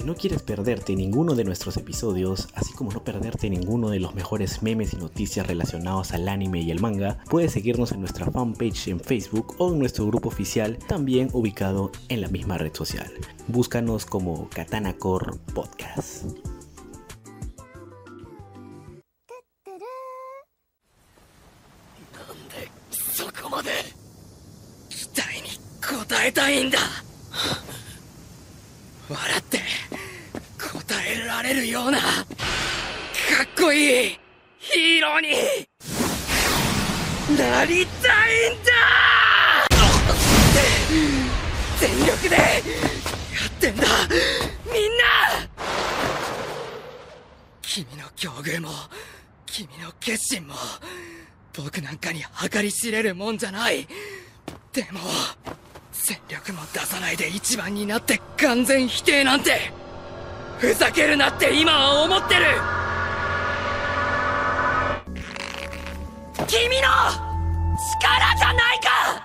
Si no quieres perderte ninguno de nuestros episodios, así como no perderte ninguno de los mejores memes y noticias relacionados al anime y el manga, puedes seguirnos en nuestra fanpage en Facebook o en nuestro grupo oficial, también ubicado en la misma red social. Búscanos como Katana Core Podcast. そいいヒーローに。なりたいんだ！全力でやってんだ！みんな！君の境遇も君の決心も僕なんかに計り知れるもんじゃない。でも戦力も出さないで一番になって完全否定なんてふざけるなって今は思ってる！君の力じゃないか！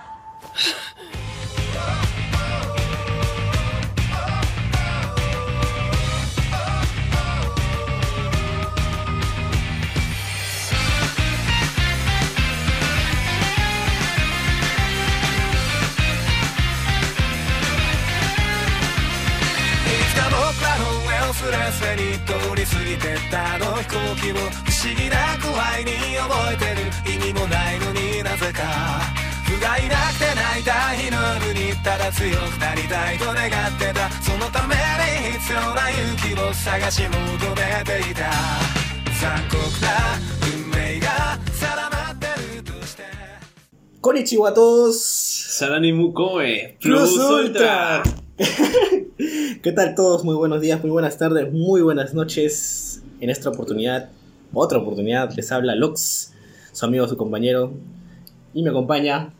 すれすれに通り過ぎてったあの飛行機を不思議なくらいに覚えてる意味もないのになぜか不甲斐なくて泣いた日の夜にただ強くなりたいと願ってたそのために必要な勇気を探し求めていた残酷な運命が定まってるとして Konnichiwa a todos. Saranimu Koe Plus Plus Ultra. Ultra. ¿Qué tal todos? Muy buenos días, muy buenas tardes, muy buenas noches. En esta oportunidad, otra oportunidad, les habla Lux, su amigo, su compañero. Y me acompaña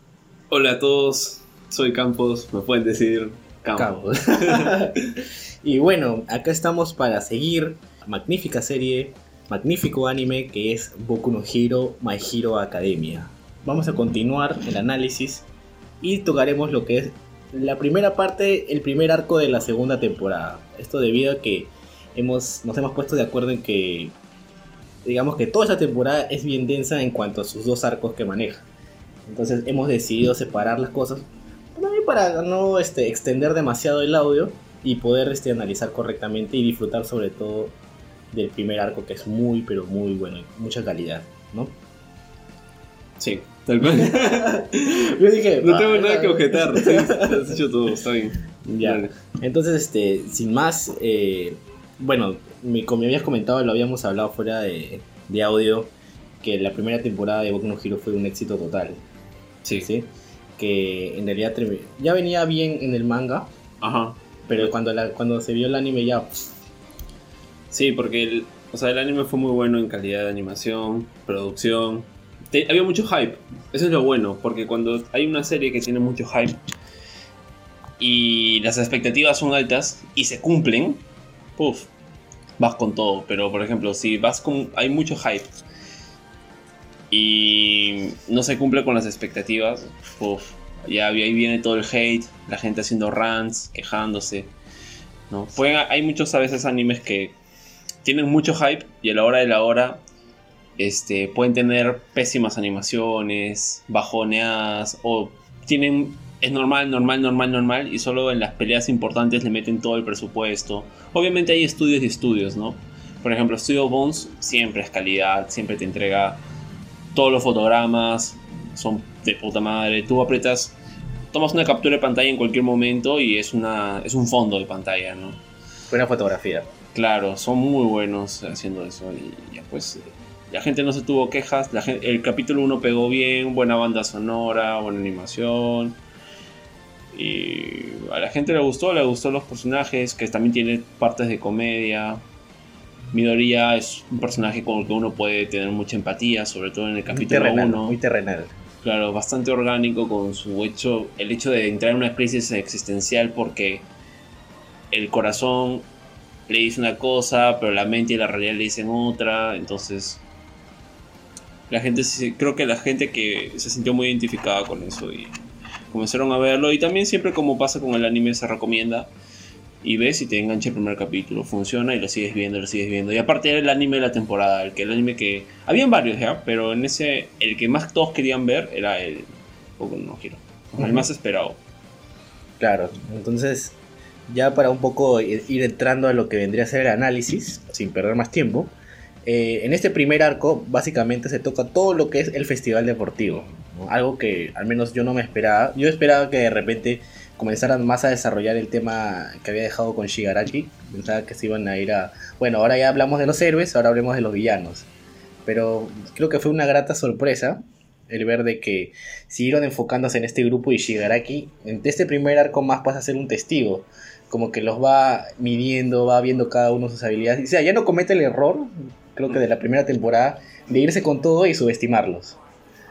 Hola a todos, soy Campos, me pueden decir Campos. Campos. y bueno, acá estamos para seguir magnífica serie, magnífico anime que es Boku no Hero My Hero Academia. Vamos a continuar el análisis y tocaremos lo que es la primera parte, el primer arco de la segunda temporada. Esto debido a que hemos, nos hemos puesto de acuerdo en que, digamos que toda esta temporada es bien densa en cuanto a sus dos arcos que maneja. Entonces hemos decidido separar las cosas para no este, extender demasiado el audio y poder este, analizar correctamente y disfrutar sobre todo del primer arco que es muy pero muy bueno, mucha calidad, ¿no? Sí, tal cual. Yo dije, No tengo "Ah, nada que ah". objetar, sí, has hecho todo, está bien. Ya. Entonces, este, sin más, eh, bueno, mi- como me habías comentado, lo habíamos hablado fuera de, de audio, que la primera temporada de Boku no Hero fue un éxito total, Sí, ¿sí? Que en realidad ya venía bien en el manga, Ajá. pero cuando, la, cuando se vio el anime ya... pff, Sí, porque el, o sea, el anime fue muy bueno en calidad de animación, producción. Había mucho hype. Eso es lo bueno, porque cuando hay una serie que tiene mucho hype y las expectativas son altas y se cumplen, puff, vas con todo. Pero por ejemplo, si vas con. hay mucho hype y no se cumple con las expectativas, puff, ya ahí viene todo el hate, la gente haciendo rants, quejándose. ¿no? Pueden- hay muchos a veces animes que tienen mucho hype y a la hora de la hora este, pueden tener pésimas animaciones, bajoneadas o tienen es normal, normal, normal, normal y solo en las peleas importantes le meten todo el presupuesto. Obviamente hay estudios y estudios, ¿no? Por ejemplo, Studio Bones siempre es calidad, siempre te entrega todos los fotogramas, son de puta madre. Tú aprietas, tomas una captura de pantalla en cualquier momento y es, una, es un fondo de pantalla, ¿no? Buena fotografía. Claro, son muy buenos haciendo eso y ya pues la gente no se tuvo quejas, la el capítulo 1 pegó bien, buena banda sonora, buena animación y a la gente le gustó, le gustó los personajes que también tiene partes de comedia. Midoriya es un personaje con el que uno puede tener mucha empatía, sobre todo en el Muy capítulo terrenal, 1. muy terrenal. Claro, bastante orgánico con su hecho, el hecho de entrar en una crisis existencial porque el corazón le dice una cosa, pero la mente y la realidad le dicen otra, entonces la gente creo que la gente que se sintió muy identificada con eso y comenzaron a verlo y también siempre como pasa con el anime se recomienda y ves y te engancha el primer capítulo, funciona y lo sigues viendo, lo sigues viendo. Y aparte era el anime de la temporada, el que el anime que habían varios ya, pero en ese el que más todos querían ver era el Boku no Hero, el Ujú. más esperado. Claro, entonces ya para un poco ir ir entrando a lo que vendría a ser el análisis, sin perder más tiempo, eh, en este primer arco básicamente se toca todo lo que es el festival deportivo, algo que al menos yo no me esperaba, yo esperaba que de repente comenzaran más a desarrollar el tema que había dejado con Shigaraki, pensaba que se iban a ir a, bueno, ahora ya hablamos de los héroes, ahora hablemos de los villanos, pero creo que fue una grata sorpresa el ver de que siguieron enfocándose en este grupo y Shigaraki, en este primer arco más pasa a ser un testigo, como que los va midiendo, va viendo cada uno sus habilidades, o sea, ya no comete el error, creo que de la primera temporada, de irse con todo y subestimarlos,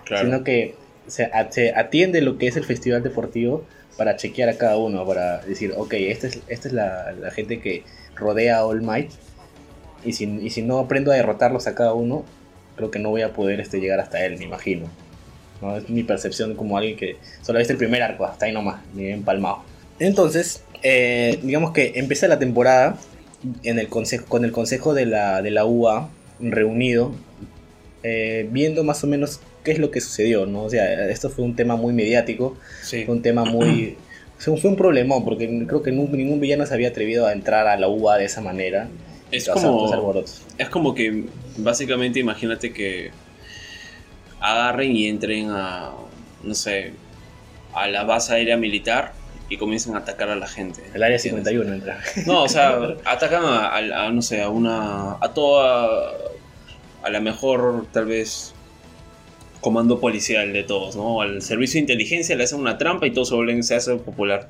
Claro. sino que se, atiende lo que es el festival deportivo para chequear a cada uno, para decir, ok, esta es, esta es la, la gente que rodea a All Might, y si, y si no aprendo a derrotarlos a cada uno, creo que no voy a poder este, llegar hasta él, me imagino. ¿no? Es mi percepción como alguien que solo ha visto el primer arco, hasta ahí nomás, ni empalmado. Entonces, eh, digamos que empieza la temporada en el consejo, con el consejo de la, de la UA reunido, eh, viendo más o menos qué es lo que sucedió, ¿no? O sea, esto fue un tema muy mediático, Sí. fue un tema muy... Fue fue un problemón, porque creo que ningún villano se había atrevido a entrar a la UA de esa manera. Es como-. Es como que básicamente imagínate que agarren y entren a, no sé, a la base aérea militar y comiencen a atacar a la gente. El área ¿entiendes? 51 entra. No, o sea, atacan a, a- a, no sé, a una, a toda, a la mejor, tal vez, comando policial de todos, ¿no? Al servicio de inteligencia le hacen una trampa y todo se, se hace popular.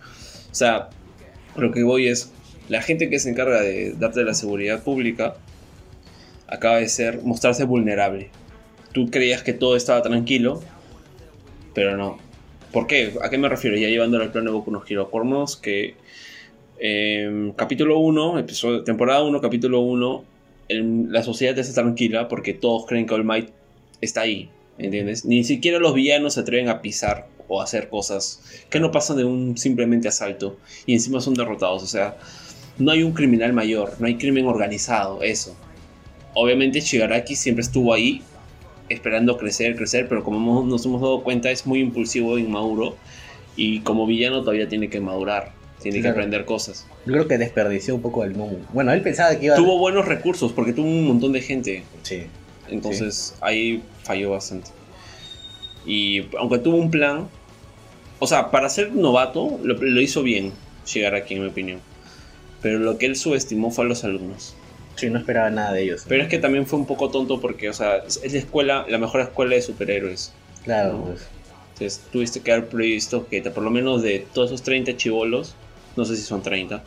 O sea, lo que voy es, la gente que se encarga de darte la seguridad pública acaba de ser, mostrarse vulnerable. Tú creías que todo estaba tranquilo, pero no. ¿Por qué? ¿A qué me refiero? Ya llevándolo al plano de Boku no Hero. Que eh, capítulo 1, episodio, temporada 1, capítulo 1, el- la sociedad está tranquila porque todos creen que All Might está ahí, ¿entiendes? Ni siquiera los villanos se atreven a pisar o a hacer cosas que no pasan de un simplemente asalto y encima son derrotados, o sea, no hay un criminal mayor, no hay crimen organizado, eso. Obviamente Shigaraki siempre estuvo ahí esperando crecer, crecer, pero como hemos- nos hemos dado cuenta es muy impulsivo e inmaduro y como villano todavía tiene que madurar, tiene Claro. que aprender cosas. Yo creo que desperdició un poco el mundo. Bueno, él pensaba que iba Tuvo buenos recursos porque tuvo un montón de gente, Sí. entonces ahí falló bastante. Y aunque tuvo un plan, o sea, para ser novato lo, lo hizo bien llegar aquí en mi opinión. Pero lo que él subestimó fue a los alumnos. Sí, no esperaba nada de ellos. Pero es que también fue un poco tonto porque, o sea, es la escuela, la mejor escuela de superhéroes. Claro, No. pues. Entonces tuviste que haber previsto que por lo menos de todos esos 30 chivolos, no sé si son 30,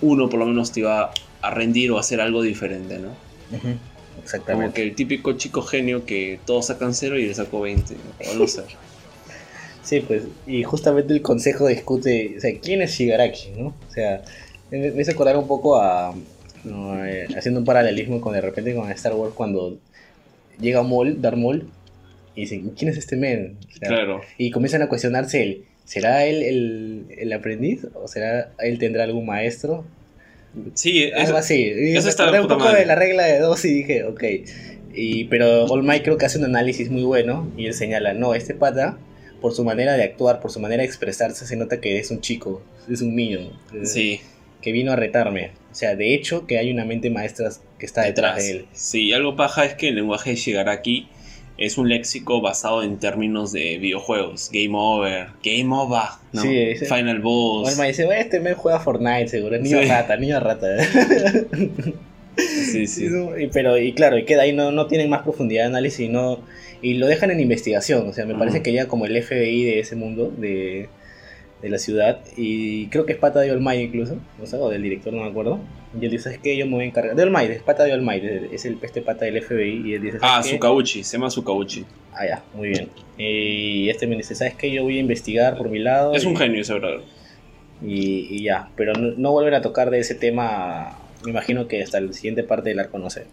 uno por lo menos te iba a rendir o a hacer algo diferente, ¿no? Ujú, Como Exactamente. que el típico chico genio que todos sacan cero y le sacó 20, o no sé. Sí, pues, y justamente el consejo discute, o sea, ¿quién es Shigaraki, no? O sea, me, me hizo acordar un poco a, no, eh, haciendo un paralelismo con de repente con Star Wars cuando llega Maul, Darth Maul, y dicen, ¿quién es este men? O sea, Claro. Y comienzan a cuestionarse él, ¿será él el, el aprendiz? ¿O será él tendrá algún maestro? Sí, Algo eso, así. Y eso está de acordé un puta poco madre. de la regla de dos y dije, ok. Y, pero All Might creo que hace un análisis muy bueno y él señala, no, este pata, por su manera de actuar, por su manera de expresarse, se nota que es un chico, es un niño, sí, que vino a retarme. O sea, de hecho, que hay una mente maestra que está detrás, detrás. de él. Sí, algo paja es que el lenguaje de Shigaraki es un léxico basado en términos de videojuegos. Game over, game over, ¿no? Sí, ese- Final boss. All Might dice, "Bueno, este men juega Fortnite, seguro, niño Sí. rata, niño rata. Sí, sí. Y, pero, y claro, y queda ahí, no, no tienen más profundidad de análisis y, no, y lo dejan en investigación. O sea, me parece que ya como el FBI de ese mundo, de, de la ciudad, y creo que es pata de Olmay incluso, o, sea, o del director, no me acuerdo. Y él dice, ¿sabes qué? Yo me voy a encargar. De Olmay, es pata de Olmay, es el este pata del FBI. Y él dice, Ah. Sukauchi, se llama Sukauchi. Ah, ya, muy bien. Y este me dice, ¿sabes qué? Yo voy a investigar por mi lado. Es un genio ese brother. y, y ya, pero no, no vuelven a tocar de ese tema, me imagino que hasta la siguiente parte del arco, no sé.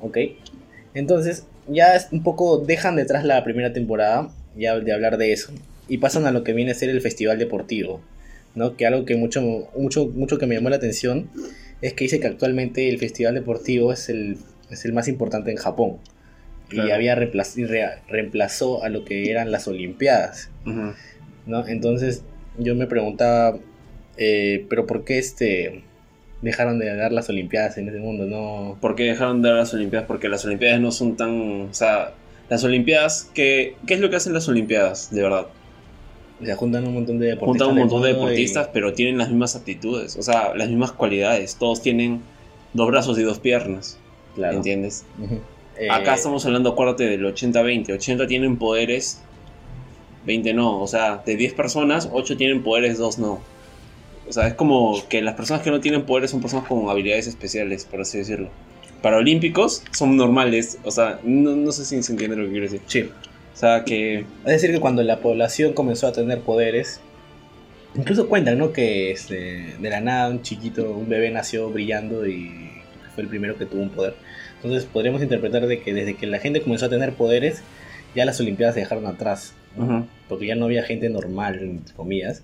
Ok, entonces ya es un poco dejan detrás la primera temporada, ya de hablar de eso, y pasan a lo que viene a ser el festival deportivo. ¿no? Que algo que mucho, mucho, mucho que me llamó la atención es que dice que actualmente el festival deportivo es el, es el más importante en Japón. Y Claro. había y reemplazó a lo que eran las Olimpiadas. ¿no? Entonces yo me preguntaba, eh, pero ¿por qué este dejaron de dar las Olimpiadas en ese mundo? No, ¿Por qué dejaron de dar las Olimpiadas? Porque las Olimpiadas no son tan. O sea, las Olimpiadas. ¿qué, ¿Qué es lo que hacen las Olimpiadas, de verdad? O sea, juntan un montón de deportistas. Juntan un montón de y- deportistas, pero tienen las mismas aptitudes, o sea, las mismas cualidades. Todos tienen dos brazos y dos piernas, claro. ¿entiendes? Ujú. Eh, Acá estamos hablando, acuérdate, del 80-20. 80 tienen poderes, 20 no. O sea, de 10 personas, 8 tienen poderes, 2 no. O sea, es como que las personas que no tienen poderes son personas con habilidades especiales, por así decirlo. Para olímpicos son normales, o sea, no, no sé si se entiende lo que quiero decir. Sí. O sea, que Es decir, que cuando la población comenzó a tener poderes, incluso cuentan, ¿no? Que este, de la nada un chiquito, un bebé nació brillando y fue el primero que tuvo un poder. Entonces podríamos interpretar de que desde que la gente comenzó a tener poderes, ya las Olimpiadas se dejaron atrás. Porque ya no había gente normal, entre comillas,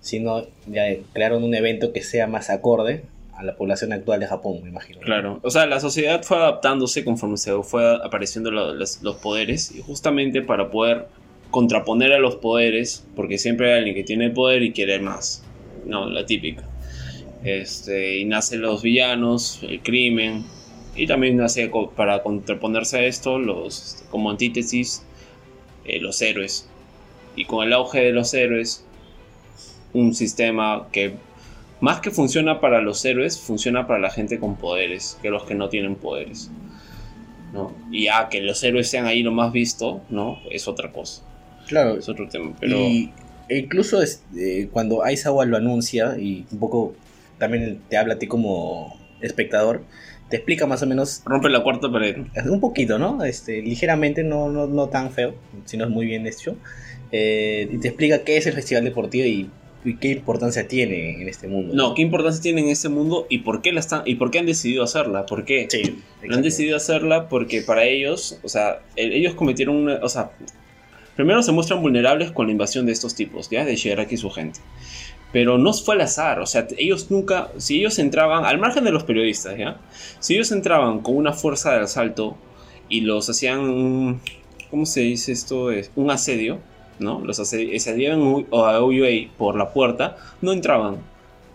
sino ya crearon un evento que sea más acorde a la población actual de Japón, me imagino. ¿no? Claro, o sea, la sociedad fue adaptándose conforme se fue apareciendo lo- los, los poderes y justamente para poder contraponer a los poderes, porque siempre hay alguien que tiene poder y quiere más, no, la típica. Este, y nacen los villanos, el crimen, y también nace para contraponerse a esto, los, como antítesis, eh, los héroes. Y con el auge de los héroes, un sistema que más que funciona para los héroes, funciona para la gente con poderes, que los que no tienen poderes. ¿no? Y ya que los héroes sean ahí lo más visto, ¿no? Es otra cosa, Claro, es otro tema. Pero Y incluso es, eh, cuando Aizawa lo anuncia y un poco también te habla a ti como espectador, te explica más o menos, rompe la cuarta pared. un poquito, ¿no? Este, ligeramente, no, no, no tan feo, sino es muy bien hecho. eh, y te explica qué es el festival deportivo y, y qué importancia tiene en este mundo. No, ¿qué importancia tiene en este mundo y por qué la están y por qué han decidido hacerla? ¿Por qué? Sí, Han decidido hacerla porque para ellos, o sea, el- ellos cometieron una, o sea, primero se muestran vulnerables con la invasión de estos tipos, ¿ya? De Shigaraki y su gente. Pero no fue al azar, o sea, ellos nunca, si ellos entraban, al margen de los periodistas, ¿ya? Si ellos entraban con una fuerza de asalto y los hacían, ¿cómo se dice esto? Es un asedio, ¿no? Los asedi- asediaban a UA por la puerta, no entraban,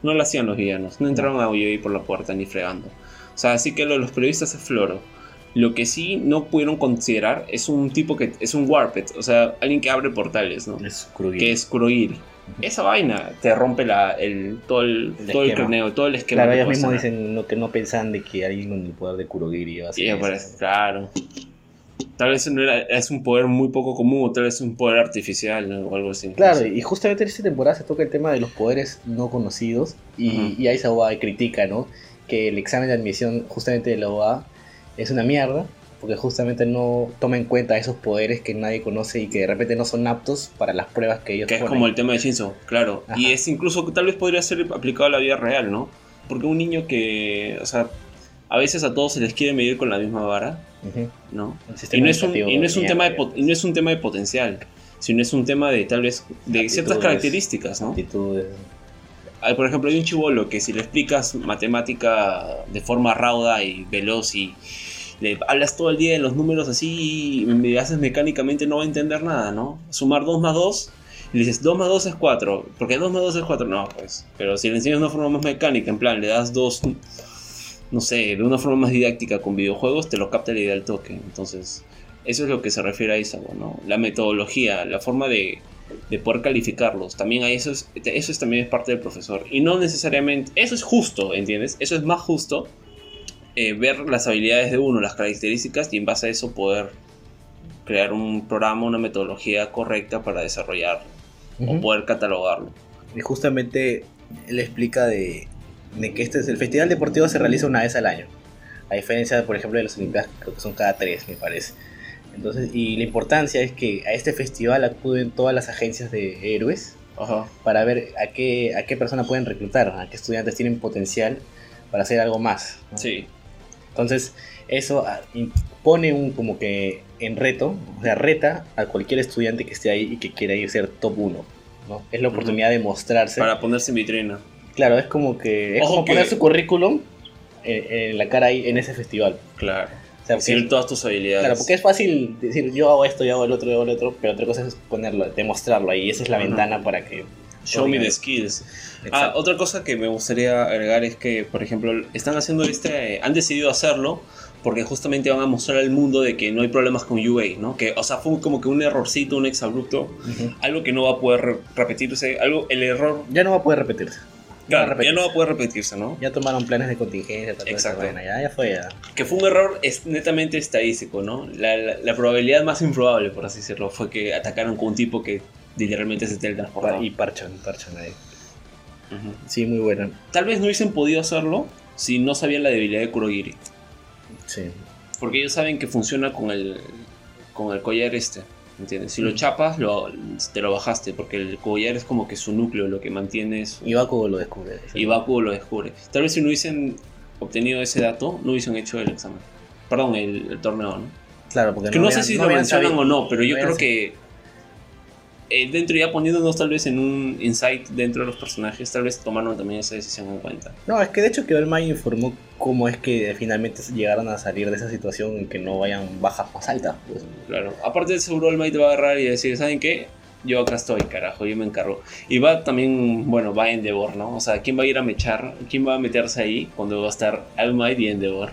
no lo hacían los villanos, no entraban a UA por la puerta ni fregando. O sea, así que lo de los periodistas es floro. Lo que sí no pudieron considerar es un tipo que es un Warped, o sea, alguien que abre portales, ¿no? Es. Que es Kurogiri. Esa vaina te rompe la, el, todo el, El todo el croneo, todo el esquema. Claro, ellos mismos dicen no, que no pensaban de que alguien con el poder de Kurogiri iba a hacer eso. claro. Tal vez no era, es un poder muy poco común, o tal vez es un poder artificial o algo así. Claro, No sé. y justamente en esta temporada se toca el tema de los poderes no conocidos y, y Aizawa critica, ¿no? Que el examen de admisión justamente de la OA es una mierda porque justamente no toma en cuenta esos poderes que nadie conoce y que de repente no son aptos para las pruebas que ellos Que es ponen. como el tema de Shinzo, claro. Ajá. Y es incluso que tal vez podría ser aplicado a la vida real, ¿no? Porque un niño que, o sea, a veces a todos se les quiere medir con la misma vara. ¿no? Y no es un, educativo y no es un mierda, tema de, ya. pot- y no es un tema de potencial, sino es un tema de tal vez de ciertas Aptitudes. características, ¿no? Actitudes. Ah, Por ejemplo, hay un chivolo que si le explicas matemática de forma rauda y veloz y le hablas todo el día de los números así y me haces mecánicamente no va a entender nada, ¿no? Sumar 2 más 2 y le dices 2 más 2 es 4, porque 2 más 2 es 4, no, pues. Pero si le enseñas de una forma más mecánica, en plan, le das 2, no sé, de una forma más didáctica con videojuegos, te lo capta la idea del toque. Entonces, eso es lo que se refiere a Isago, ¿no? La metodología, la forma de, de poder calificarlos. También hay eso, es, eso es, también es parte del profesor. Y no necesariamente, eso es justo, ¿entiendes? Eso es más justo eh, ver las habilidades de uno, las características y en base a eso poder crear un programa, una metodología correcta para desarrollarlo o poder catalogarlo. Y justamente él explica de, de que este es el festival deportivo se realiza una vez al año. A diferencia, por ejemplo, de las Olimpiadas, creo que son cada tres, me parece. Entonces, y la importancia es que a este festival acuden todas las agencias de héroes Ajá. para ver a qué, a qué persona pueden reclutar, a qué estudiantes tienen potencial para hacer algo más. ¿no? Sí. Entonces, eso ah, pone un como que en reto, o sea, reta a cualquier estudiante que esté ahí y que quiera ir a ser top 1. ¿no? Es la oportunidad de mostrarse. Para ponerse en vitrina. Claro, es como que es Ojo como que- poner su currículum en, en la cara ahí en ese festival. Claro. O sea, Decir porque, todas tus habilidades. claro, porque es fácil decir yo hago esto, yo hago el otro, yo hago el otro, pero otra cosa es ponerlo, demostrarlo ahí. Esa es la ventana para que. Show me the skills. Ah, Exacto. otra cosa que me gustaría agregar es que, por ejemplo, están haciendo este, eh, han decidido hacerlo porque justamente van a mostrar al mundo de que no hay problemas con UA, ¿no? Que, o sea, fue como que un errorcito, un exabrupto, Ujú. algo que no va a poder re- repetirse, algo, el error, Ya no va a poder repetirse. Claro, repetirse. ya no va a poder repetirse, ¿no? Ya tomaron planes de contingencia, tal, Exacto. tal, ya, ya fue ya. Que fue un error es netamente estadístico, ¿no? La, la- la probabilidad más improbable, por así decirlo, fue que atacaron con un tipo que literalmente se teletransportaba. Y parchan, parchan ahí. Sí, muy buena. Tal vez no hubiesen podido hacerlo si no sabían la debilidad de Kurogiri. Sí. Porque ellos saben que funciona con el, con el collar este. ¿Entiendes? Si lo chapas, lo, te lo bajaste. Porque el collar es como que su núcleo, lo que mantiene su- Y Bakugo lo descubre. Y Bakugo lo descubre. Tal vez si no hubiesen obtenido ese dato, no hubiesen hecho el examen. Perdón, el, el torneo, ¿no? Claro, porque Que no, sé habían- si no lo mencionan sabido- o no, pero yo creo que eh, dentro ya poniéndonos tal vez en un insight dentro de los personajes, tal vez tomaron también esa decisión en cuenta. No, es que de hecho que Might informó cómo es que finalmente llegaron a salir de esa situación en que no vayan bajas más altas. Pues. Claro. Aparte de seguro el Might va a agarrar y decir, ¿saben qué? Yo acá estoy, carajo, yo me encargo. Y va también, bueno, va Endeavor, ¿no? O sea, ¿quién va a ir a mechar? ¿Quién va a meterse ahí cuando va a estar All Might y Endeavor?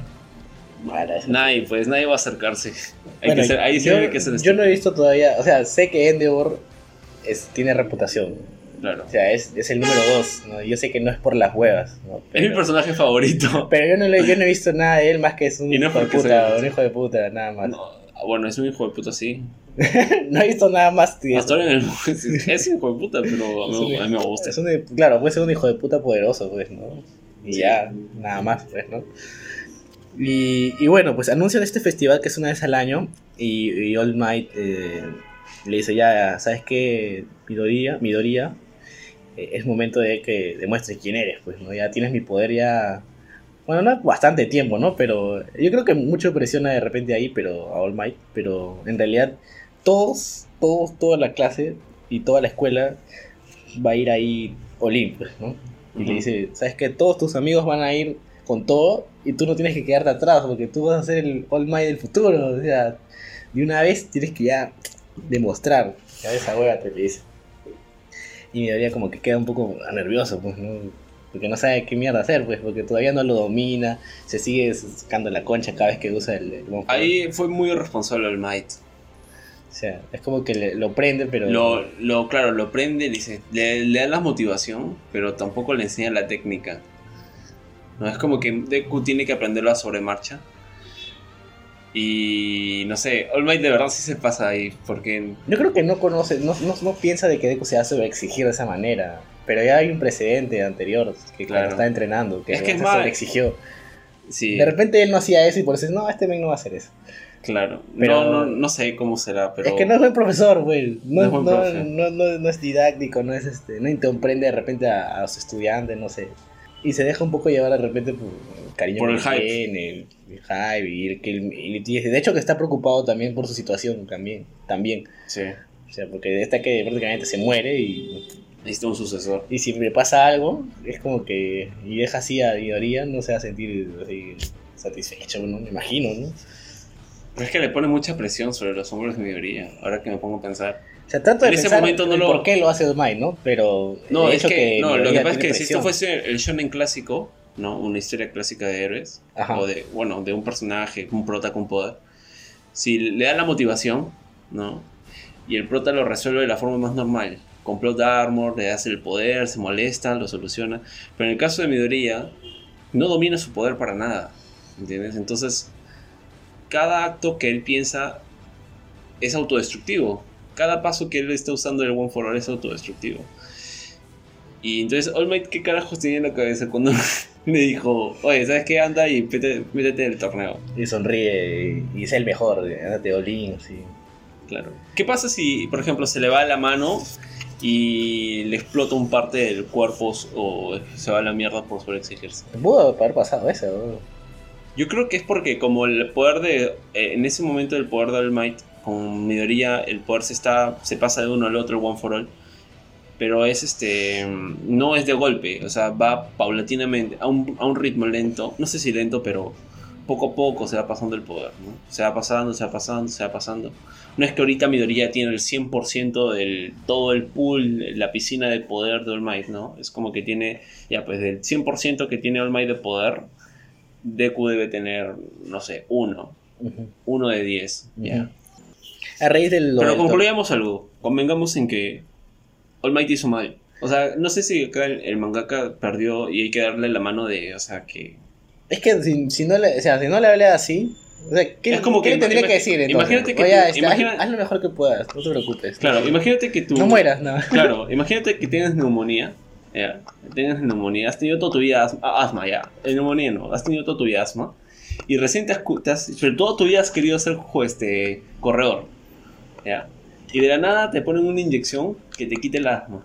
Esa. Nadie, pues nadie va a acercarse. Hay Bueno, que ser, ahí que yo no he visto todavía, o sea, sé que Endeavor es, tiene reputación. Claro. O sea, es, es el número 2. ¿no? Yo sé que no es por las huevas. ¿no? Es mi personaje favorito. pero yo, no le- yo no he visto nada de él más que es un no hijo de puta, sea- un hijo de puta, nada más. No, No, bueno, es un hijo de puta, sí. he visto nada más. tío. Hasta ahora en el- es, un hijo de puta, pero a un- mí, a mí me gusta. es un- claro, puede ser un hijo de puta poderoso, pues, ¿no? Y Sí. ya, nada más, pues, ¿no? Y, y bueno, pues anuncian este festival que es una vez al año y, y All Might eh, le dice ya, ¿sabes qué? Midoriya, Midoriya, eh, es momento de que demuestres quién eres, pues, ¿no? Ya tienes mi poder ya... Bueno, no bastante tiempo, ¿no? Pero yo creo que mucho presiona de repente ahí, pero a All Might, pero en realidad todos, todos, toda la clase y toda la escuela va a ir ahí Olim, pues, ¿no? Y le dice, ¿sabes qué? Todos tus amigos van a ir con todo y tú no tienes que quedarte atrás porque tú vas a ser el All Might del futuro. O sea, de una vez tienes que ya demostrar. Ya esa hueva te le dice. Y mi teoría como que queda un poco nervioso, pues, ¿no? Porque no sabe qué mierda hacer, pues, porque todavía no lo domina, se sigue sacando la concha cada vez que usa el... el. Ahí fue muy irresponsable el Might. O sea, es como que le- lo prende, pero... Lo, lo, claro, lo prende, le, dice, le, le da la motivación, pero tampoco le enseña la técnica. No es como que Deku tiene que aprenderlo a sobremarcha. Y no sé, All Might de verdad sí se pasa ahí, porque Yo creo que no conoce, no, no, no piensa de que Deku se hace exigir de esa manera. Pero ya hay un precedente anterior que Claro. está entrenando, que, Es que se mal. exigió. sí, De repente él no hacía eso y por eso no, este men no va a hacer eso. claro. pero- no, no, no sé cómo será, pero Es que no es buen profesor, güey. No No, es buen no, profe. no, no- no es didáctico, no es este, no comprende de repente a, a los estudiantes, no sé. Y se deja un poco llevar de repente por el cariño Por que el hype. tiene, el, el hype, y, el que él- y de hecho que está preocupado también por su situación también, también. sí, O sea, porque esta que prácticamente se muere y necesita un sucesor. Y si le pasa algo, es como que. Y deja así a Midoriya, no se va a sentir así satisfecho, ¿no? Me imagino, ¿no? Es que le pone mucha presión sobre los hombros de Midoriya, ahora que me pongo a pensar. O sea, tanto de En ese momento no lo- por qué lo hace Might, ¿no? Pero. No, es hecho que, no, lo que pasa es que tiene si esto presión. fuese el shonen clásico, ¿no? Una historia clásica de héroes, Ajá. o de, bueno, de un personaje, un prota con poder, si le da la motivación, ¿no? Y el prota lo resuelve de la forma más normal, con plot armor, le hace el poder, se molesta, lo soluciona, pero en el caso de Midoriya, no domina su poder para nada, ¿entiendes? Entonces, cada acto que él piensa es autodestructivo. Cada paso que él está usando el One for All es autodestructivo. Y entonces, All Might, ¿qué carajos tenía en la cabeza cuando le dijo, oye, ¿sabes qué? Anda y métete, métete en el torneo? Y sonríe y, y es el mejor, andate Olin, sí. Claro. ¿Qué pasa si, por ejemplo, se le va la mano y le explota un parte del cuerpo o se va a la mierda por sobreexigirse? Pudo haber pasado eso, ¿no? Yo creo que es porque como el poder de... eh, en ese momento el poder de All Might, con Midoriya, el poder se, está, se pasa de uno al otro, One for All. pero es este no es de golpe, o sea, va paulatinamente, a un, a un ritmo lento, no sé si lento, pero poco a poco se va pasando el poder, ¿no? Se va pasando, se va pasando, se va pasando. No es que ahorita Midoriya tiene el 100% del todo el pool, la piscina de poder de All Might, ¿no? Es como que tiene, ya pues del 100% que tiene All Might de poder, Deku debe tener, no sé, uno, uno de 10, ya. Ujú. A raíz del... Pero concluyamos algo, convengamos en que All Might hizo mal. O sea, no sé si acá el, el mangaka perdió y hay que darle la mano de, o sea, que... Es que si, si no le, o sea, si no le habla así, o sea, ¿qué, Es como qué que le tendría que decir entonces? imagínate que Oye, tú- imagina- haz, haz lo mejor que puedas, no te preocupes. Claro, imagínate que tú... No mueras, no. Claro, imagínate que tienes neumonía. Ya, tienes neumonía, has tenido toda tu vida asma, ah, asma ya. Neumonía no, has tenido toda tu vida asma. Y recién te has, te has- pero toda tu vida has querido ser este, corredor. Ya. Y de la nada te ponen una inyección que te quite el asma.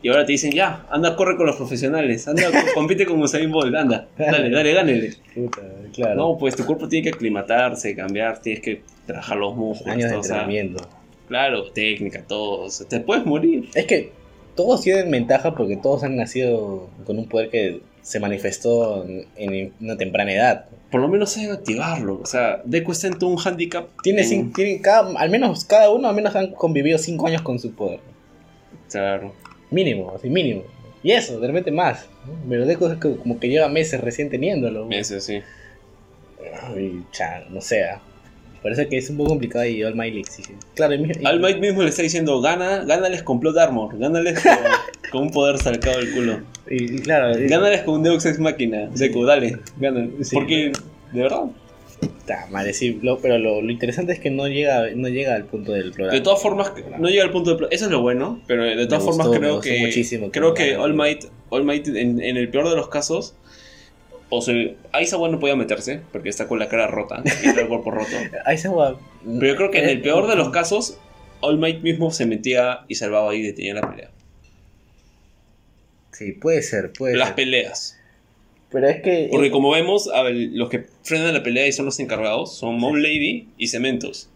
Y ahora te dicen, ya, anda, corre con los profesionales, anda, co- compite con Usain Bolt, anda, dale, dale, gánele. Puta, claro. No, pues tu cuerpo tiene que aclimatarse, cambiar, tienes que trabajar los músculos. Años de todo, o sea, entrenamiento. claro, técnica, todo. o sea, te puedes morir. Es que todos tienen ventaja porque todos han nacido con un poder que se manifestó en, una temprana edad. por lo menos saben activarlo. O sea, Deku está en todo un handicap. Tiene, en- tiene cada, al menos cada uno al menos han convivido 5 años con su poder. Claro. Mínimo, así mínimo. Y eso, de repente más. Pero Deku es como que lleva meses recién teniéndolo. Ese sí. Y cha, no sea. Parece que es un poco complicado y All Might le exige. Claro, y y- All Might mismo le está diciendo, gana, gánales con Plot Armor, gánales con, con un poder sacado del culo. y- y claro, y- Gánales con un Deus Ex Máquina. Deku, dale, gana. Sí. Porque, de verdad. Está mal, sí, lo- pero lo, lo interesante es que no llega, no llega al punto del programa. De todas formas, no llega al punto de... Plot- Eso es lo bueno, pero de todas Me formas gustó, me creo gustó que... muchísimo creo que. All Might, All Might en, en el peor de los casos... O sea, Aizawa no podía meterse porque está con la cara rota y todo el cuerpo roto. Va. Pero yo creo que en Eh, el peor de los casos, All Might mismo se metía y salvaba ahí y detenía la pelea. Sí, puede ser, puede Las ser. peleas. Pero es que. Porque como vemos, a ver, los que frenan la pelea y son los encargados son Moon Lady y Cementos.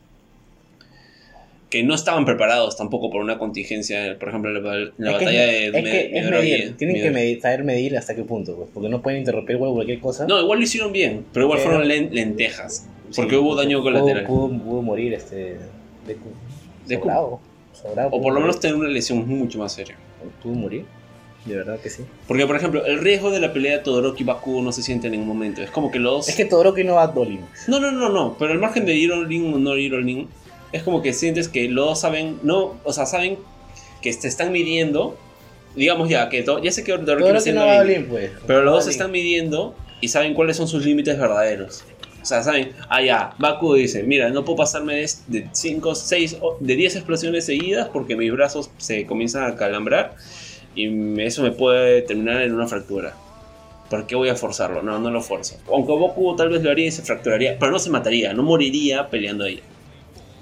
Que no estaban preparados tampoco por una contingencia, por ejemplo, la, la batalla es, de es que es medir, tienen que medir, saber medir hasta qué punto, pues, porque no pueden interrumpir igual cualquier cosa. No, igual lo hicieron bien, pero igual fueron len- lentejas. Sí, Porque hubo daño colateral. Pudo, pudo morir este. Deku. Deku. Sobrado, sobrado O por lo menos tener una lesión mucho más seria. Pudo morir. De verdad que sí. Porque, por ejemplo, el riesgo de la pelea de Todoroki y Bakugo no se siente en ningún momento. Es como que los... Es que Todoroki no va a Dolin. No, no, no, no. Pero al margen de Irolin o no Irolin, es como que sientes que los dos saben, no, o sea, saben que te están midiendo. Digamos ya, que to- ya sé que Todoroki no está no bien, pues. pero los dos Dolin. están midiendo y saben cuáles son sus límites verdaderos. O sea, saben, ah, ya, Bakugo dice, mira, no puedo pasarme de- de 5, 6, de 10 explosiones seguidas porque mis brazos se comienzan a calambrar y eso me puede terminar en una fractura. ¿Por qué voy a forzarlo? No, no lo forzo. Aunque Goku tal vez lo haría y se fracturaría, pero no se mataría, no moriría peleando ahí.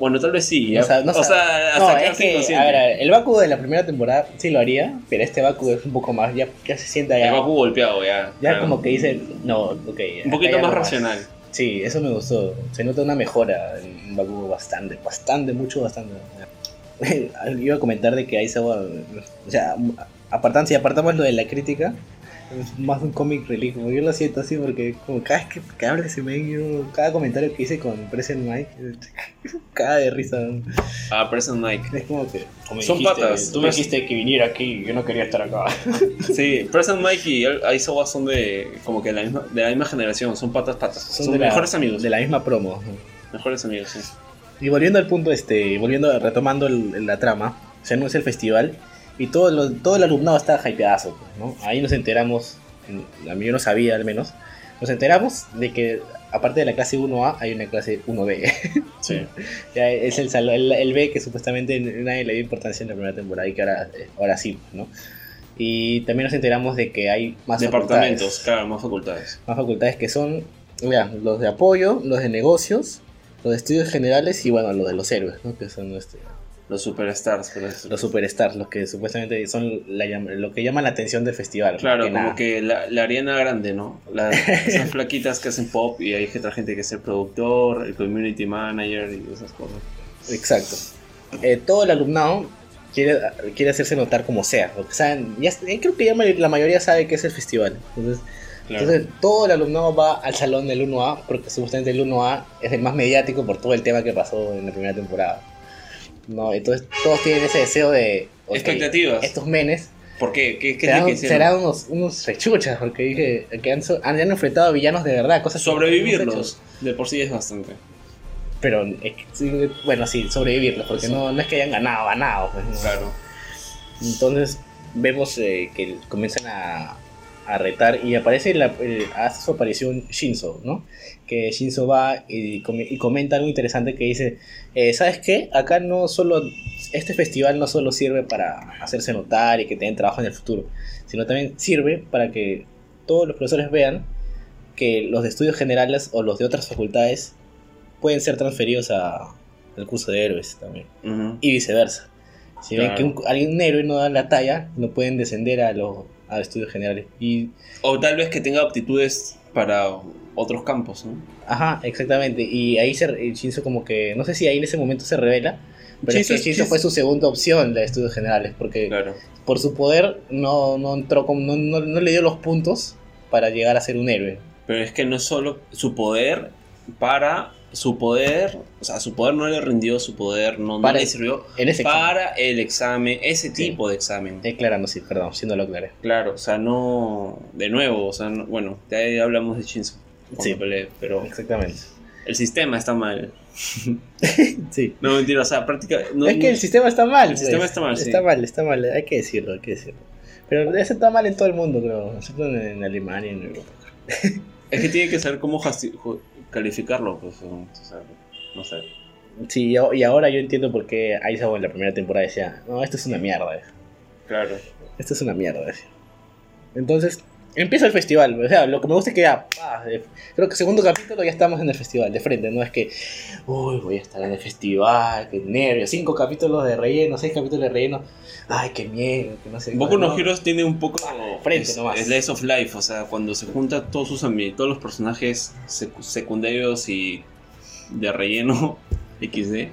Bueno, tal vez sí. O sea, no, o sea, no, hasta es que, a ver, el Baku de la primera temporada sí lo haría, pero este Baku es un poco más, ya, ya se sienta ya, El Goku golpeado ya. ya claro. como que dice, no, ok. Un poquito más racional. Sí, eso me gustó, se nota una mejora en Baku bastante, bastante, mucho, bastante. Iba a comentar de que va, o sea, apartando, si apartamos lo de la crítica, es más un comic relief, como yo lo siento así porque como cada vez que, que habla ese men, yo, cada comentario que hice con Present Mike, cada de risa. Ah, Present Mike. Es como que. Son patas. Tú me dijiste que viniera aquí y yo no quería estar acá. Sí, Present Mike y Aizawa son de como que la misma, de la misma generación, son patas patas. Son, de la- mejores amigos. De la misma promo. Mejores amigos, sí. Y volviendo al punto, este, volviendo, retomando el- la trama, se anuncia el festival y todo, lo- todo el alumnado está hypeadazo, pues, ¿no? Ahí nos enteramos, a mí yo no sabía al menos, nos enteramos de que aparte de la clase 1A hay una clase 1B. Sí. Ya es el, el, el B que supuestamente nadie le dio importancia en la primera temporada y que ahora, ahora sí, ¿no? Y también nos enteramos de que hay más Departamentos, facultades. claro, más facultades. más facultades que son ya, los de apoyo, los de negocios, los de estudios generales y bueno, los de los héroes, ¿no? que son este, Los superstars, por eso. los superstars, los que supuestamente son la lo que llama la atención del festival. Claro, que como nada. que la, la Ariana Grande, ¿no? La- esas flaquitas que hacen pop y hay otra gente que es el productor, el community manager y esas cosas. Exacto. Eh, todo el alumnado quiere, quiere hacerse notar como sea. Porque saben, ya, eh, creo que ya la mayoría sabe que es el festival. Entonces, Claro. entonces todo el alumnado va al salón del 1A, porque supuestamente el 1A es el más mediático por todo el tema que pasó en la primera temporada. No, entonces todos tienen ese deseo de... Expectativas. Estos menes ¿Por qué? ¿Qué, qué serán, que serán unos, unos rechuchas, porque dije que han, han, enfrentado a villanos de verdad, cosas Sobrevivirlos. De por sí es bastante. Pero, eh, bueno, sí, sobrevivirlos, porque Sí. no, no es que hayan ganado, ganado. pues, no. Claro. Entonces vemos eh, que comienzan a, a retar y aparece la, hace su aparición Shinzo, ¿no? Que Shinzo va y, com- y comenta algo interesante que dice, eh, ¿sabes qué? Acá no solo, este festival no solo sirve para hacerse notar y que tengan trabajo en el futuro, sino también sirve para que todos los profesores vean que los de estudios generales o los de otras facultades pueden ser transferidos a- al curso de héroes también y viceversa. Si ven Claro. que un, alguien un héroe no da la talla, no pueden descender a los a los estudios generales. Y, O tal vez que tenga aptitudes para otros campos, ¿no? ajá, exactamente. Y ahí se, re- Shinzo como que, no sé si ahí en ese momento se revela, pero Shinzo- es que Shinzo Shinzo- fue su segunda opción de estudios generales, porque Claro. por su poder no, no entró como, no, no, no le dio los puntos para llegar a ser un héroe. Pero es que no es solo su poder para su poder, o sea, su poder no le rindió, su poder no, le sirvió En ese examen. para el examen, ese Sí. tipo de examen. Claro, no, sí, perdón, siendo lo claro. Claro, o sea, no, de nuevo, o sea, no- bueno, ya hablamos de Shinzo, Sí. pero Exactamente. el sistema está mal. Sí. No, mentira, o sea, prácticamente... No, es que el sistema está mal. El sistema pues. está mal, sí. Está mal, está mal, hay que decirlo, hay que decirlo. Pero eso está mal en todo el mundo, creo. Excepto en, en Alemania y en Europa. Es que tiene que saber cómo calificarlo, pues, o sea, no sé. Sí, y ahora yo entiendo por qué Aizawa en la primera temporada decía, no, esto es una mierda. Claro. Esto es una mierda. decía. Entonces, empieza el festival. O sea, lo que me gusta es que ya, de- creo que segundo capítulo ya estamos en el festival, de frente. No es que, uy, voy a estar en el festival, qué nervios. Cinco capítulos de relleno, seis capítulos de relleno. Ay, qué miedo, que no sé. Boku no. Heroes tiene un poco frente es, nomás. slice of life, o sea, cuando se juntan todos sus amigos, todos los personajes secu- secundarios y de relleno XD,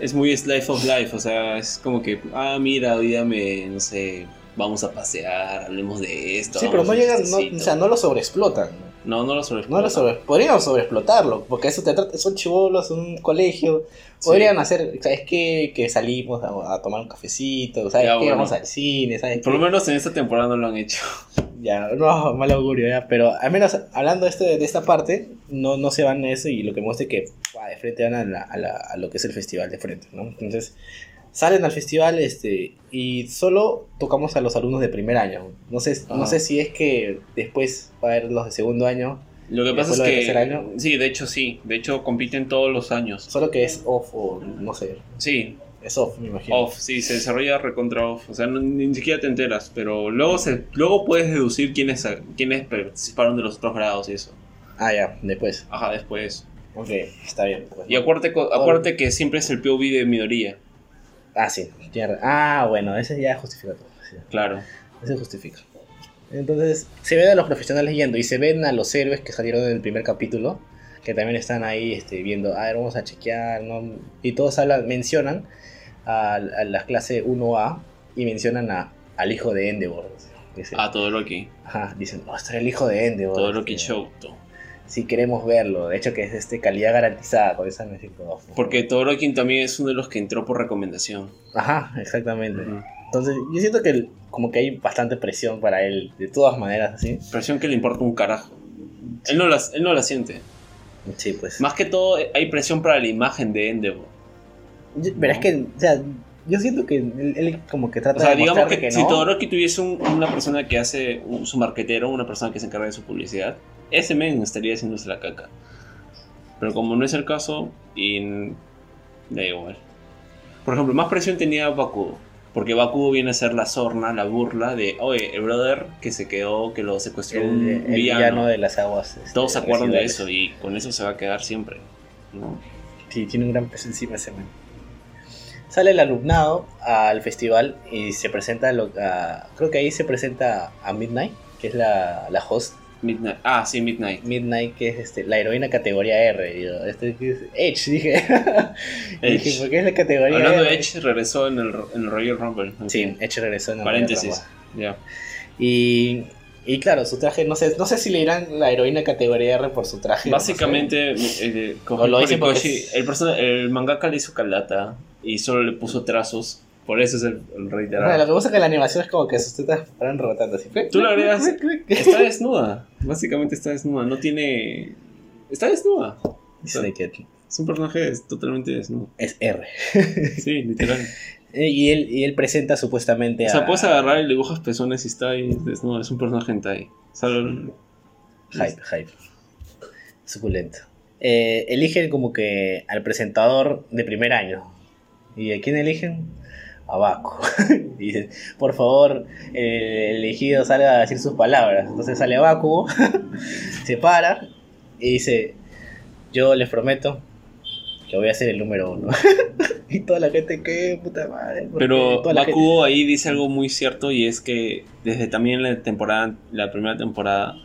es muy slice of life, o sea, es como que, ah, mira, hoy día me, no sé, vamos a pasear, hablemos de esto. Sí, pero no llegan, no, fiestecito. o sea, no lo sobreexplotan. no, no lo sobre No lo sobre, podrían sobreexplotarlo, porque eso te trata, son chivolos, un colegio. Podrían hacer, ¿sabes qué? Que salimos a, a tomar un cafecito, ¿sabes Ya, qué? bueno. Vamos al cine, ¿sabes Por qué? lo menos en esta temporada no lo han hecho. Ya, no, mal augurio, ya. Pero al menos hablando de, este, de esta parte, no, no se van a eso y lo que muestra es que de frente van a, la- a la- a lo que es el festival de frente, ¿no? Entonces, salen al festival este y solo tocamos a los alumnos de primer año. No sé, no Ajá. sé si es que después va a haber los de segundo año, Lo que ¿Y pasa es que... año? Sí, de hecho sí, de hecho compiten todos los años. solo que es off o no sé, Sí, es off, me imagino. Off, sí, se desarrolla recontra off. O sea, no- ni siquiera te enteras, pero luego se, luego puedes deducir quiénes, quiénes participaron de los otros grados y eso. Ah, ya, después. Ajá, después. Ok, está bien. pues. Y acuérdate, acuérdate que siempre es el POV de minoría. Ah, sí, tiene- Ah, bueno, ese ya justifica todo. sí. Claro. Eso justifica. Entonces, se ven a los profesionales yendo y se ven a los héroes que salieron en el primer capítulo, que también están ahí este, viendo, a ver, vamos a chequear, ¿no? Y todos hablan, mencionan a, a la clase 1A y mencionan a, al hijo de Endeavor. Dicen, Ah, Todoroki. Ajá, dicen, oh, este era el hijo de Endeavor. Todoroki este, Shoto. Sí, queremos verlo. De hecho, que es este, calidad garantizada con esa México. Porque Todoroki también es uno de los que entró por recomendación. Ajá, exactamente. Entonces, yo siento que como que hay bastante presión para él, de todas maneras, así. Presión que le importa un carajo. Él no, la, él no la siente. Sí, pues. Más que todo, hay presión para la imagen de Endeavor. Yo- Pero es que, o sea, yo siento que él, él como que trata O sea, de digamos que, que, si no. Todoroki tuviese un- una persona que hace un- su marquetero, una persona que se encarga de su publicidad, ese men estaría haciéndose la caca. Pero como no es el caso, y da igual. Por ejemplo, más presión tenía Bakugo. Porque Bakugo viene a ser la sorna, la burla de, oye, el brother que se quedó, que lo secuestró el, un el villano. villano de las aguas. este, Todos se acuerdan de eso y con eso se va a quedar siempre. ¿no? Sí, tiene un gran peso encima ese man. Sale el alumnado al festival y se presenta, lo, a- creo que ahí se presenta a Midnight, que es la, la host Midnight. Ah, sí, Midnight. Midnight, que es este, la heroína categoría R. yo, este que es Edge, dije. Edge. dije, ¿por qué es la categoría Hablando R? de Edge, regresó en el, en el Royal Rumble. Sí, Edge regresó en el Paréntesis. Royal Ya. Rumble. Y, y claro, su traje, no sé, no sé si le dirán la heroína categoría R por su traje. no sé. Básicamente, eh, O lo dicen porque Horikoshi- es- el, persona- el mangaka le hizo calata y solo le puso trazos. Por eso es el, el Bueno, lo reiterado. que pasa es que la animación es como que sus tetas paran rebotando así. Tú le agregas- Está desnuda. Básicamente está desnuda. No tiene. Está desnuda. Que Es un personaje totalmente desnudo. es R. Sí, literal. Y él, y él presenta supuestamente O a... sea, puedes agarrar y dibujas pezones y está ahí desnudo. Es un personaje hentai. Solo- Hype, hype. Suculento. Eh, eligen como que al presentador de primer año. ¿Y a quién eligen? A Baco. Dicen, por favor, eh, el elegido salga a decir sus palabras. Entonces sale Baco, se para y dice, yo les prometo que voy a ser el número uno. y toda la gente, ¿qué puta madre? Pero la gente- Bakugo ahí dice algo muy cierto y es que desde también la temporada, la primera temporada,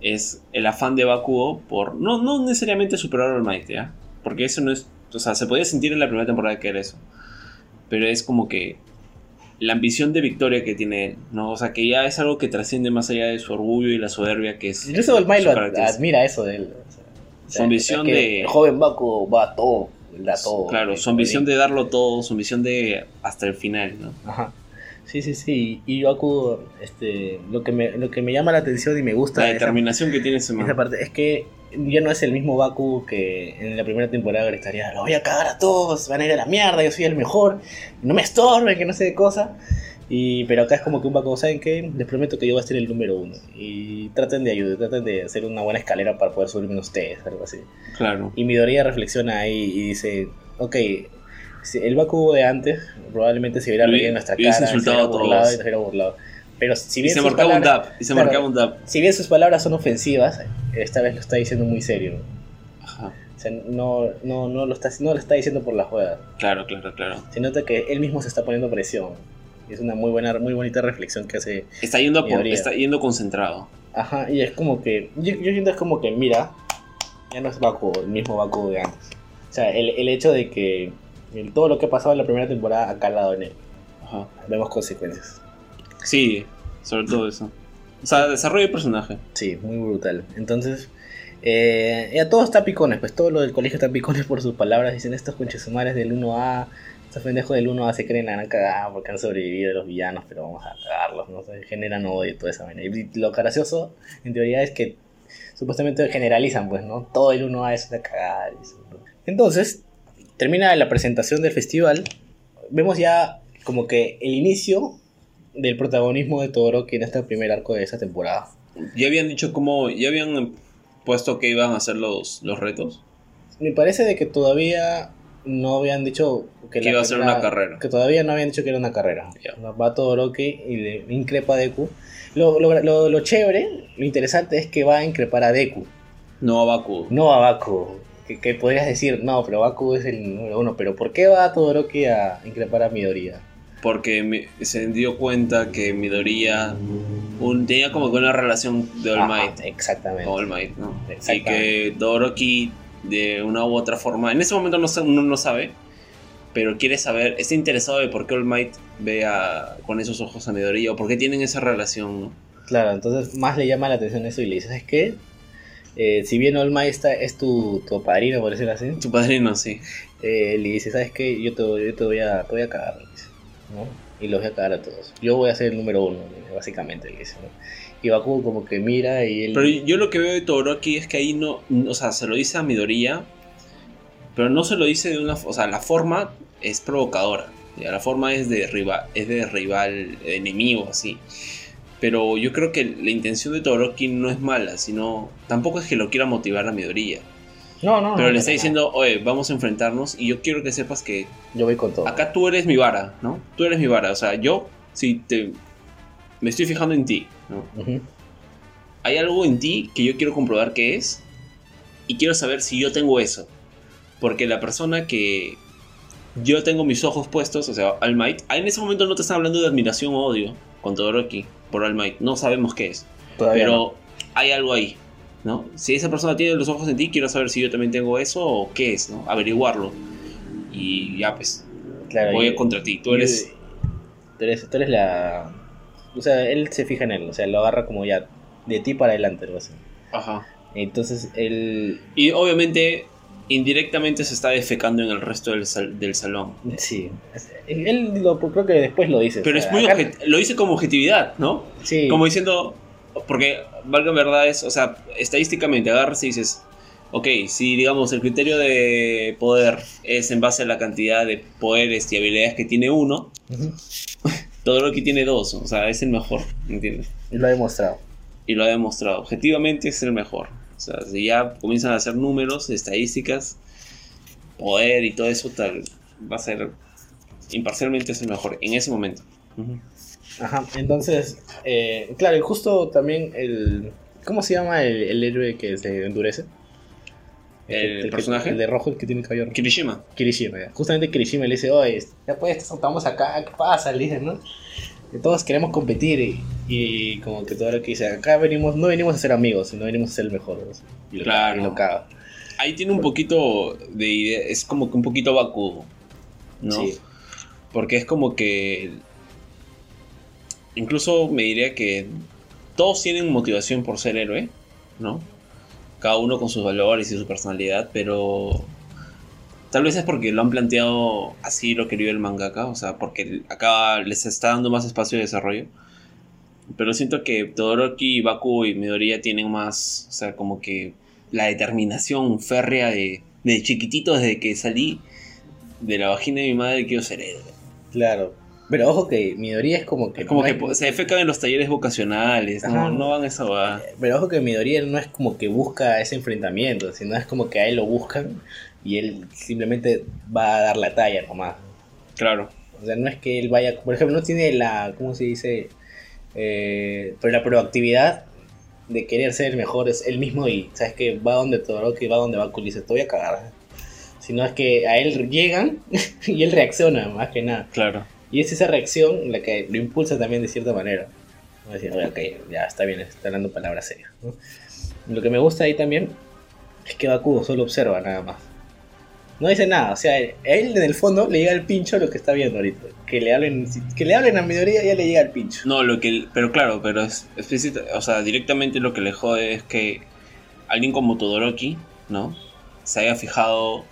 es el afán de Bakugo por no, no necesariamente superar al Might, ¿ya? Porque eso no es, o sea, se podía sentir en la primera temporada que era eso. Pero es como que la ambición de victoria que tiene él, ¿no? O sea, que ya es algo que trasciende más allá de su orgullo y la soberbia que es. Incluso el Mai su lo ad- característica. admira eso de él. o sea, Su ambición es que de- El joven Baco va a todo, da todo. Claro, su ambición de darlo todo, su ambición de hasta el final, ¿no? Ajá. Sí, sí, sí. Y Baku, este, lo que me, lo que me llama la atención y me gusta La esa, determinación que tiene ese man. esa parte es que ya no es el mismo Baku que en la primera temporada gritaría, lo voy a cagar a todos, van a ir a la mierda, yo soy el mejor, no me estorben, que no sé de cosa. Y, pero acá es como que un Baku, ¿saben qué? Les prometo que yo voy a ser el número uno. Y traten de ayudar, traten de hacer una buena escalera para poder subirme ustedes, algo así. Claro. Y Midoriya reflexiona ahí y dice, ok, el Bakugo de antes probablemente se hubiera Hubi- reído en nuestra cara, se hubiera burlado y nos hubiera burlado. Pero si Y bien, se sus marcaba un palabras, dab. Y se Claro. marcaba un dab. si bien sus palabras son ofensivas, esta vez lo está diciendo muy serio. Ajá. O sea, no, no, no, lo está, no lo está diciendo por la juega. Claro, claro, claro. Se nota que él mismo se está poniendo presión. Y es una muy buena, muy bonita reflexión que hace. Está yendo, por- está yendo concentrado. Ajá, y es como que. Yo, yo siento es como que, mira, ya no es Bakugo, el mismo Bakugo de antes. O sea, el, el hecho de que el- todo lo que ha pasado en la primera temporada ha calado en él. Ajá. Vemos consecuencias. Sí, sobre todo eso. O sea, desarrollo de personaje. Sí, muy brutal. Entonces, eh, ya todo está picones, pues todo lo del colegio está picones por sus palabras. Dicen estos conchesumares del 1A, estos pendejos del 1A se creen la gran cagada porque han sobrevivido los villanos, pero vamos a cagarlos, ¿no? Generan odio y toda esa vaina. Y lo gracioso, en teoría, es que supuestamente generalizan, pues, ¿no? Todo el 1A es una cagada. eso. Entonces, termina la presentación del festival. Vemos ya como que el inicio del protagonismo de Todoroki en este primer arco de esa temporada. Ya habían dicho cómo. Ya habían puesto que iban a hacer los, los retos. Me parece de que todavía no habían dicho que, Que iba a ser una carrera. Que todavía no habían dicho que era una carrera. Ya. Va Todoroki y le increpa a Deku. Lo, lo, lo, lo chévere, lo interesante es que va a increpar a Deku, No a Baku. no a Baku. Que, que podrías decir, no, pero Baku es el número uno. Pero ¿por qué va Todoroki a increpar a Midoriya? Porque me- se dio cuenta que Midoriya un, tenía como que una relación de All Ajá, Might. exactamente. Con All Might, ¿no? Y Exactamente. que Todoroki de una u otra forma, en ese momento no, uno no sabe, pero quiere saber, está interesado de por qué All Might ve a- con esos ojos a Midoriya o por qué tienen esa relación, ¿no? Claro, entonces más le llama la atención eso y le dice, ¿sabes qué? Eh, si bien All Might está- es tu, tu padrino, por decirlo así, Tu padrino, sí. eh, le dice, ¿sabes qué? Yo te, yo te voy a, te voy a cagar, le dice, ¿no? Y los voy a cagar a todos. Yo voy a ser el número uno, básicamente, le dice, ¿no? Y Baku como que mira y él... Pero yo lo que veo de Todoroki es que ahí no, o sea, se lo dice a Midoriya, pero no se lo dice de una, o sea, la forma es provocadora, ya, la forma es de rival, es de rival, de enemigo, así. Pero yo creo que la intención de Todoroki no es mala, sino tampoco es que lo quiera motivar a Midoriya, no, no, pero no, le está diciendo, oye, vamos a enfrentarnos y yo quiero que sepas que. Yo voy con todo. acá tú eres mi vara, ¿no? Tú eres mi vara, o sea, yo si te me estoy fijando en ti, hay algo en ti que yo quiero comprobar qué es y quiero saber si yo tengo eso. Porque la persona que yo tengo mis ojos puestos, o sea, All Might, en ese momento no te están hablando de admiración o odio con Todoroki por All Might, no sabemos qué es. Todavía pero no. hay algo ahí, ¿no? Si esa persona tiene los ojos en ti, quiero saber si yo también tengo eso o qué es, ¿no? Averiguarlo. Y ya, pues, Claro, voy y- contra ti. Tú eres... Tú eres, tú eres la. O sea, él se fija en él, o sea, lo agarra como ya de ti para adelante, algo así. Ajá. Entonces él. Y obviamente, indirectamente se está defecando en el resto del, sal- del salón. Sí. Él lo, creo que después lo dice. Pero o sea, es muy acá- lo dice como objetividad, ¿no? Sí. Como diciendo, porque valga verdad es, o sea, estadísticamente agarras y dices, ok, si digamos el criterio de poder es en base a la cantidad de poderes y habilidades que tiene uno, Ujú. todo lo que tiene dos, o sea, es el mejor, ¿entiendes? Y lo ha demostrado. Y lo ha demostrado, objetivamente es el mejor. O sea, si ya comienzan a hacer números, estadísticas, poder y todo eso, tal, va a ser, imparcialmente es el mejor en ese momento. Ujú. Ajá. Entonces, eh, claro, y justo también el. ¿Cómo se llama el, el héroe que se endurece? ¿El personaje? El de rojo, el que tiene el cabello rojo. Kirishima. Kirishima, ya. Justamente Kirishima le dice, oye, ya pues, estamos acá, ¿qué pasa? Le dice, ¿no? Que todos queremos competir y, y como que todo lo que dice, acá venimos, no venimos a ser amigos, sino venimos a ser el mejor. ¿no? Y lo, Claro. y lo caga. Ahí tiene un poquito de idea, es como que un poquito vacuo, ¿no? Sí. Porque es como que. Incluso me diría que todos tienen motivación por ser héroe, ¿no? Cada uno con sus valores y su personalidad, pero. Tal vez es porque lo han planteado así lo quería el mangaka, o sea, porque acá les está dando más espacio de desarrollo. Pero siento que Todoroki, Baku y Midoriya tienen más, o sea, como que la determinación férrea de, de chiquitito desde que salí de la vagina de mi madre quiero ser héroe. Claro. Pero ojo que Midoriya es como que... Es como no que se defecan en los talleres vocacionales, Ajá. no, no van a esa va. Pero ojo que Midoriya no es como que busca ese enfrentamiento, sino es como que a él lo buscan y él simplemente va a dar la talla nomás. Claro, O sea, no es que él vaya, por ejemplo, no tiene la, ¿cómo se dice? Eh, pero la proactividad de querer ser el mejor es él mismo y, ¿sabes que Va donde Todoroki, va donde y dice, te voy a cagar. Sino es que a él llegan y él reacciona, más que nada. claro. Y es esa reacción la que lo impulsa también de cierta manera. ¿no? Decir, "Oye, ok, ya está bien, está hablando palabras serias. Lo que me gusta ahí también es que Baku solo observa nada más. No dice nada, o sea, él en el fondo le llega el pincho lo que está viendo ahorita. Que le hablen, que le hablen a Midoriya ya le llega el pincho. No, lo que, pero claro, pero es explícita- o sea, directamente lo que le jode es que alguien como Todoroki, ¿no? Se haya fijado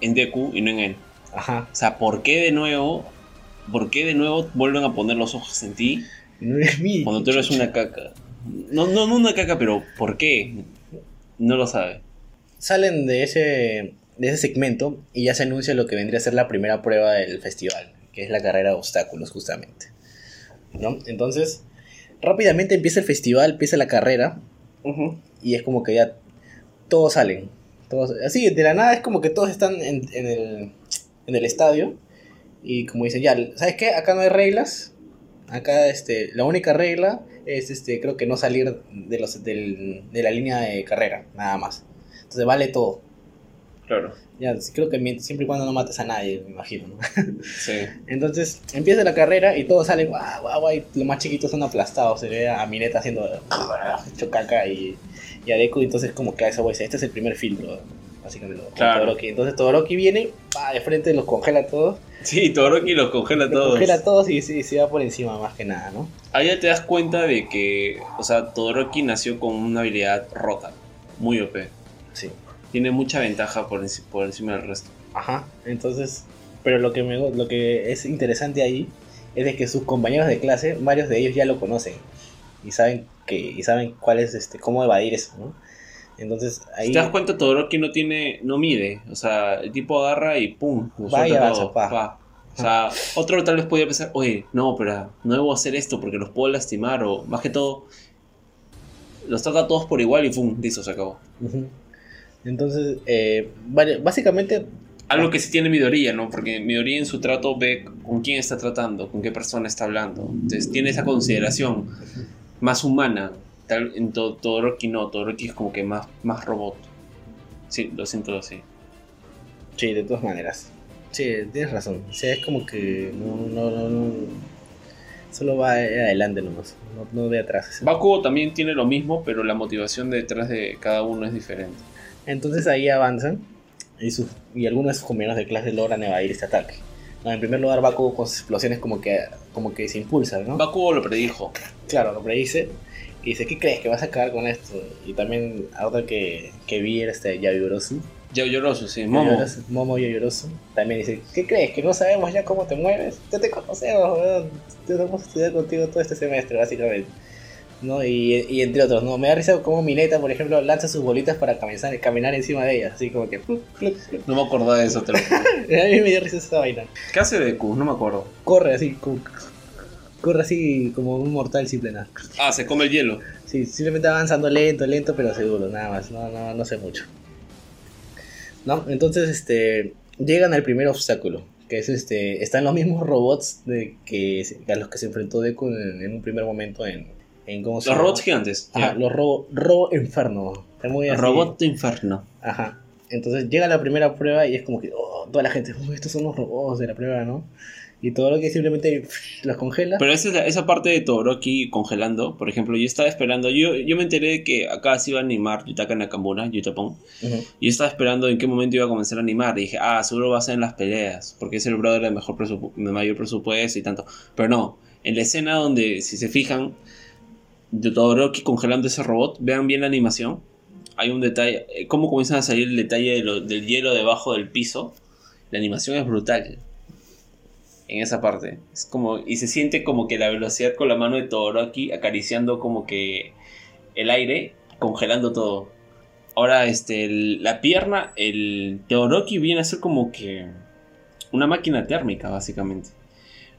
en Deku y no en él. Ajá. O sea, ¿por qué de nuevo, por qué de nuevo vuelven a poner los ojos en ti No es mi. cuando tú eres una caca? No, no, no una caca, pero ¿por qué? No lo sabe. Salen de ese, de ese segmento y ya se anuncia lo que vendría a ser la primera prueba del festival, que es la carrera de obstáculos justamente. ¿No? Entonces, rápidamente empieza el festival, empieza la carrera y es como que ya todos salen. Todos, así, de la nada es como que todos están en, en el, en el estadio y como dicen, ya, ¿sabes qué? Acá no hay reglas. Acá este, la única regla es este, creo que no salir de, los, del- de la línea de carrera, nada más. Entonces vale todo. Claro. Ya, creo que siempre y cuando no mates a nadie, me imagino. ¿no? Sí. Entonces empieza la carrera y todos salen, guau, guau, guau, y los más chiquitos son aplastados. Se ve a Mineta haciendo chocaca y, y a Deku. Entonces, como que a esa güey dice: Este es el primer filtro, básicamente. Claro. Todoroki. Entonces, Todoroki viene, va de frente, los congela a todos. Sí, Todoroki los congela a Los todos. congela a todos y sí, se va por encima, más que nada, ¿no? Ahí ya te das cuenta de que, o sea, Todoroki nació con una habilidad rota, muy OP. Sí. Tiene mucha ventaja por, por encima del resto. Ajá. Entonces, pero lo que, me, lo que es interesante ahí es de que sus compañeros de clase, varios de ellos ya lo conocen y saben que y saben cuál es este cómo evadir eso, ¿no? Entonces ahí Si te das cuenta, Todoroki no tiene, no mide. O sea, el tipo agarra y pum, lo Va y suelta avanza, todo, pa. pa. O sea, otro tal vez podría pensar, oye, no, pero no debo hacer esto porque los puedo lastimar. O más que todo, los trata a todos por igual y pum, listo, se acabó. Entonces, eh, vale, básicamente, Algo que sí tiene Midoriya, ¿no? Porque Midoriya en su trato ve con quién está tratando, con qué persona está hablando. Entonces tiene esa consideración más humana. Tal, en to- Todoroki no, Todoroki es como que más, más robot. Sí, lo siento así. sí, de todas maneras. Sí, tienes razón. O sea, es como que no, no, no, no, Solo va adelante nomás, no, no de atrás. Bakugo también tiene lo mismo, pero la motivación detrás de cada uno es diferente. Entonces ahí avanzan y, sus, y algunos de sus compañeros de clase logran evadir este ataque. No, en primer lugar, Bakugo con sus explosiones como que, como que se impulsa, ¿no? Bakugo lo predijo. Claro, lo predice. Y dice, ¿qué crees que vas a acabar con esto? Y también otra que, que vi era este Yayorosu. Yaoyorosu, sí, Momo. Yayorosu, Momo Yayorosu. También dice, ¿qué crees? ¿Que no sabemos ya cómo te mueves? Ya te conocemos, weón. Ya hemos estudiado contigo todo este semestre, básicamente. ¿no? Y, y entre otros, ¿no? Me da risa como Mineta, por ejemplo, lanza sus bolitas para caminar, caminar encima de ellas, así como que... No me acordaba de eso, te lo juro. A mí me dio risa esa vaina. ¿Qué hace Deku? No me acuerdo. Corre así, como, corre así como un mortal simple, nada. Ah, se come el hielo. Sí, simplemente avanzando lento, lento, pero seguro, nada más, no, no, no sé mucho. ¿No? Entonces, este, llegan al primer obstáculo, que es este, están los mismos robots de que, a los que se enfrentó Deku en, en un primer momento en, en ¿cómo se Los llama? robots gigantes. Ajá, los robo, robo inferno. Está muy así. Robot de inferno. Ajá. Entonces llega la primera prueba y es como que, oh, toda la gente, "Uy, estos son los robots de la prueba, ¿no? Y todo lo que simplemente los congela. Pero esa, es la- esa parte de Todoroki congelando, por ejemplo, yo estaba esperando, yo, yo me enteré de que acá se iba a animar Yutaka Nakamura, Yutapon, Ujú. y yo estaba esperando en qué momento iba a comenzar a animar, y dije, ah, seguro va a ser en las peleas, porque es el brother de, mejor presupu- de mayor presupuesto y tanto. Pero no, en la escena donde, si se fijan, de Todoroki congelando ese robot, vean bien la animación, hay un detalle, eh, cómo comienzan a salir el detalle de lo- del hielo debajo del piso, la animación es brutal en esa parte. Es como, y se siente como que la velocidad con la mano de Todoroki acariciando como que el aire, congelando todo. Ahora, este, el- la pierna, el Todoroki viene a ser como que una máquina térmica, básicamente.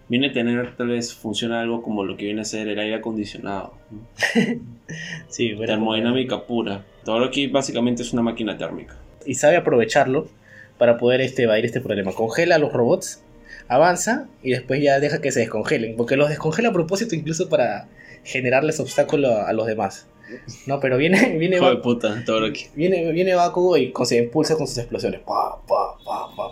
Viene a tener, tal vez, funciona algo como lo que viene a ser el aire acondicionado. Sí, Termodinámica pura. Todoroki básicamente es una máquina térmica. Y sabe aprovecharlo para poder este, evadir este problema. Congela a los robots, avanza y después ya deja que se descongelen. Porque los descongela a propósito incluso para generarles obstáculo a, a los demás. No, pero viene, viene, Hijo de Ba- puta, Todoroki. viene, viene Bakugo y con- se impulsa con sus explosiones. Pa, pa, pa.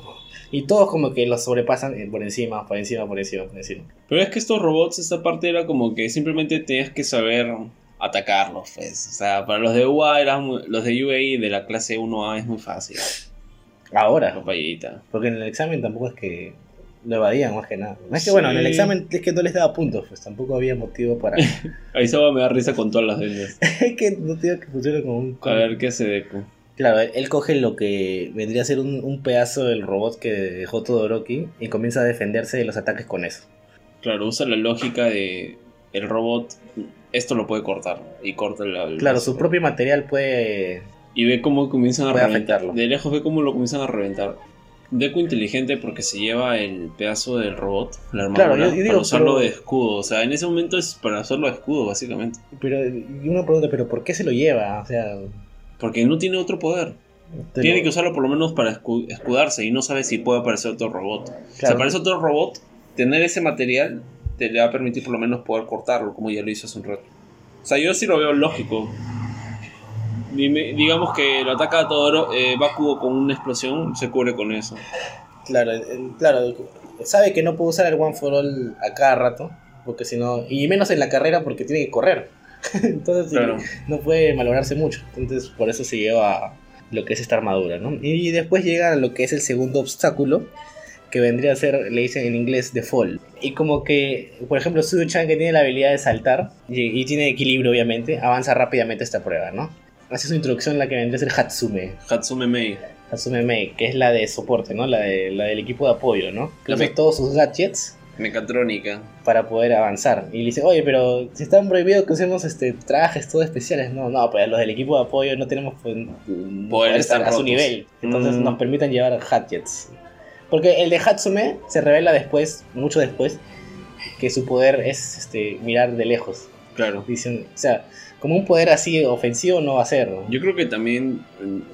Y todos como que los sobrepasan eh, por encima, por encima, por encima, por encima. Pero es que estos robots, esta parte era como que simplemente tenías que saber atacarlos, pues. O sea, para los de UA, muy- los de UAE de la clase 1A es muy fácil. Ahora, Papayita. porque en el examen tampoco es que lo evadían más que nada. No es que bueno, en el examen es que no les daba puntos, pues tampoco había motivo para... Ahí Saba me da risa con todas las vendas. es que no tengo que funcione como un... A ver qué hace Deku. Claro, él coge lo que vendría a ser un, un pedazo del robot que dejó Todoroki y comienza a defenderse de los ataques con eso. Claro, usa la lógica de el robot. Esto lo puede cortar. Y corta la. el Claro, su propio material puede... Y ve cómo comienzan a Puede reventar. afectarlo. De lejos ve cómo lo comienzan a reventar. Deku inteligente porque se lleva el pedazo del robot, la armadura, Claro, yo- yo digo, para usarlo pero- de escudo. O sea, en ese momento es para usarlo de escudo, básicamente. Pero, y una pregunta, ¿pero por qué se lo lleva? O sea... Porque no tiene otro poder. te Tiene lo- que usarlo por lo menos para escu- escudarse y no sabe si puede aparecer otro robot. Si Claro. aparece otro robot, tener ese material te le va a permitir por lo menos poder cortarlo, como ya lo hizo hace un rato. O sea, yo sí lo veo lógico. Digamos que lo ataca a todo eh, Bakugo con una explosión, se cubre con eso. Claro, eh, claro, sabe que no puede usar el One for All a cada rato, porque si no, y menos en la carrera porque tiene que correr. Entonces Claro. no puede malograrse mucho. Entonces por eso se lleva lo que es esta armadura, ¿no? Y después llega lo que es el segundo obstáculo, que vendría a ser, le dicen en inglés, The Fall. Y como que, por ejemplo, Sudo-chan que tiene la habilidad de saltar y, y tiene equilibrio obviamente, avanza rápidamente esta prueba, ¿no? Hace su introducción la que vendría a ser Hatsume, Hatsume Mei. Hatsume Mei, que es la de soporte, ¿no? La, de, la del equipo de apoyo, ¿no? Que usa todos sus gadgets Mecatrónica. para poder avanzar. Y le dice, oye, pero si están prohibidos que usemos este, trajes todos especiales. No, no, pues los del equipo de apoyo no tenemos pues, mm, poderes tan a, a su nivel. Entonces Mm. nos permiten llevar gadgets. Porque el de Hatsume se revela después, mucho después, que su poder es este, mirar de lejos. Claro. Dicen, o sea, como un poder así ofensivo no va a ser. ¿no? Yo creo que también.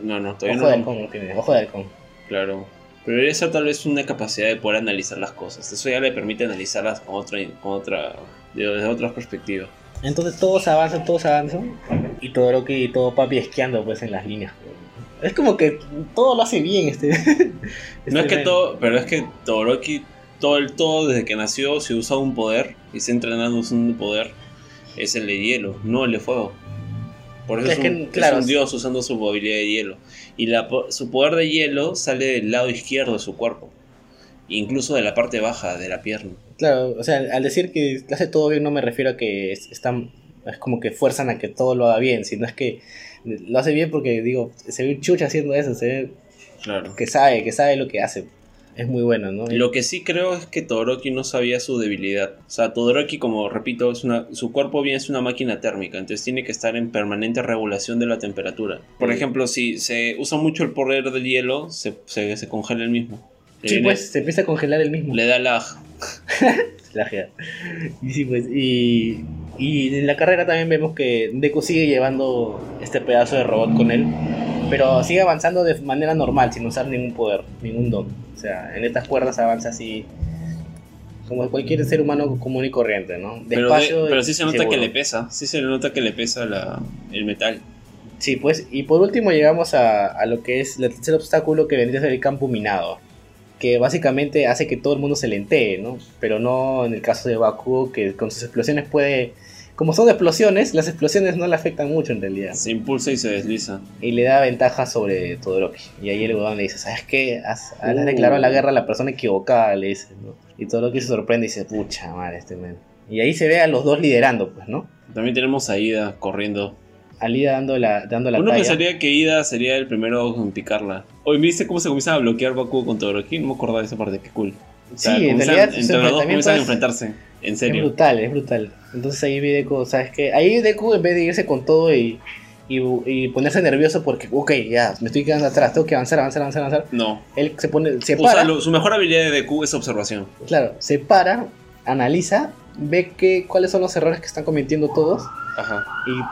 No, no, todavía Ojo de no. halcón no tiene, ojo de halcón. Claro. Pero esa tal vez una capacidad de poder analizar las cosas. Eso ya le permite analizarlas con otra, con otra, desde otras perspectivas. Entonces todos avanzan, todos avanzan. Y todo lo que todo papi esquiando pues en las líneas. Es como que todo lo hace bien este. No este es que men. todo, pero es que Todoroki, todo el todo desde que nació, si usa un poder, y está entrenando su segundo poder es el de hielo, no el de fuego. Por eso Es es, que, un, es claro, un dios usando su habilidad de hielo. Y la su poder de hielo sale del lado izquierdo de su cuerpo. Incluso de la parte baja de la pierna. Claro, o sea, al decir que hace todo bien no me refiero a que es- están, es como que fuerzan a que todo lo haga bien, sino es que lo hace bien porque, digo, se ve un chucha haciendo eso, se ve Claro. que sabe, que sabe lo que hace. Es muy bueno, ¿no? Lo que sí creo es que Todoroki no sabía su debilidad. O sea, Todoroki, como repito, es una, su cuerpo bien es una máquina térmica, entonces tiene que estar en permanente regulación de la temperatura. Por Sí. ejemplo, si se usa mucho el poder del hielo, se, se, se congela el mismo. Le Sí, viene- pues se empieza a congelar el mismo. Le da lag. La jea. Y sí, pues, y, y en la carrera también vemos que Deku sigue llevando este pedazo de robot con él, pero sigue avanzando de manera normal, sin usar ningún poder, ningún don. O sea, en estas cuerdas avanza así, como cualquier ser humano común y corriente, ¿no? Pero, de- Despacio pero y sí se nota seguro. que le pesa. Sí se nota que le pesa la, el metal. Sí, pues, y por último llegamos a, a lo que es el tercer obstáculo que vendría a ser el campo minado. Que básicamente hace que todo el mundo se lentee, ¿no? Pero no en el caso de Bakugo, que con sus explosiones puede. Como son explosiones, las explosiones no le afectan mucho en realidad. Se impulsa y se desliza. Y le da ventaja sobre Todoroki. Y ahí el huevón le dice: ¿Sabes qué? Has, has Uh. declarado la guerra a la persona equivocada, le dice, ¿no? Y Todoroki se sorprende y dice: Pucha madre, este men. Y ahí se ve a los dos liderando, pues, ¿no? También tenemos a Ida corriendo. A Lida dando la, dando la Uno talla. pensaría que Ida sería el primero en picarla. Hoy viste cómo se comienza a bloquear Bakugo con Todoroki. No me acordaba de esa parte, qué cool. O sea, Sí, en realidad entre los dos enfrentamiento comienzan a es- enfrentarse. En Es serio. brutal, es brutal. Entonces ahí vi Deku, ¿sabes qué? Ahí Deku en vez de irse con todo y, y, y ponerse nervioso porque, ok, ya, me estoy quedando atrás, tengo que avanzar, avanzar, avanzar, avanzar. No. Él se pone, se O sea, para, lo- su mejor habilidad de Deku es observación. claro, se para, analiza, ve que, cuáles son los errores que están cometiendo todos Ajá.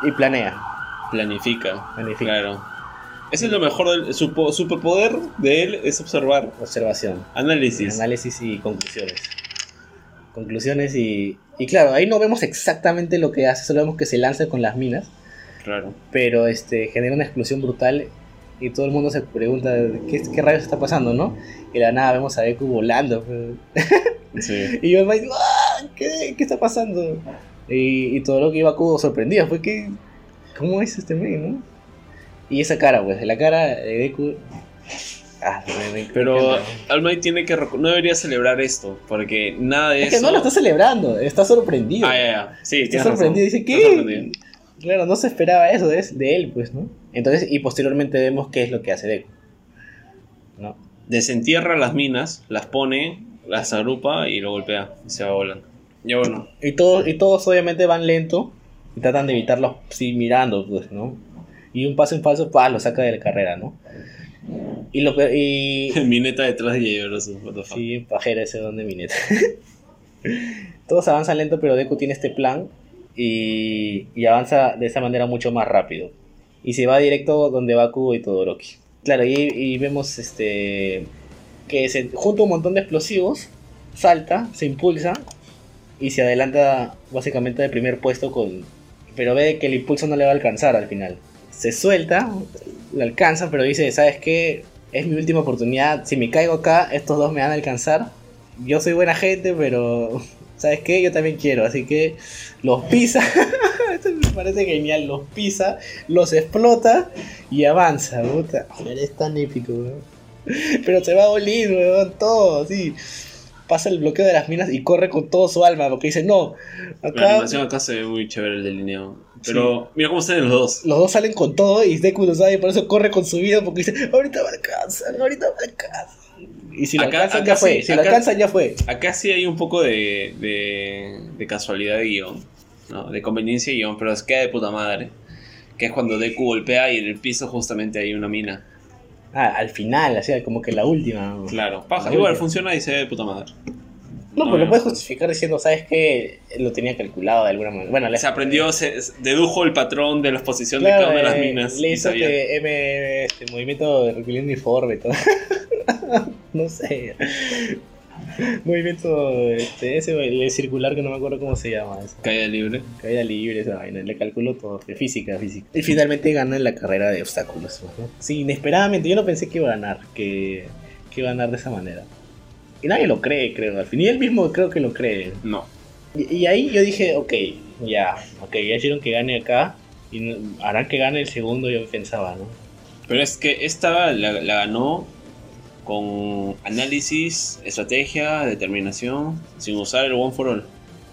y, y planea. Planifica. Planifica. Claro. Ese es lo mejor del su po- superpoder de él es observar. Observación, Análisis. análisis y conclusiones. Conclusiones y, y claro, ahí no vemos exactamente lo que hace, solo vemos que se lanza con las minas. Claro. pero este genera una explosión brutal y todo el mundo se pregunta qué, qué rayos está pasando, ¿no? Y de la nada vemos a Deku volando. Sí. y yo me digo, "Ah, ¿qué, ¿qué está pasando? Y, y todo lo que iba Kubo sorprendido fue que ¿cómo es este men, no? Y esa cara, pues, la cara de Deku ah, me- Pero. All Might tiene que no debería celebrar esto porque nada de es que eso. no lo está celebrando, está sorprendido. Ah, ya, ya. Sí, Está razón. sorprendido, dice, ¿qué? sorprendido. Claro, no se esperaba eso de, de él, pues, ¿no? Entonces, y posteriormente vemos qué es lo que hace Deku. ¿No? Desentierra las minas, las pone, las agrupa y lo golpea y se va volando. Ya bueno. Y todos, y todos obviamente van lento y tratan de evitarlos sí, mirando, pues, ¿no? Y un paso en falso, pa, lo saca de la carrera, ¿no? Y lo y mineta detrás de fuck. sí, pajera ese donde mineta. todos avanzan lento, pero Deku tiene este plan y, y avanza de esa manera mucho más rápido. Y se va directo donde va Kubo y Todoroki. Claro, y, y vemos este que se junta un montón de explosivos, salta, se impulsa y se adelanta básicamente del primer puesto con... Pero ve que el impulso no le va a alcanzar al final. Se suelta, le alcanza, pero dice, ¿sabes qué? Es mi última oportunidad. Si me caigo acá, estos dos me van a alcanzar. Yo soy buena gente, pero... ¿Sabes qué? Yo también quiero. Así que los pisa. Esto me parece genial. Los pisa, los explota y avanza. Puta, es tan épico, weón. Pero se va a Olin, weón, todo, así. Pasa el bloqueo de las minas y corre con todo su alma, porque dice, no, La acá animación acá se ve muy chévere el delineado. Pero mira cómo están los dos. los dos salen con todo y Deku lo sabe y por eso corre con su vida, porque dice, ahorita me alcanzan, ahorita me alcanzan. Y si lo Acá- alcanzan acá ya fue, si lo acá- alcanzan ya fue. Acá sí hay un poco de, de, de casualidad de guion, ¿no? de conveniencia de guion, pero es queda de puta madre. Que es cuando Deku golpea y en el piso justamente hay una mina. Ah, al final, así como que la última. Claro, paja. La Igual última. funciona y se ve de puta madre. No, No, pero lo puedes justificar diciendo, ¿sabes qué? Lo tenía calculado de alguna manera. Bueno, le Se aprendió, se dedujo el patrón de la exposición de cada una de las eh, minas. Le hizo que M, este, movimiento de reclino uniforme y todo. no sé. movimiento este, ese el circular que no me acuerdo cómo se llama. Eso. Caída libre. Caída libre, esa vaina. Le calculó todo. De física, física. Y finalmente gana en la carrera de obstáculos. ¿no? Sí, inesperadamente. Yo no pensé que iba a ganar. Que, que iba a ganar de esa manera. Y nadie lo cree, creo. Al fin, y él mismo creo que lo cree. No. Y, y ahí yo dije, ok, ya, ok, ya hicieron que gane acá. Y harán que gane el segundo, yo pensaba, ¿no? Pero es que esta la, la ganó con análisis, estrategia, determinación, sin usar el One for All.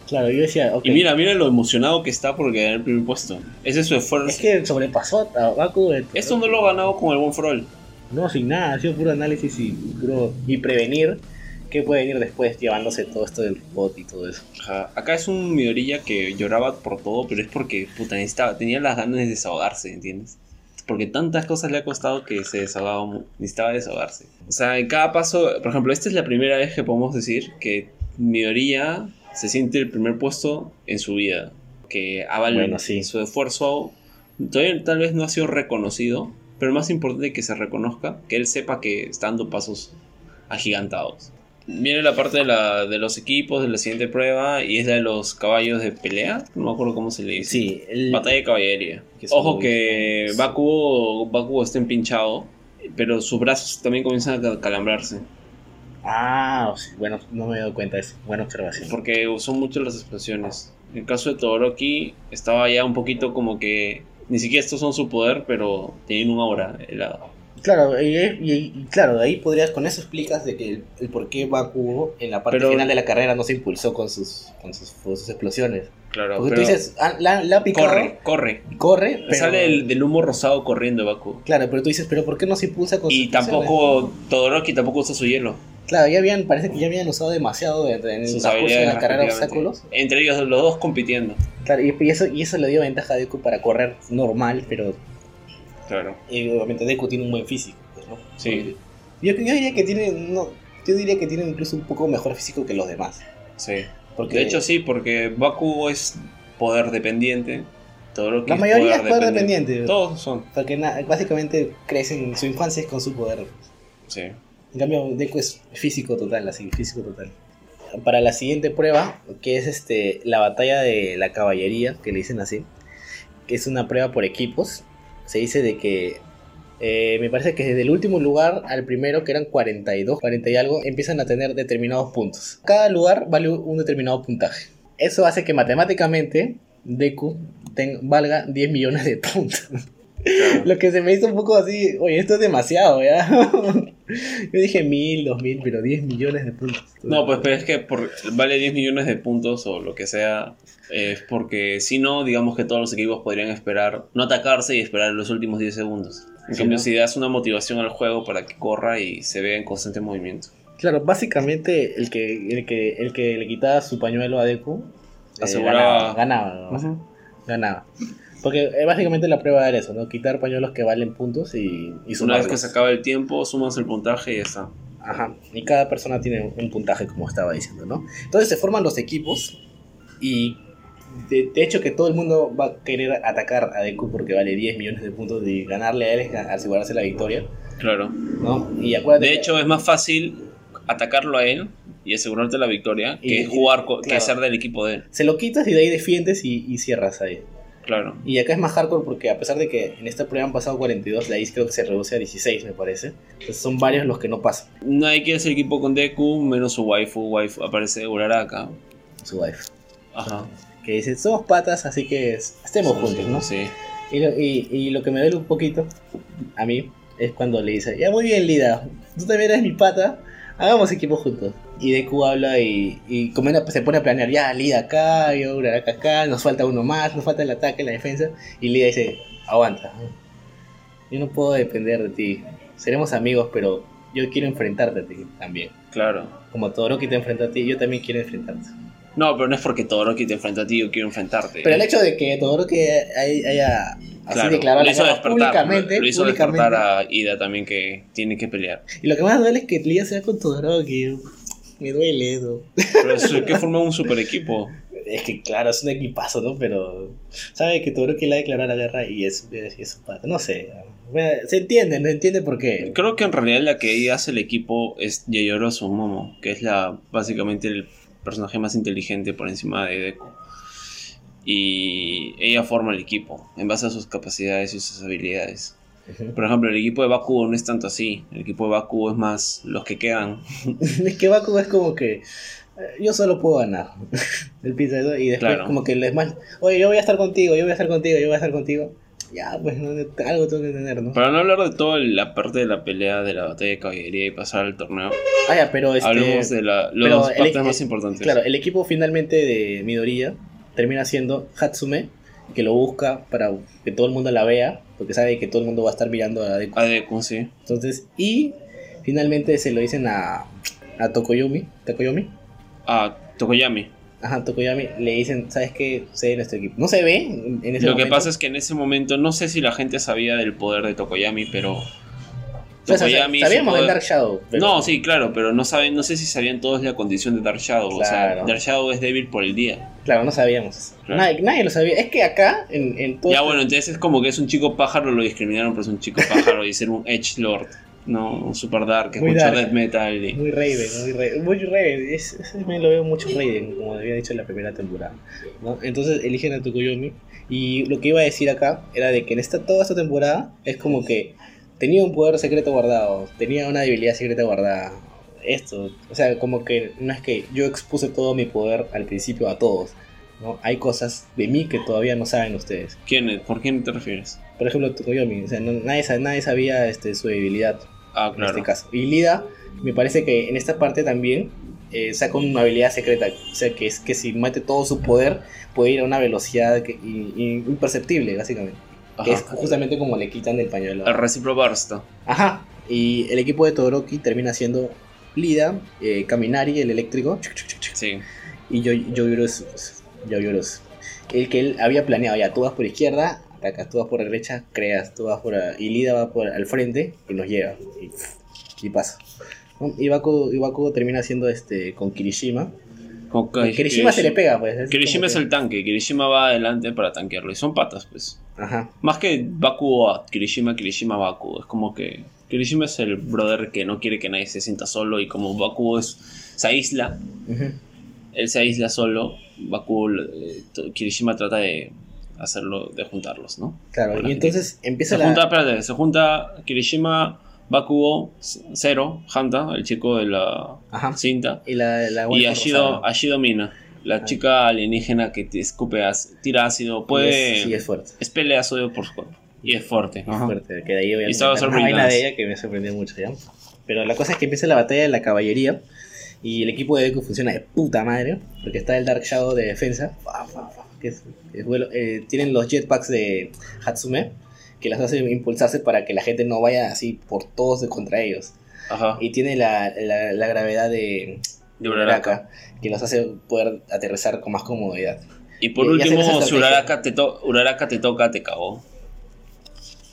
Claro, yo decía. Y mira, mira lo emocionado que está por ganar el primer puesto. Ese es su esfuerzo. Es que sobrepasó a Baku. de- Esto no lo ha ganado con el One for All. No, sin nada, ha sido puro análisis y, puro, y prevenir qué puede venir después, llevándose todo esto del bot y todo eso. Ajá. Acá es un Midorilla que lloraba por todo, pero es porque puta, necesitaba, tenía las ganas de desahogarse, ¿entiendes? Porque tantas cosas le ha costado que se desahogaba, necesitaba desahogarse. O sea, en cada paso, por ejemplo, esta es la primera vez que podemos decir que Midorilla se siente el primer puesto en su vida. Que avala Bueno, sí. su esfuerzo, todavía tal vez no ha sido reconocido, pero más importante que se reconozca, que él sepa que está dando pasos agigantados. Viene la parte de, la, de los equipos de la siguiente prueba y es la de los caballos de pelea. No me acuerdo cómo se le dice. Sí, el, Batalla de caballería. Que Ojo muy- que Bakugo, Bakugo está empinchado, pero sus brazos también comienzan a calambrarse. Ah, bueno, no me he dado cuenta de eso. Buena observación. Porque usó mucho las explosiones. En el caso de Todoroki, estaba ya un poquito como que. Ni siquiera estos son su poder, pero tienen un aura helada. Claro, y, y- y claro, de ahí podrías, con eso explicas de que el, el por qué Bakugo en la parte Pero- final de la carrera no se impulsó con sus, con sus, con sus explosiones. Claro, Porque pero tú dices, ah, la, la picado, corre, corre. corre, pero... Sale del, del humo rosado corriendo Bakugo. Claro, pero tú dices, pero ¿por qué no se impulsa con sus Y tampoco, Todoroki tampoco usa su hielo. Claro, ya habían, parece que ya habían usado demasiado en, en Sus la carrera de obstáculos. Entre ellos los dos compitiendo. Claro, y, y eso, y eso le dio ventaja a Deku para correr normal, pero Claro. y obviamente Deku tiene un buen físico, pues, ¿no? Sí. Yo, yo diría que tiene, no, yo diría que tiene incluso un poco mejor físico que los demás. Sí. Porque De hecho, sí, porque Bakugo es poder dependiente. Todoroki La es mayoría es poder dependiente. Todos son. Porque básicamente crecen, su infancia es con su poder. Sí. En cambio, Deku es físico total, así, físico total. Para la siguiente prueba, que es este la batalla de la caballería, que le dicen así, que es una prueba por equipos, se dice de que eh, me parece que desde el último lugar al primero, que eran 42, 40 y algo, empiezan a tener determinados puntos. Cada lugar vale un determinado puntaje. Eso hace que matemáticamente Deku valga 10 millones de puntos. Lo que se me hizo un poco así, oye, esto es demasiado, ¿ya? Yo dije mil, dos mil, pero 10 millones de puntos. No, pues pero es que por, vale 10 millones de puntos o lo que sea. Es porque si no, digamos que todos los equipos podrían esperar, no atacarse y esperar los últimos 10 segundos. En Sí, cambio, ¿no? si das una motivación al juego para que corra y se vea en constante movimiento. Claro, básicamente el que, el que, el que le quitaba su pañuelo a Deku eh, Aseguraba- ganaba, ganaba, ¿no? ganaba. Porque eh, básicamente la prueba era eso, ¿no? Quitar pañuelos que valen puntos y, y Una vez que se acaba el tiempo, sumas el puntaje y ya está. Ajá. Y cada persona tiene un puntaje, como estaba diciendo, ¿no? Entonces se forman los equipos y de, de hecho que todo el mundo va a querer atacar a Deku porque vale 10 millones de puntos y ganarle a él es asegurarse la victoria, Claro. ¿no? Y acuérdate De que- hecho, es más fácil atacarlo a él y asegurarte la victoria Y- que y- jugar, co- que claro. ser del equipo de él. se lo quitas y de ahí defiendes y, y cierras ahí. Claro. Y acá es más hardcore porque a pesar de que en esta prueba han pasado 42, la IS creo que se reduce a 16, me parece. Entonces son varios los que no pasan. Nadie quiere ser equipo con Deku, menos su waifu. Waifu aparece Uraraka. Su wife. Ajá. Que dice, somos patas, así que es- estemos juntos, ¿no? Sí. Y lo, y, y lo que me duele un poquito a mí es cuando le dice, ya muy bien Lida, tú también eres mi pata, hagamos equipo juntos. Y Deku habla y, y comienza- se pone a planear, ya Lida acá, yo Uraraka acá, nos falta uno más, nos falta el ataque, la defensa. Y Lida dice, aguanta, yo no puedo depender de ti, seremos amigos, pero yo quiero enfrentarte a ti también. Claro. Como Todoroki te enfrenta a ti, yo también quiero enfrentarte. No, pero no es porque Todoroki te enfrenta a ti, yo quiero enfrentarte. Pero el hecho de que Todoroki haya, haya así Claro, declarado la guerra públicamente, lo hizo públicamente, despertar a Ida también que tiene que pelear. Y lo que más duele es que Lía sea con Todoroki. Me duele eso. Pero es que forma un super equipo. Es que claro, es un equipazo, ¿no? Pero sabe que Todoroki le ha declarado la guerra y es, es, es. No sé. Se entiende, no entiende por qué. Creo que en realidad la que ahí hace el equipo es Yayoro Momo, que es la básicamente el personaje más inteligente por encima de Deku. Y ella forma el equipo en base a sus capacidades y sus habilidades. Por ejemplo, el equipo de Bakugo no es tanto así. El equipo de Bakugo es más los que quedan. es que Bakugo es como que eh, yo solo puedo ganar. Piensa eso y después Claro. como que les más, oye, yo voy a estar contigo, yo voy a estar contigo, yo voy a estar contigo. Ya, pues no, algo tengo que tener, ¿no? Para no hablar de toda la parte de la pelea de la batalla de caballería y pasar al torneo, Ah, ya, pero este... hablemos de la, los el- partes el- más importantes. Claro, el equipo finalmente de Midoriya termina siendo Hatsume, que lo busca para que todo el mundo la vea, porque sabe que todo el mundo va a estar mirando a Deku. Adeku, sí. Entonces, y finalmente se lo dicen a, a Tokoyomi, Tokoyomi, Ah, Tokoyami. Ajá, Tokoyomi, le dicen, ¿sabes qué? Sé de nuestro equipo. No se ve en ese Lo que pasa es que en ese momento, no sé si la gente sabía del poder de Tokoyami, pero. O sea, Tokoyami, sabíamos del poder- Dark Shadow. pero- No, sí, claro, pero no saben, no sé si sabían todos la condición de Dark Shadow. O sea, Claro. Dark Shadow es débil por el día. Claro, no sabíamos. Claro. Nadie, nadie lo sabía. Es que acá, en, en todo. Ya este- bueno, entonces es como que es un chico pájaro, lo discriminaron por ser un chico pájaro y ser un Edge Lord. No, super dark, Muy dark. death metal y... Muy Raven, muy Raven. Muy Raven. Es, ese me lo veo mucho Raven, como había dicho en la primera temporada. ¿no? Entonces eligen a Tokoyomi. Y lo que iba a decir acá era de que en esta, toda esta temporada es como que tenía un poder secreto guardado, tenía una debilidad secreta guardada. Esto, o sea, como que no es que yo expuse todo mi poder al principio a todos. ¿no? Hay cosas de mí que todavía no saben ustedes. ¿Quién es? ¿Por quién te refieres? Por ejemplo, Tokoyomi, o sea, no- nadie, nadie sabía este, su debilidad Ah, en claro. este caso. Y Lida, me parece que en esta parte también eh, saca una habilidad secreta. O sea, que es que si mete todo su poder, puede ir a una velocidad que- imperceptible, básicamente. Que es justamente como le quitan el pañuelo. El Recipro Burst. Ajá. Y el equipo de Todoroki termina siendo Lida, eh, Kaminari, el eléctrico, Sí. y yo Yoyuros. Yoyuros. El que él había planeado, ya tú vas por izquierda, atacas, tú vas por derecha, creas, tú vas por... a- Y Lida va por al frente y nos lleva. Y, y pasa. ¿no? Y Bakugo termina siendo este con Kirishima. Con Y Kirishima se le pega, pues. es Kirishima es que- el tanque, Kirishima va adelante para tanquearlo. Y son patas, pues. Ajá. Más que Bakugo a Kirishima, Kirishima Bakugo. Es como que Kirishima es el brother que no quiere que nadie se sienta solo. Y como Bakugo es, se aísla, él se aísla solo. Bakugo, eh, Kirishima trata de hacerlo, de juntarlos, ¿no? Claro, y entonces empieza Se la... junta, espérate, se junta Kirishima, Bakugo, Zero, Hanta, el chico de la Ajá. cinta. Y la, la Y Ashido. Ashido Mina, la Ah. chica alienígena que te escupe, tira ácido, Y puede. es- sí, es fuerte. es pelea sodio por su cuerpo. Y es fuerte. Ajá. fuerte, que de ahí obviamente estaba una vaina de ella que me sorprendió mucho, ¿ya? Pero la cosa es que empieza la batalla de la caballería y el equipo de Deku funciona de puta madre, porque está el Dark Shadow de defensa, fa, fa, fa, que es, vuelo- eh, tienen los jetpacks de Hatsume, que las hace impulsarse para que la gente no vaya así por todos contra ellos. Ajá. Y tiene la, la- la gravedad de, De Uraraka. que los hace poder aterrizar con más comodidad. Y por hacen último, si estrategia. Uraraka te, to- Uraraka te toca, te cagó.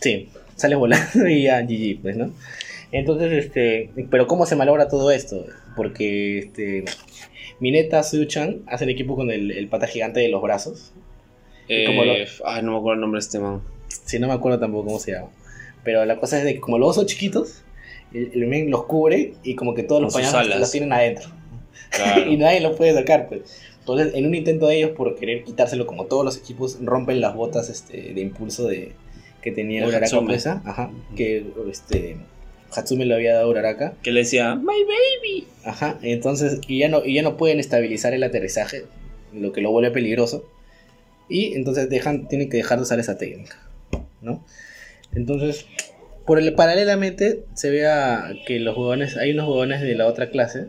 Sí, sales volando y ya GG, pues, ¿no? Entonces, este, pero ¿cómo se malogra todo esto? Porque, este, Mineta, Suyu-chan hacen equipo con el, el pata gigante de los brazos. Eh, como lo- Ay, no me acuerdo el nombre de este man. Si no me acuerdo tampoco cómo se llama. Pero la cosa es de que como los dos son chiquitos, el, el men los cubre y como que todos los Con alas. los tienen adentro. Claro. y nadie los puede sacar, pues. Entonces, en un intento de ellos por querer quitárselo, como todos los equipos rompen las botas este, de impulso de, que tenía Hatsume. presa, ajá, que este, Hatsume le había dado a Uraraka, que le decía, My baby. ajá, entonces, y ya no, y ya no pueden estabilizar el aterrizaje, lo que lo vuelve peligroso, y entonces dejan, tienen que dejar de usar esa técnica, ¿no? Entonces, por el, paralelamente se ve a que los huevones, hay unos huevones de la otra clase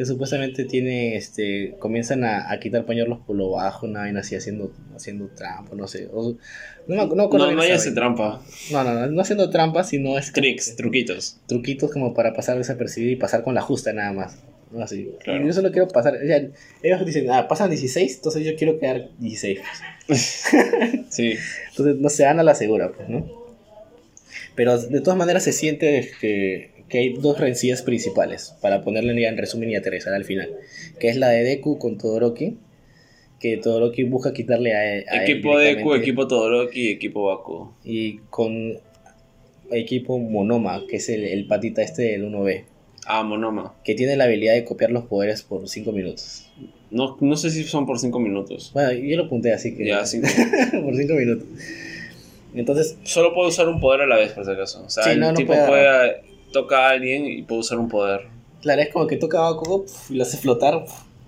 que supuestamente tiene, este, comienzan a, a quitar pañuelos por lo bajo, una vaina así haciendo, haciendo trampa, no sé. o- no, no, No, no esa hace trampa. No, no, no, no haciendo trampa, sino es Tricks, truquitos. truquitos como para pasar desapercibido y pasar con la justa nada más. ¿no? Así. Claro. Yo solo quiero pasar, o sea, ellos dicen, ah, pasan 16, entonces yo quiero quedar 16. Sí. Entonces no se van a la segura, pues, ¿no? Pero de todas maneras se siente que, que hay dos rencillas principales, para ponerle en resumen y aterrizar al final, que es la de Deku con Todoroki, que Todoroki busca quitarle a, él- a él Equipo Deku, equipo Todoroki y equipo Bakugo. Y con equipo Monoma, que es el, el patita este del 1B, Ah, Monoma. que tiene la habilidad de copiar los poderes por 5 minutos. No, no sé si son por 5 minutos. Bueno, yo lo apunté así que... Ya, cinco. por 5 minutos. Entonces, Solo puede usar un poder a la vez, por si acaso. O sea, Sí, el no, no tipo puede puede, toca a alguien y puede usar un poder. claro, es como que toca a Bakugo y lo hace flotar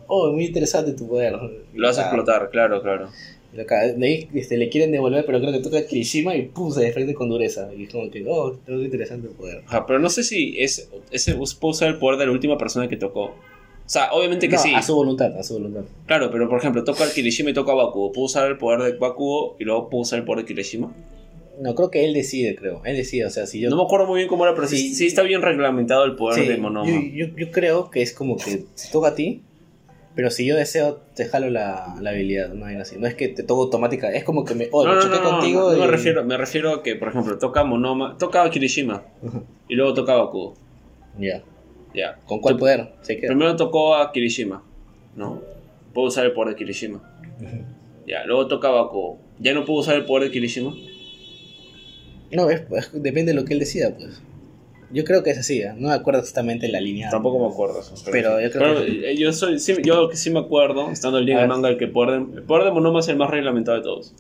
oh, muy interesante tu poder. Lo vas a Ah, explotar, claro, claro. ahí este, le quieren devolver, pero creo que toca Kirishima y pum, se defiende con dureza. Y es como que, oh, es muy interesante el poder. Ajá, pero no sé si es, ese puede usar el poder de la última persona que tocó. O sea, obviamente que No, sí. A su voluntad, a su voluntad. Claro, pero por ejemplo, toca Kirishima y toca a Bakugo. ¿Puedo usar el poder de Bakugo y luego puedo usar el poder de Kirishima? No, creo que él decide, creo. Él decide, o sea, si yo. No me acuerdo muy bien cómo era, pero sí, Sí. sí está bien reglamentado el poder Sí, de Monoma. Yo, yo, yo creo que es como que te toca a ti, pero si yo deseo, te jalo la, la habilidad. No hay así. No es que te toco automática, es como que me. Oh, no, no, choqué no, contigo. y- me, refiero, me refiero a que, por ejemplo, toca a Monoma, toca a Kirishima y luego toca a Bakugo. Ya. Ya. ¿Con cuál Tú- poder? Se queda. Primero tocó a Kirishima, ¿no? Puedo usar el poder de Kirishima. Ya, luego toca Bakugo. ¿Ya no puedo usar el poder de Kirishima? No, es, es- depende de lo que él decida, pues. Yo creo que es así, ¿eh? no me acuerdo exactamente la línea. Tampoco me acuerdo eso. Pero yo creo pero, que- eh, yo, soy, sí, yo que sí me acuerdo, estando el día A ver. manga, el que el poder de, el poder de Monoma es el más reglamentado de todos.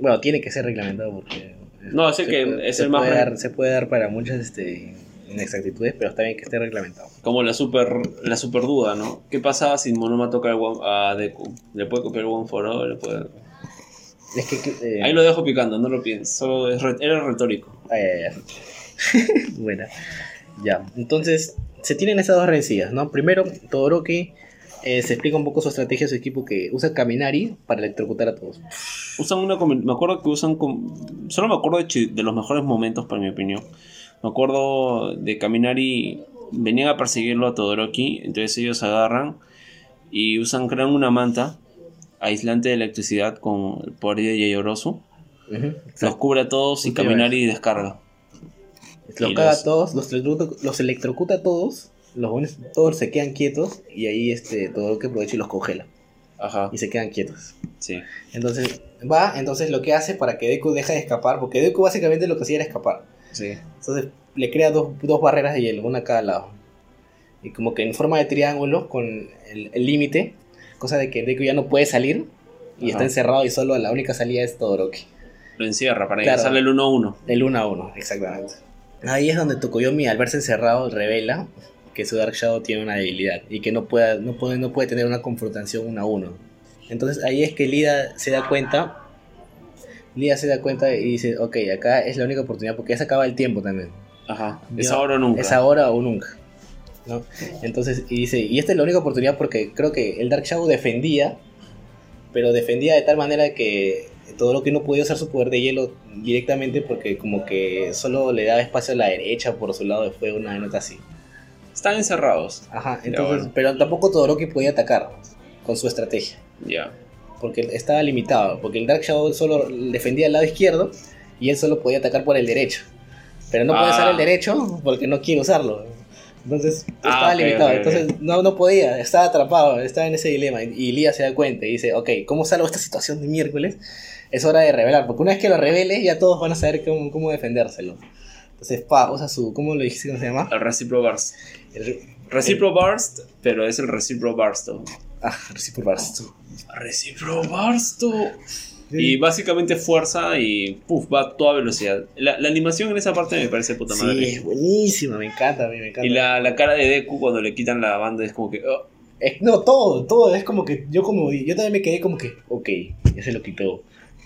Bueno, tiene que ser reglamentado porque. No, el se que puede- es se el más puede re- dar, Se puede dar para muchas este, inexactitudes, pero está bien que esté reglamentado. Como la super, la super duda, ¿no? ¿Qué pasa si Monoma toca el one- a Deku? ¿Le puede copiar el One for All? ¿Le puede... Es que. eh, Ahí lo dejo picando, no lo pienso. Solo es re- era retórico. Ay, ay, ay. Buena. Ya, entonces se tienen esas dos rencillas, ¿no? Primero, Todoroki eh, se explica un poco su estrategia su equipo que usa Kaminari para electrocutar a todos. Usan una. Me acuerdo que usan. Solo me acuerdo de los mejores momentos, para mi opinión. Me acuerdo de Kaminari. Venían a perseguirlo a Todoroki. Entonces ellos agarran y usan, crean una manta aislante de electricidad con el poder de Yayorosu. Los cubre a todos y a Kaminari descarga. Los y caga a todos, los electrocuta, los electrocuta a todos, los buenos, todos se quedan quietos y ahí este Todoroki aprovecha y los congela Ajá, y se quedan quietos. sí. Entonces va, entonces lo que hace para que Deku deje de escapar, porque Deku básicamente lo que hacía era escapar. Sí. Entonces le crea dos, dos barreras de hielo, una a cada lado. Y como que en forma de triángulo con el límite, cosa de que Deku ya no puede salir y Ajá. está encerrado y solo la única salida es Todoroki. Lo encierra para Claro. que sale el 1-1. El 1 a 1, exactamente. Ahí es donde Tokoyomi al verse encerrado revela que su Dark Shadow tiene una debilidad y que no puede, no puede, no puede tener una confrontación 1 a 1. Entonces ahí es que Lida se da cuenta. Lida se da cuenta y dice, ok, acá es la única oportunidad porque ya se acaba el tiempo también. Ajá. Es ahora o nunca. Es ahora o nunca. ¿No? Entonces, y dice, y esta es la única oportunidad porque creo que el Dark Shadow defendía, pero defendía de tal manera que todo lo que no podía usar su poder de hielo directamente porque como que solo le daba espacio a la derecha por su lado de fuego, una nota así. Están encerrados. Ajá, entonces, bueno. pero tampoco Todoroki podía atacar con su estrategia, Ya. porque estaba limitado, porque el Dark Shadow solo defendía el lado izquierdo y él solo podía atacar por el derecho. Pero no puede Ah. usar el derecho porque no quiere usarlo. Entonces Ah, estaba limitado, entonces no, no podía, estaba atrapado, estaba en ese dilema. Y Lía se da cuenta y dice, ok, ¿cómo salgo de esta situación de miércoles? Es hora de revelar, porque una vez que lo revele ya todos van a saber cómo, cómo defendérselo. Entonces, pa, usa su, ¿cómo lo dijiste cómo se llama? El Recipro Burst. El, Recipro Burst, pero es el Recipro Bursto. ah, Recipro Burst. Recipro Bursto. Y básicamente fuerza y puf, va a toda velocidad. La, la animación en esa parte me parece puta Sí, madre. es buenísima, me encanta, a mí me encanta. Y la, la cara de Deku cuando le quitan la banda es como que. oh, Es- no, todo, todo, es como que yo como yo también me quedé como que, ok, ya se lo quitó,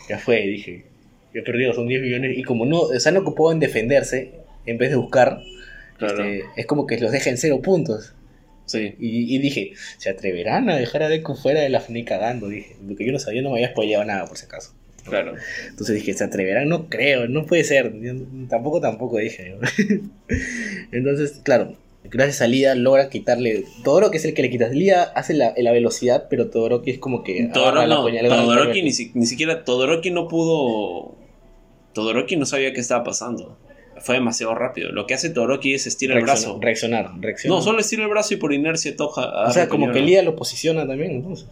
ya fue, dije, ya perdido, son 10 millones, y como no, se han ocupado en defenderse, en vez de buscar, claro. este, es como que los deja en cero puntos. Sí. Y, y dije, ¿se atreverán a dejar a Deku fuera de la ni cagando? Dije, porque yo no sabía, no me había spoileado nada por si acaso. Claro. Entonces dije, ¿se atreverán? No creo, no puede ser. Tampoco, tampoco dije. Entonces, claro, gracias a Lida logra quitarle todo lo que es el que le quitas. Lida hace la, la velocidad, pero Todoroki es como que. Todoro- la no, Todoroki ni, si- ni siquiera. Todoroki no pudo. Todoroki no sabía qué estaba pasando. Fue demasiado rápido. Lo que hace Todoroki es estirar el brazo. reaccionar, reaccionar. No, solo estira el brazo y por inercia toca. O sea, el como que pañuelo. Lida lo posiciona también, entonces.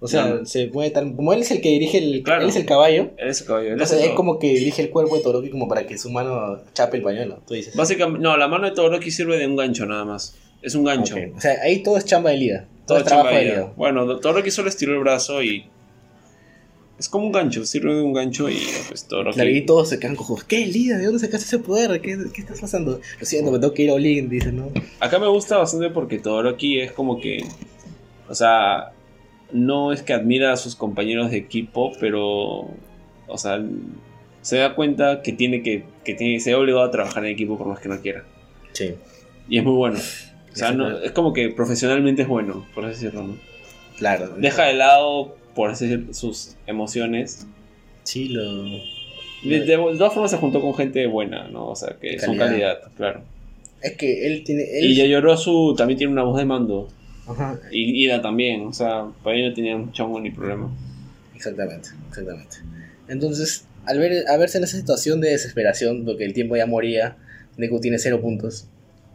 O sea, No. se mueve tan. Como él es el que dirige el. Claro. Él es el caballo. Él es el caballo, él Entonces es como que dirige el cuerpo de Todoroki como para que su mano chape el pañuelo. Tú dices. Básicamente, no, la mano de Todoroki sirve de un gancho nada más. Es un gancho. O sea, ahí todo es chamba de Lida. Todo, Todo es chamba de. Lida. Bueno, Todoroki solo estiró el brazo y. Es como un gancho, sirve de un gancho y pues Todoroki. Claro, y todos se quedan cojos. ¿Qué, Lida? ¿De dónde sacaste ese poder? ¿Qué, qué estás pasando? Lo siento, me tengo que ir a Olin, dice, ¿no? Acá me gusta bastante porque Todoroki es como que. O sea, no es que admira a sus compañeros de equipo, pero, o sea, se da cuenta que tiene que, que tiene, se ha obligado a trabajar en equipo por más que no quiera. Sí. Y es muy bueno. O sea, no- es como que profesionalmente es bueno, por así decirlo. ¿no? Claro. Deja de lado, por así decirlo, sus emociones. Sí, lo. De, de- de todas formas se juntó con gente buena, ¿no? O sea, que son Calidad. claro. Es que él tiene. Él... Y Yayorosu también tiene una voz de mando. Ajá. Y Ida también, o sea, para ahí no tenían chongo ni problema. Exactamente, exactamente. Entonces, al, ver, al verse en esa situación de desesperación, porque el tiempo ya moría, Deku tiene cero puntos.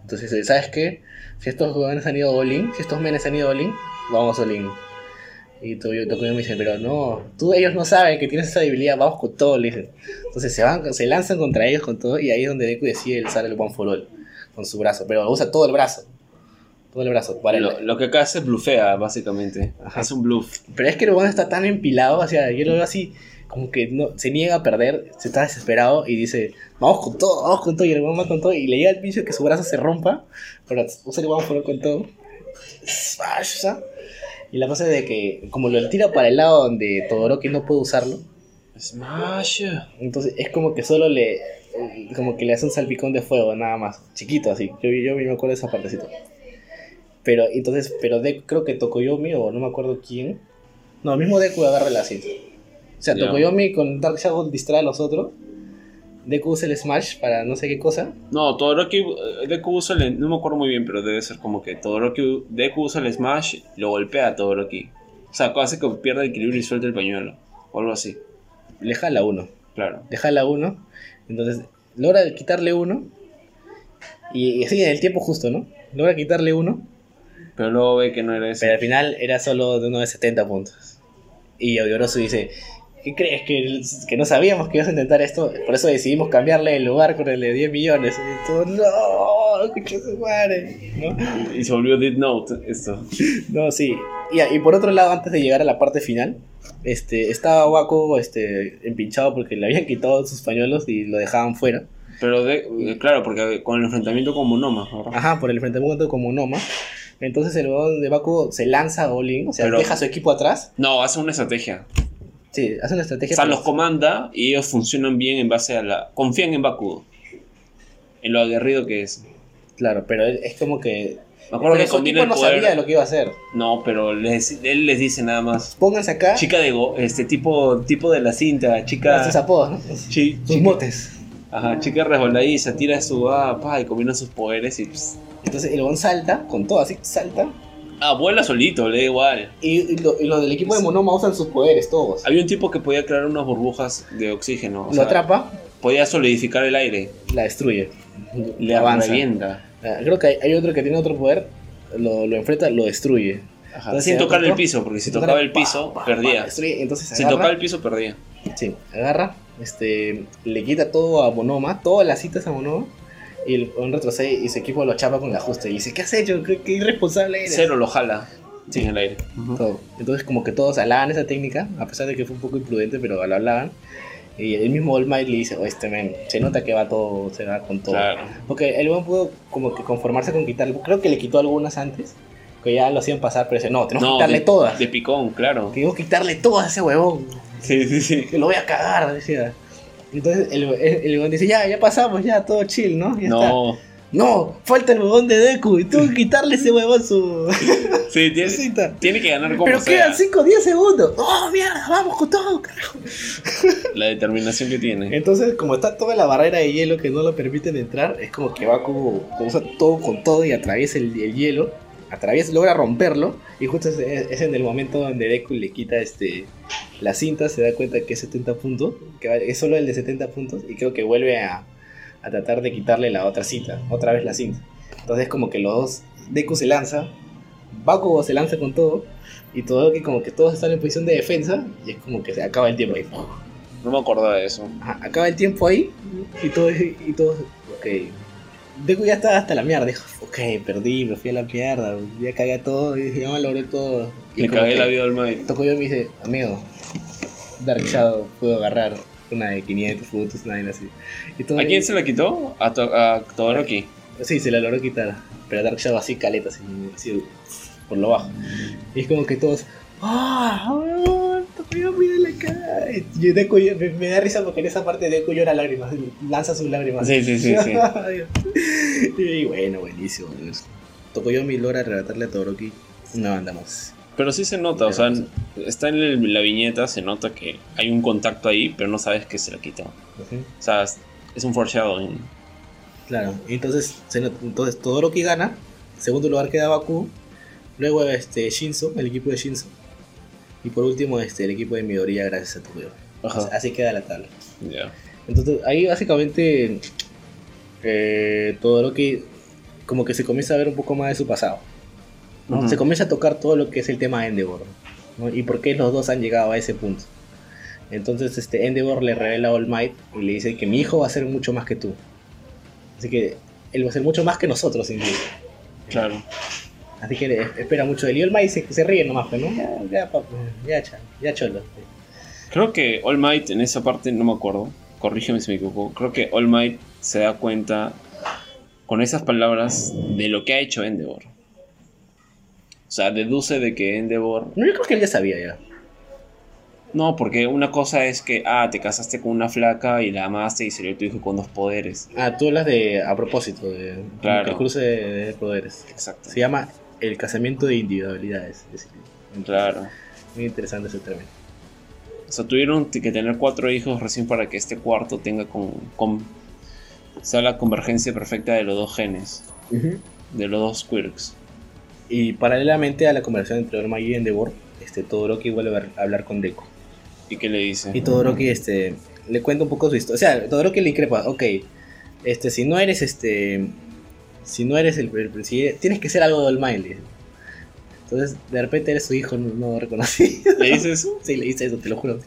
Entonces, ¿sabes qué? Si estos jóvenes han ido all in, si estos menes han ido all in, vamos all in. Y Toyo Tokuyo me dice, pero no, tú ellos no saben que tienes esa debilidad, vamos con todo, le dicen. Entonces se van, se lanzan contra ellos con todo, y ahí es donde Deku decide usar el One for All, con su brazo, pero usa todo el brazo. Todo el brazo. Para el- Lo, lo que acá hace es blufea, básicamente. Ajá. Hace un bluff. Pero es que el weón está tan empilado, o sea, yo lo veo así, como que no, se niega a perder, se está desesperado y dice, vamos con todo, vamos con todo, y el weón va con todo, y le llega al pincho que su brazo se rompa, pero usa el weón por con todo. Smash. Y la cosa es de que, como lo tira para el lado donde Todoroki no puede usarlo, Smash. entonces es como que solo le, como que le hace un salpicón de fuego, nada más, chiquito así, yo, yo me acuerdo de esa partecita. Pero entonces, pero de, creo que Tokoyomi o no me acuerdo quién. No, el mismo Deku agarra la cinta. O sea, Ya. Tokoyomi con Dark Shadow distrae a los otros. Deku usa el Smash para no sé qué cosa. No, Todoroki, eh, Deku usa el... No me acuerdo muy bien, pero debe ser como que Todoroki, Deku usa el Smash, lo golpea a Todoroki. O sea, hace que pierda el equilibrio y suelta el pañuelo. O algo así, Le jala uno. claro. Le jala uno. Entonces, logra quitarle uno. Y, y así en el tiempo justo, ¿no? Logra quitarle uno. Pero luego ve que no era eso. Pero al final era solo de uno de 70 puntos. Y Yorosu dice, ¿qué crees? ¿Que, que no sabíamos que ibas a intentar esto. Por eso decidimos cambiarle el lugar con el de 10 millones. Y todo, no, escucha su madre. ¿No? Y se volvió Dead Note esto. No, sí. Y, y por otro lado, antes de llegar a la parte final, este, estaba Waco este, empinchado porque le habían quitado sus pañuelos y lo dejaban fuera. Pero de, claro, porque con el enfrentamiento con Monoma. Ajá, por el enfrentamiento con Monoma. Entonces el de Baku se lanza a Olin, o sea, Pero- deja a su equipo atrás. No, hace una estrategia. Sí, hace una O estrategia. sea, para- los comanda y ellos funcionan bien en base a la... Confían en Bakugo. En lo aguerrido que es. Claro, pero él- es como que. Me acuerdo pero que combina el no poder... sabía lo que iba a hacer. No, pero les- él les dice nada más. Pónganse acá. Chica de go, este tipo, tipo de la cinta, chica. sus apodos, ¿no? chi- Sus motes. ajá, chica resbaladiza, tira su ah, pa, y combina sus poderes y pss. Entonces el huevón salta, con todo así, salta. Ah, vuela solito, le da igual. Y, y lo- y los del equipo de Monoma usan sus poderes todos. Había un tipo que podía crear unas burbujas de oxígeno. o lo sea, atrapa, Podía solidificar el aire. la destruye. Le avanza. revienta. Ah, Creo que hay, hay otro que tiene otro poder, lo, lo enfrenta, lo destruye. Ajá, Entonces, sin tocar el piso, porque si tocaba el pa, piso, pa, pa, perdía. destruye, entonces Si agarra, tocaba el piso, perdía. sí, agarra, este, le quita todo a Monoma, todas las citas a Monoma. Y el huevón retrocede y su equipo lo chapa con el ajuste. Y dice, ¿qué has hecho? ¿Qué, qué irresponsable eres? Cero lo jala Sí. en el aire. Todo. Entonces como que todos alaban esa técnica, a pesar de que fue un poco imprudente, pero lo hablaban. Y el mismo All Might le dice, oh, este men, se nota que va todo, se va con todo. Claro. Porque el weón pudo como que conformarse con quitar, creo que le quitó algunas antes, que ya lo hacían pasar, pero dice, no, tenemos que No, quitarle de, todas. de picón, claro. Tenemos que quitarle todas a ese huevón, Sí, sí, sí. que lo voy a cagar, decía. Entonces el, el, el dice, ya, ya pasamos, ya, todo chill, ¿no? Ya está. No. No, falta el huevón de Deku, y tengo que quitarle ese huevón su... Sí, tiene, tiene que ganar como Pero sea. quedan 5 o 10 segundos. ¡Oh, mierda! ¡Vamos con todo, carajo! La determinación que tiene. Entonces, como está toda la barrera de hielo que no lo permiten entrar, es como que Baku usa todo con todo y atraviesa el, el hielo. Atraviesa, logra romperlo. Y justo es, es en el momento donde Deku le quita este la cinta, se da cuenta que es 70 puntos. Que es solo el de 70 puntos. Y creo que vuelve a, a tratar de quitarle la otra cinta. Otra vez la cinta. Entonces, como que los dos. Deku se lanza. Bakugo se lanza con todo. Y todo que como que todos están en posición de defensa. Y es como que se acaba el tiempo ahí. No me acordaba de eso. Ajá, acaba el tiempo ahí y todo, y todo, ok. Deku ya estaba hasta la mierda, dijo, ok, perdí, me fui a la mierda, ya cagué todo, y ya me logré todo. Y como cagué la vida al Might. Tocó yo y me dice, amigo, Dark Shadow, puedo agarrar una de 500 puntos, una vaina así. Y todo ¿A quién se la quitó? A, to a Todoroki. Sí, se la logró quitar, pero Dark Shadow así caleta, así, así, por lo bajo. Y es como que todos, ¡ah! ¡Oh, la cara! Y Deku, me, me da risa porque en esa parte Deku llora lágrimas, lanza sus lágrimas. Sí, sí, sí, sí. y bueno, buenísimo. Tokoyomi logra arrebatarle a Todoroki una banda más. Pero sí se nota, o sea, está en el- la viñeta, se nota que hay un contacto ahí, pero no sabes que se la quitó. O sea, es- un foreshadowing. Claro, entonces, se not- entonces Todoroki gana, en segundo lugar queda Baku, luego este Shinzo, el equipo de Shinzo, y por último este el equipo de Midoriya gracias a Tokoyomi. Ajá. Así queda la tabla. Entonces ahí básicamente eh, Todoroki como que se comienza a ver un poco más de su pasado. Se comienza a tocar todo lo que es el tema de Endeavor. ¿no? Y por qué los dos han llegado a ese punto. Entonces este Endeavor le revela a All Might y le dice que mi hijo va a ser mucho más que tú. Así que él va a ser mucho más que nosotros incluso. Claro. Así que espera mucho de él. Y All Might se, se ríe nomás, pero no, ya, ya, papu, ya, ya cholo. Creo que All Might en esa parte, no me acuerdo, corrígeme si me equivoco, creo que All Might se da cuenta con esas palabras de lo que ha hecho Endeavor. O sea, deduce de que Endeavor... No, yo creo que él ya sabía ya. No, porque una cosa es que, ah, te casaste con una flaca y la amaste y salió tu hijo con dos poderes. Ah, tú hablas de, a propósito, de Claro. el cruce de, de poderes. Exacto. Se llama el casamiento de individualidades. es decir, Claro. Muy interesante ese término. O sea, tuvieron que tener cuatro hijos recién para que este cuarto tenga con, con sea la convergencia perfecta de los dos genes, de los dos quirks. Y paralelamente a la conversación entre Orma y Endeavor, este, Todoroki vuelve a hablar con Deku. ¿Y qué le dice? Y Todoroki este, le cuenta un poco su historia. O sea, Todoroki le increpa, ok, este, si no eres este. Si no eres el, el- si- tienes que ser algo de All Might, le dice. Entonces, de repente eres su hijo no, no reconocido. ¿Le dice eso? Sí, le dice eso, te lo juro.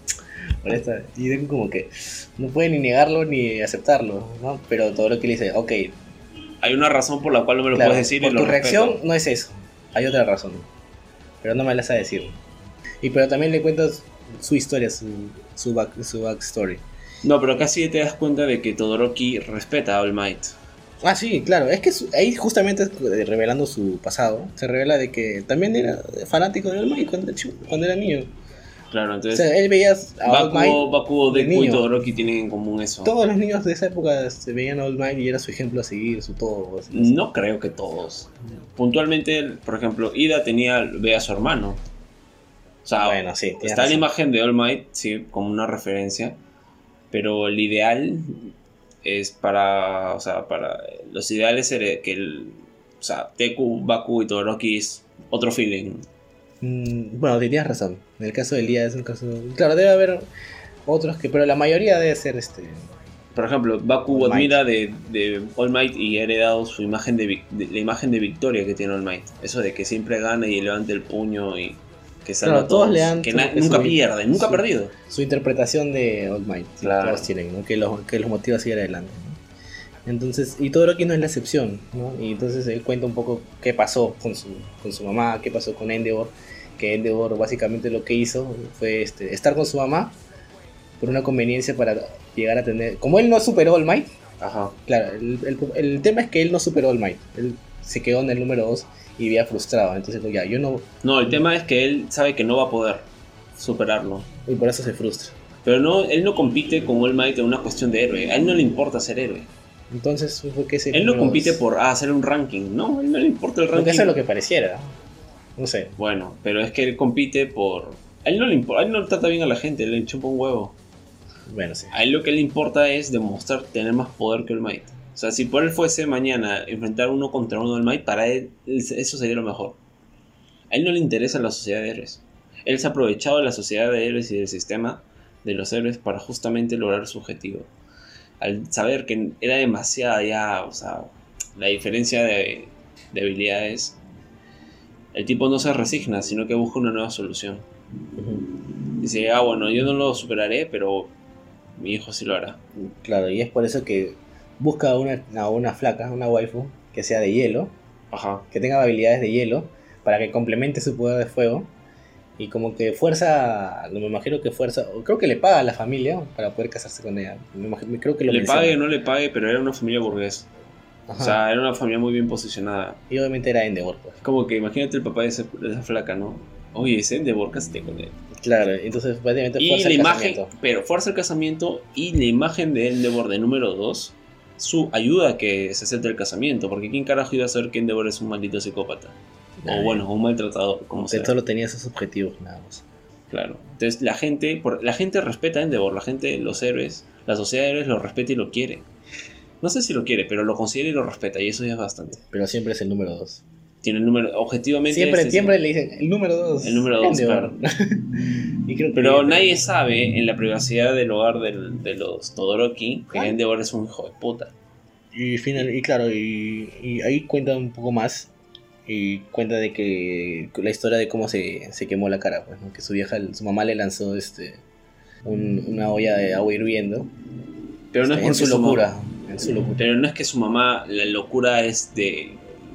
Por esta- Y Deku como que no puede ni negarlo ni aceptarlo, ¿no? Pero Todoroki le dice, ok, Hay una razón por la cual no me lo claro, puedes decir por y lo tu reacción respeto. no es eso. Hay otra razón. Pero no me la a decir. Y pero también le cuentas su historia, su, su, back, su backstory. No, pero casi te das cuenta de que Todoroki respeta a All Might. Ah, sí, claro. Es que su- ahí justamente eh, revelando su pasado, se revela de que también era fanático de All Might cuando, era chico- cuando era niño. Claro, O entonces sea, él veía a All Might. Bakugo, Bakugo, de Deku y. Todoroki tienen en común eso. Todos los niños de esa época se veían a All Might y era su ejemplo a seguir, su todo. así. No creo que todos. Puntualmente, por ejemplo, Ida tenía, ve a su hermano. O sea, Bueno, sí, está la razón. imagen de All Might, sí, como una referencia. Pero el ideal es para, o sea, para los ideales que el, o sea, Deku, Baku y Todoroki es otro feeling. Mm, bueno, tienes razón. En el caso del día es un caso. Claro, debe haber otros que. Pero la mayoría debe ser este. Por ejemplo, Baku All admira de, de All Might y ha heredado su imagen de, de- la imagen de victoria que tiene All Might. Eso de que siempre gana y levanta el puño y que salva Claro, a todos todos. le dan que su- na- su- nunca pierde, nunca ha perdido. Su interpretación de All Might. sí, Claro. Todos tienen, ¿no? Que los, que los motiva a seguir adelante. ¿no? Entonces, y Todoroki no es la excepción, ¿no? Y entonces él cuenta un poco qué pasó con su, con su mamá, qué pasó con Endeavor. Que Endeavor básicamente lo que hizo fue este, estar con su mamá por una conveniencia para llegar a tener. Como él no superó All Might, Ajá. Claro, el, el- el tema es que él no superó All Might. Él se quedó en el número 2 y vivía frustrado. Entonces, ya, yo no. No, el tema es que él sabe que no va a poder superarlo. Y por eso se frustra. Pero no, él no compite con All Might en una cuestión de héroe. A él no le importa ser héroe. Entonces, ¿por qué se Él no compite por ah, hacer un ranking. No, a él no le importa el Porque ranking. eso es lo que pareciera. No sé. Bueno, pero es que él compite por. A él no le importa, a él no trata bien a la gente, le chupa un huevo. Bueno, sí. A él lo que le importa es demostrar tener más poder que el Might. O sea, si por él fuese mañana enfrentar uno contra uno del Might, para él eso sería lo mejor. A él no le interesa la sociedad de héroes. Él se ha aprovechado de la sociedad de héroes y del sistema de los héroes para justamente lograr su objetivo. Al saber que era demasiada ya, o sea, la diferencia de, de habilidades, el tipo no se resigna, sino que busca una nueva solución. Dice, ah, bueno, yo no lo superaré, pero mi hijo sí lo hará. Claro, y es por eso que busca a una, a una flaca, una waifu, que sea de hielo, Ajá. que tenga habilidades de hielo, para que complemente su poder de fuego. Y como que fuerza, no me imagino que fuerza, creo que le paga a la familia para poder casarse con ella. Me imagino- creo que lo le menciona. pague o no le pague, pero era una familia burguesa. O sea, era una familia muy bien posicionada. y obviamente era Endeavor, pues. Como que imagínate el papá de, esa flaca, ¿no? Oye, ese Endeavor, cásate con él. Claro, entonces prácticamente Y fuerza la el imagen, casamiento. pero fuerza el casamiento y la imagen de Endeavor de número 2 su ayuda que se acepte el casamiento, porque ¿quién carajo iba a saber que Endeavor es un maldito psicópata? O bueno, un maltratador, como sea. solo tenía esos objetivos, nada más. Claro. Entonces la gente, por- la gente respeta a Endeavor, la gente, los héroes, la sociedad de héroes lo respeta y lo quiere. No sé si lo quiere, pero lo considera y lo respeta, y eso ya es bastante. Pero siempre es el número 2. Tiene el número, objetivamente. Siempre, este- siempre le dicen el número 2. El número dos, claro. y creo que- Pero nadie sabe en la privacidad del hogar del- de los Todoroki que. Endeavor es un hijo de puta. Y, final, y claro, y, y ahí cuenta un poco más. Y cuenta de que la historia de cómo se, se quemó la cara, pues, ¿no? que su vieja, su mamá le lanzó este un- una olla de agua hirviendo Pero no es porque su locura. En su locura. Pero no es que su mamá, la locura es de,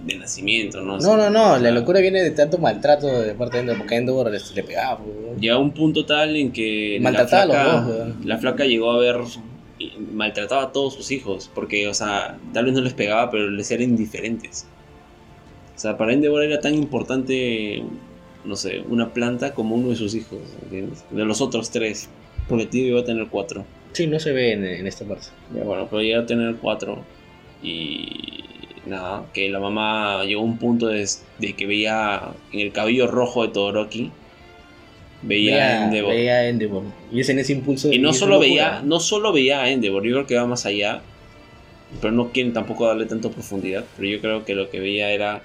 de nacimiento, ¿no? No, no, no, la locura viene de tanto maltrato de parte de Endor, porque Endor este, le pegaba. pues, ¿no? Llega a un punto tal en que la Maltrataba a los flaca, dos, la flaca llegó a ver maltrataba a todos sus hijos, porque, o sea, tal vez no les pegaba, pero les eran indiferentes. O sea, para Endeavor era tan importante, no sé, una planta como uno de sus hijos, ¿entiendes? De los otros tres, porque el tío iba a tener cuatro. Sí, no se ve en, en esta parte. Ya, bueno, pero llega a tener cuatro. Y nada, que la mamá llegó a un punto de, de que veía en el cabello rojo de Todoroki, veía a Endeavor. veía a Endeavor. Y es en ese impulso. y no solo locura. veía, no solo veía a Endeavor, yo creo que va más allá. Pero no quieren tampoco darle tanto profundidad. Pero yo creo que lo que veía era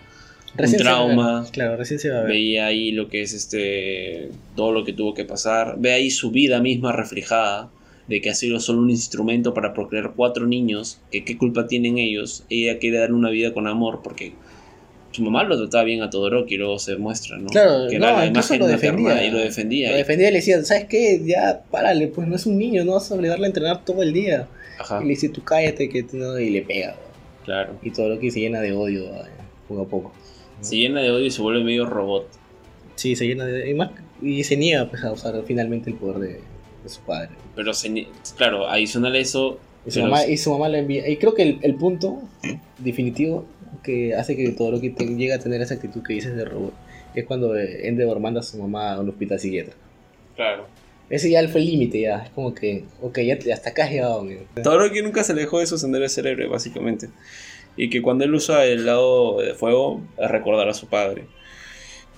Recién ver. trauma. Claro, recién se va a ver. Veía ahí lo que es este. todo lo que tuvo que pasar. Ve ahí su vida misma reflejada. De que ha sido solo un instrumento para procrear cuatro niños. Que qué culpa tienen ellos. Ella quiere dar una vida con amor. Porque su mamá lo trataba bien a Todoroki. Y luego se muestra, ¿no? Claro, que no, era la incluso imagen lo defendía. Y lo defendía. Lo defendía y le decía, ¿sabes qué? Ya, párale, pues no es un niño, no vas a obligarle a entrenar todo el día. Ajá, Y le dice, tú cállate, que no, y le pega. claro. Y todo lo que se llena de odio eh, poco a poco. Se llena de odio y se vuelve medio robot. Sí, se llena de. Y, más, y se niega pues, a usar finalmente el poder de, de su padre. Pero, se claro, adicional a eso. Y su, mamá, y su mamá le envía. Y creo que el, el punto definitivo que hace que todo lo que te, llega a tener esa actitud que dices de robot es cuando eh, Endeavor manda a su mamá a un hospital psiquiátrico. Claro. Ese ya fue el límite, ya. Es como que, ok, ya te- hasta acá has llegado, amigo. Todoroki nunca se alejó de su sendero de ser héroe, básicamente. Y que cuando él usa el lado de fuego, es recordar a su padre.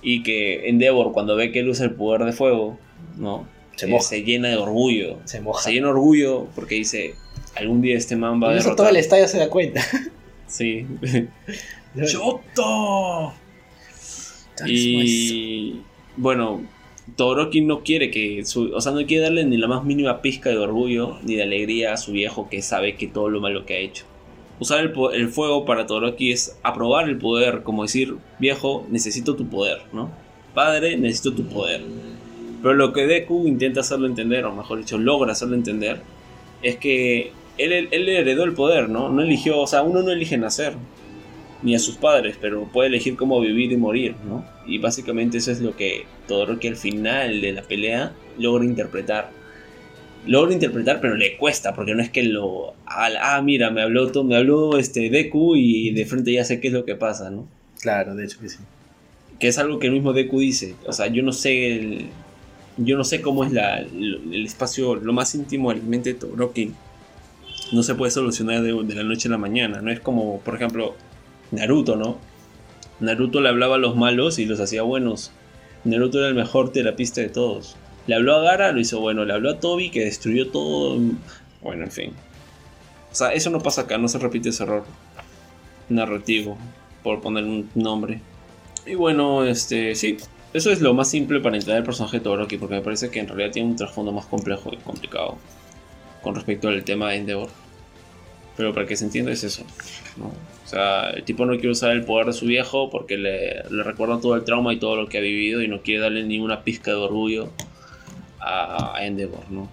Y que Endeavor, cuando ve que él usa el poder de fuego, ¿no? Se Eh, moja. se llena de orgullo. Se moja. Se llena de orgullo porque dice, algún día este man va a Y eso todo el estadio se da cuenta. Sí. ¡Shoto! Y bueno, Todoroki no quiere que su, o sea, no quiere darle ni la más mínima pizca de orgullo ni de alegría a su viejo que sabe que todo lo malo que ha hecho. Usar el fuego para Todoroki es aprobar el poder, como decir, viejo, necesito tu poder, ¿no? Padre, necesito tu poder. Pero lo que Deku intenta hacerlo entender, o mejor dicho, logra hacerlo entender, es que él, él heredó el poder, ¿no? No eligió, o sea, uno no elige nacer, ni a sus padres, pero puede elegir cómo vivir y morir, ¿no? Y básicamente eso es lo que Todoroki al final de la pelea logra interpretar. Logra interpretar, pero le cuesta, porque no es que lo... Ah, mira, me habló, me habló este Deku y de frente ya sé qué es lo que pasa, ¿no? Claro, de hecho que sí. Que es algo que el mismo Deku dice. O sea, yo no sé el- Yo no sé cómo es la, el espacio, lo más íntimo de la mente de Todoroki. No se puede solucionar de, de la noche a la mañana. No es como, por ejemplo, Naruto, ¿no? Naruto le hablaba a los malos y los hacía buenos. Naruto era el mejor terapista de todos. Le habló a Gara, lo hizo bueno. Le habló a Toby, que destruyó todo. Bueno, en fin. O sea, eso no pasa acá, no se repite ese error narrativo, por poner un nombre. Y bueno, este, sí, eso es lo más simple para entender el personaje de Todoroki, porque me parece que en realidad tiene un trasfondo más complejo y complicado con respecto al tema de Endeavor. Pero para que se entienda es eso. O sea, el tipo no quiere usar el poder de su viejo porque le, recuerda todo el trauma y todo lo que ha vivido y no quiere darle ni una pizca de orgullo a, a Endeavor, ¿no?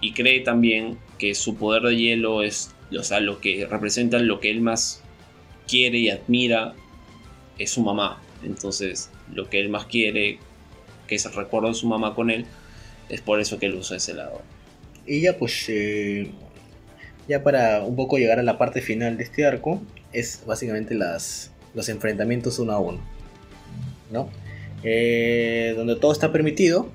Y cree también que su poder de hielo es, o sea, lo que representa lo que él más quiere y admira es su mamá. Entonces, lo que él más quiere, que es el recuerdo de su mamá con él, es por eso que él usa ese lado. Ella, pues, eh, ya para un poco llegar a la parte final de este arco, es básicamente las, los enfrentamientos uno a uno. ¿no? Eh, donde todo está permitido,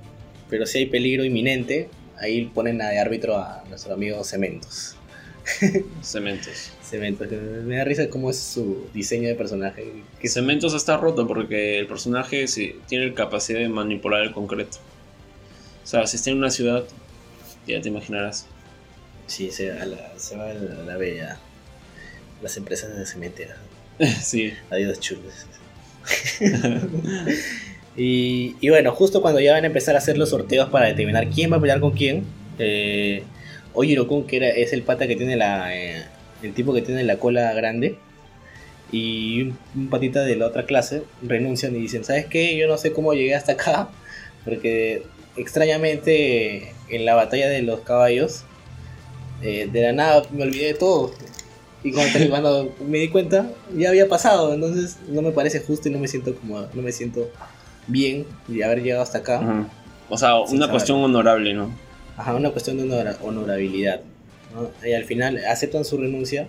pero si hay peligro inminente, ahí ponen de árbitro a nuestro amigo Cementos. Cementos. Cementos, me da risa cómo es su diseño de personaje. Que Cementos está roto porque el personaje sí, tiene la capacidad de manipular el concreto. O sea, si está en una ciudad, ya te imaginarás. Sí, se, a la, se va a la, a la bella. Las empresas de cementeras. sí. Adiós chulos. y, y bueno, justo cuando ya van a empezar a hacer los sorteos para determinar quién va a pelear con quién, eh, Ojiro-kun, que era, es el pata que tiene la. eh, el tipo que tiene la cola grande, y un, un patita de la otra clase renuncian y dicen: ¿Sabes qué? Yo no sé cómo llegué hasta acá, porque extrañamente en la batalla de los caballos, eh, de la nada me olvidé de todo. Y cuando, cuando me di cuenta, ya había pasado. Entonces no me parece justo y no me siento como, no me siento bien de haber llegado hasta acá. O sea, una saber. cuestión honorable, ¿no? Ajá, una cuestión de honora- honorabilidad. ¿no? Y al final aceptan su renuncia,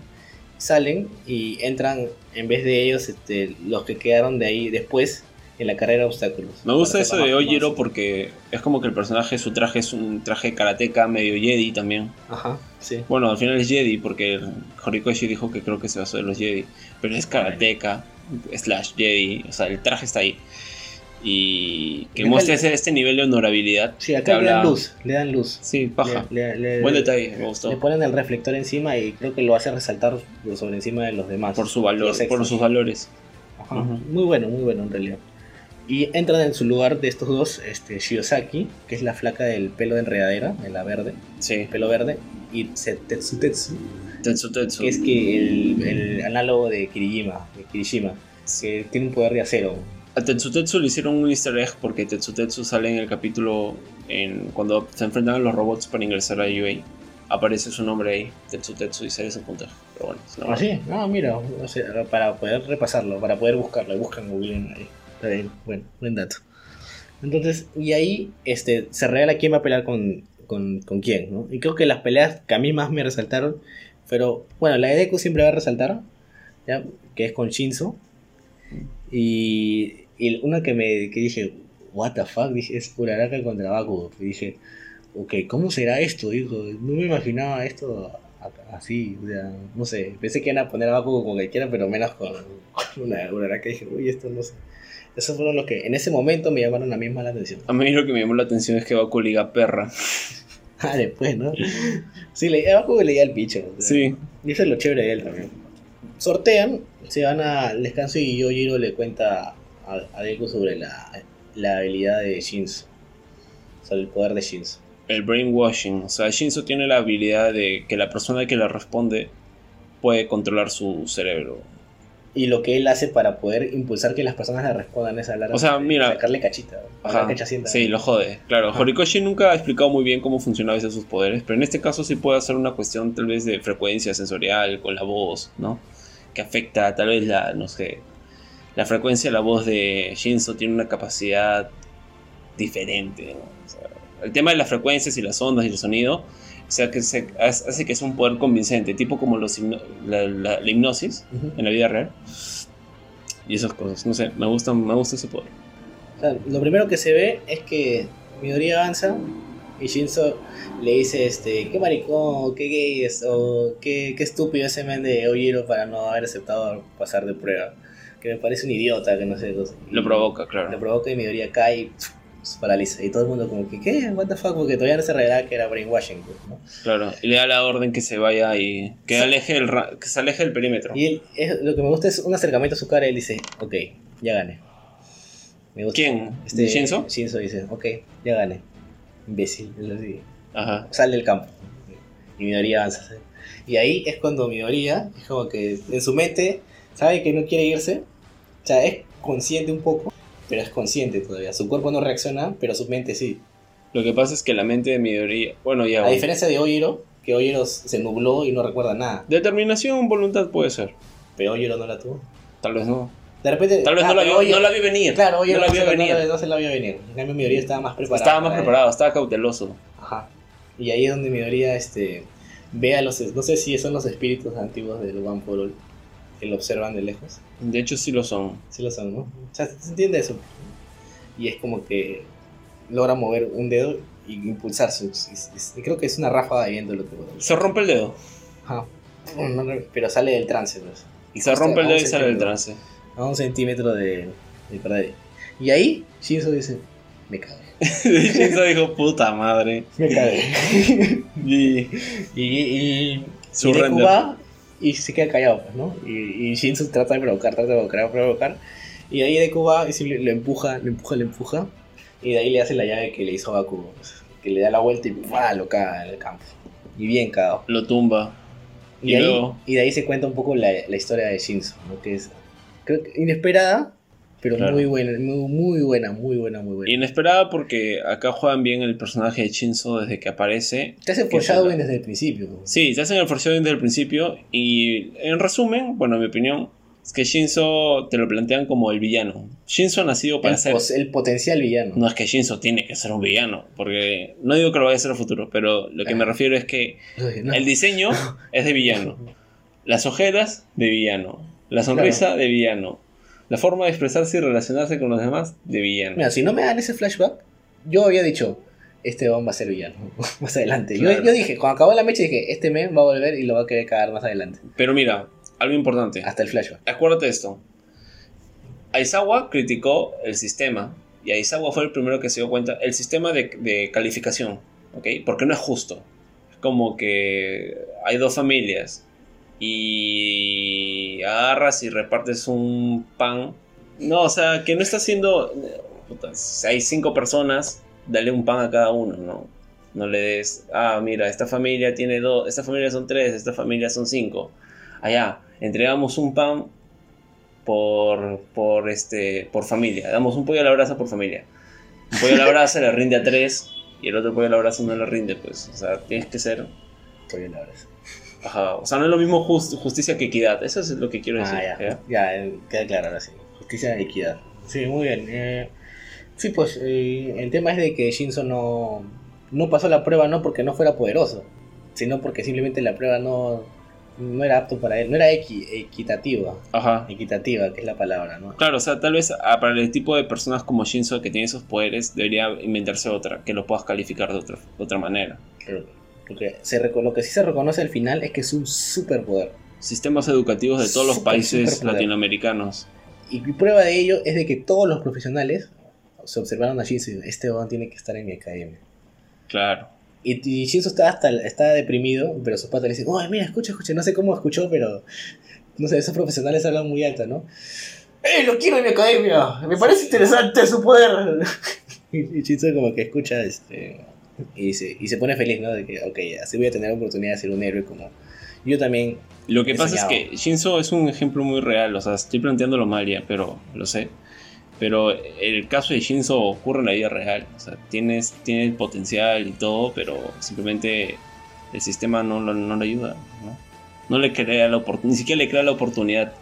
salen y entran, en vez de ellos, este, los que quedaron de ahí después en la carrera de obstáculos. Me gusta eso de Ojiro porque es como que el personaje, su traje es un traje karateca medio Jedi también. Ajá, sí. Bueno, al final es Jedi porque Horikoshi dijo que creo que se basó en los Jedi. Pero es karateca, slash Jedi, o sea, el traje está ahí. Y que muestre este nivel de honorabilidad. Sí, acá le dan habla- luz, le dan luz. Sí, paja. Le- le- le- Buen detalle, me gustó. Le ponen el reflector encima y creo que lo hace resaltar sobre encima de los demás. Por su valor, por sus valores. Ajá. Muy bueno, muy bueno en realidad. Y entran en su lugar de estos dos, este, Shiosaki, que es la flaca del pelo de enredadera, de la verde, Sí. pelo verde, y Tse- Tetsutetsu, Tetsu Tetsu. que es que el, el análogo de Kirishima, de Kirishima, que tiene un poder de acero. A Tetsutetsu le hicieron un easter egg porque Tetsutetsu sale en el capítulo en, cuando se enfrentan a los robots para ingresar a UA. Aparece su nombre ahí, Tetsutetsu, y sale ese puntaje. Pero bueno, normal. ¿Ah, sí? No, mira, no sé, para poder repasarlo, para poder buscarlo, buscan Google ahí. Está bien, bueno, buen dato. Entonces, y ahí este, se revela quién va a pelear con, con, con quién, ¿no? Y creo que las peleas que a mí más me resaltaron, pero bueno, la de Deku siempre va a resaltar, ¿ya? que es con Shinzo. Y, y una que me que dije, what the fuck, dije, es Uraraka contra Bakugo. Y dije, ok, ¿cómo será esto? Dijo, no me imaginaba esto así, o sea, no sé, pensé que iban a poner a Bakugo con cualquiera, pero menos con, con una Uraraka. Dije, uy, esto no sé. Esos fueron los que en ese momento me llamaron a mí más la atención. A mí lo que me llamó la atención es que Baku liga perra. Ah, después, ¿no? Sí, le, a Bakugo leía el picho. o sea, Sí. Y eso es lo chévere de él también. Sortean, se van al descanso y Yojiro le cuenta a, a Deku sobre la, la habilidad de Shinzo. Sobre el poder de Shinzo. El brainwashing. O sea, Shinzo tiene la habilidad de que la persona que le responde puede controlar su cerebro. Y lo que él hace para poder impulsar que las personas le respondan es hablar O sea, mira- sacarle cachita. Ajá. Cachacienta. Sí, lo jode. Claro, Ajá. Horikoshi nunca ha explicado muy bien cómo funcionaban esos sus poderes, pero en este caso sí puede ser una cuestión tal vez de frecuencia sensorial con la voz, ¿no? Que afecta tal vez la, no sé, la frecuencia de la voz de Shinzo tiene una capacidad diferente, ¿no? O sea, el tema de las frecuencias y las ondas y el sonido, o sea, que se, hace que sea un poder convincente, tipo como los hipno- la, la- la hipnosis en la vida real. Y esas cosas, no sé, me gusta, me gusta ese poder. O sea, lo primero que se ve es que Midori avanza y Shinzo le dice, este, qué maricón, qué gay es, o qué, qué estúpido ese men de Ojiro para no haber aceptado pasar de prueba. Que me parece un idiota, que no sé. Lo provoca, claro. Lo provoca y Midori cae y se paraliza. Y todo el mundo como que, ¿qué? What the fuck? Porque todavía no se revelaba que era brainwashing, pues, ¿no? Claro, y le da la orden que se vaya y que, Sí. aleje el ra- que se aleje del perímetro. Y él, es- lo que me gusta es un acercamiento a su cara y él dice, ok, ya gané. Me gusta. ¿Quién? Este, ¿Shinzo? Shinzo dice, ok, ya gané. Imbécil. él así. Ajá. Sale del campo. Y Midoriya avanza. Y ahí es cuando Midoriya, es como que en su mente, sabe que no quiere irse. O sea, es consciente un poco, pero es consciente todavía. Su cuerpo no reacciona, pero su mente sí. Lo que pasa es que la mente de Midoriya, bueno, ya. A diferencia de Ojiro, que Ojiro se nubló y no recuerda nada. Determinación, voluntad puede ser. Pero Ojiro no la tuvo. Tal vez no. De repente. Tal vez ah, no, la pero vio, no la vi venir. Claro, Ojiro no la no, se, venir. no- no se la vio venir. En cambio, Midoriya estaba más preparado. Estaba más preparado, estaba cauteloso. Ajá. Y ahí es donde Midoriya este, ve a los, no sé si son los espíritus antiguos del One for All, que lo observan de lejos. De hecho, sí lo son. Sí lo son, ¿no? O sea, se entiende eso. Y es como que logra mover un dedo y impulsarse. Es- creo que es una ráfaga de viento lo que Se rompe el dedo. Ajá. Pero sale del trance, pues. Y Se rompe el dedo y sale del trance. A un centímetro de, de perder. Y ahí, Shinzo dice, me cagué. Shinzo dijo, puta madre. Me cagué. Y y, y, Su y Deku render. va y se queda callado, pues, ¿no? Y, y Shinzo trata de provocar, trata de provocar, provocar. Y de ahí y simple- lo empuja, lo empuja, lo empuja. Y de ahí le hace la llave que le hizo Bakugo. Que le da la vuelta y ¡pua! lo caga en el campo. Y bien cagado. lo tumba. Y, Y de ahí, luego- y de ahí se cuenta un poco la, la historia de Shinzo, ¿no? Que es, creo que inesperada, pero Claro. muy buena, muy, muy buena, muy buena, muy buena. Inesperada porque acá juegan bien el personaje de Shinzo desde que aparece. Te hace que es foreshadowing desde el principio. Sí, te hacen el foreshadowing desde el principio y en resumen, bueno, en mi opinión, es que Shinzo te lo plantean como el villano. Shinzo ha nacido para el, ser... el potencial villano. No es que Shinzo tiene que ser un villano, porque no digo que lo vaya a ser a futuro, pero lo que me refiero es que No. el diseño es de villano. Las ojeras, de villano. La sonrisa, de villano. La forma de expresarse y relacionarse con los demás, de villano. Mira, si no me dan ese flashback, yo había dicho, este man va a ser villano más adelante. Yo- Claro. Yo, dije, cuando acabó la mecha, dije, este men va a volver y lo va a querer cagar más adelante. Pero mira, algo importante. Hasta el flashback. Acuérdate esto. Aizawa criticó el sistema y Aizawa fue el primero que se dio cuenta el sistema de, de calificación, ¿ok? Porque no es justo. Es como que hay dos familias y agarras y repartes un pan. No, o sea, que no está haciendo... si hay cinco personas, dale un pan a cada uno, ¿no? No le des, ah, mira, esta familia tiene dos, esta familia son tres, esta familia son cinco. Allá, entregamos un pan por, por, este, por familia. Damos un pollo a la brasa por familia. Un pollo a la brasa le rinde a tres y el otro pollo a la brasa no le rinde, pues. O sea, tienes que ser. Estoy en la brasa. Ajá. O sea, no es lo mismo jus- justicia que equidad. Eso es lo que quiero decir. Ah, ya. ¿ya? Ya, eh, queda claro ahora sí. Justicia y equidad. Sí, muy bien. Eh, sí, pues eh, el tema es de que Shinzo no, no pasó la prueba no porque no fuera poderoso, sino porque simplemente la prueba no, no era apto para él, no era equi- equitativa. Ajá. Equitativa, que es la palabra, ¿no? Claro, o sea, tal vez ah, para el tipo de personas como Shinzo que tiene esos poderes, debería inventarse otra, que lo puedas calificar de otra, de otra manera. Pero Lo que, se lo que sí se reconoce al final es que es un superpoder. Sistemas educativos de todos los países latinoamericanos. Y prueba de ello es de que todos los profesionales se observaron a Shinzo y dijeron, este weón tiene que estar en mi academia. Claro. Y, y Shinzo está hasta está deprimido, pero sus patas le dicen, oye, mira, escucha, escucha, no sé cómo escuchó, pero no sé, esos profesionales hablan muy alto, ¿no? ¡Eh, lo quiero en mi academia! Me parece interesante su poder. y y Shinzo como que escucha este y se, y se pone feliz, ¿no? De que, ok, así voy a tener la oportunidad de ser un héroe como yo también. Lo que pasa es que Shinzo es un ejemplo muy real, o sea, estoy planteándolo mal ya, pero lo sé. Pero el caso de Shinzo ocurre en la vida real, o sea, tienes, tiene el potencial y todo, pero simplemente el sistema no, no le ayuda, ¿no? No le crea la oportunidad, ni siquiera le crea la oportunidad.